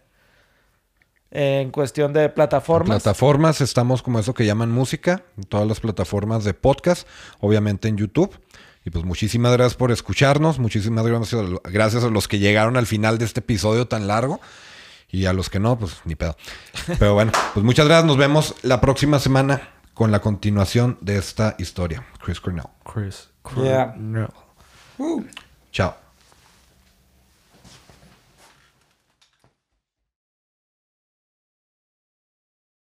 En cuestión de plataformas. Plataformas, estamos como eso que llaman música, en todas las plataformas de podcast, obviamente en YouTube. Y pues muchísimas gracias por escucharnos, muchísimas gracias, gracias a los que llegaron al final de este episodio tan largo. Y a los que no, pues ni pedo. Pero bueno, pues muchas gracias. Nos vemos la próxima semana con la continuación de esta historia. Chris Cornell. Chris. Yeah. No. Chao.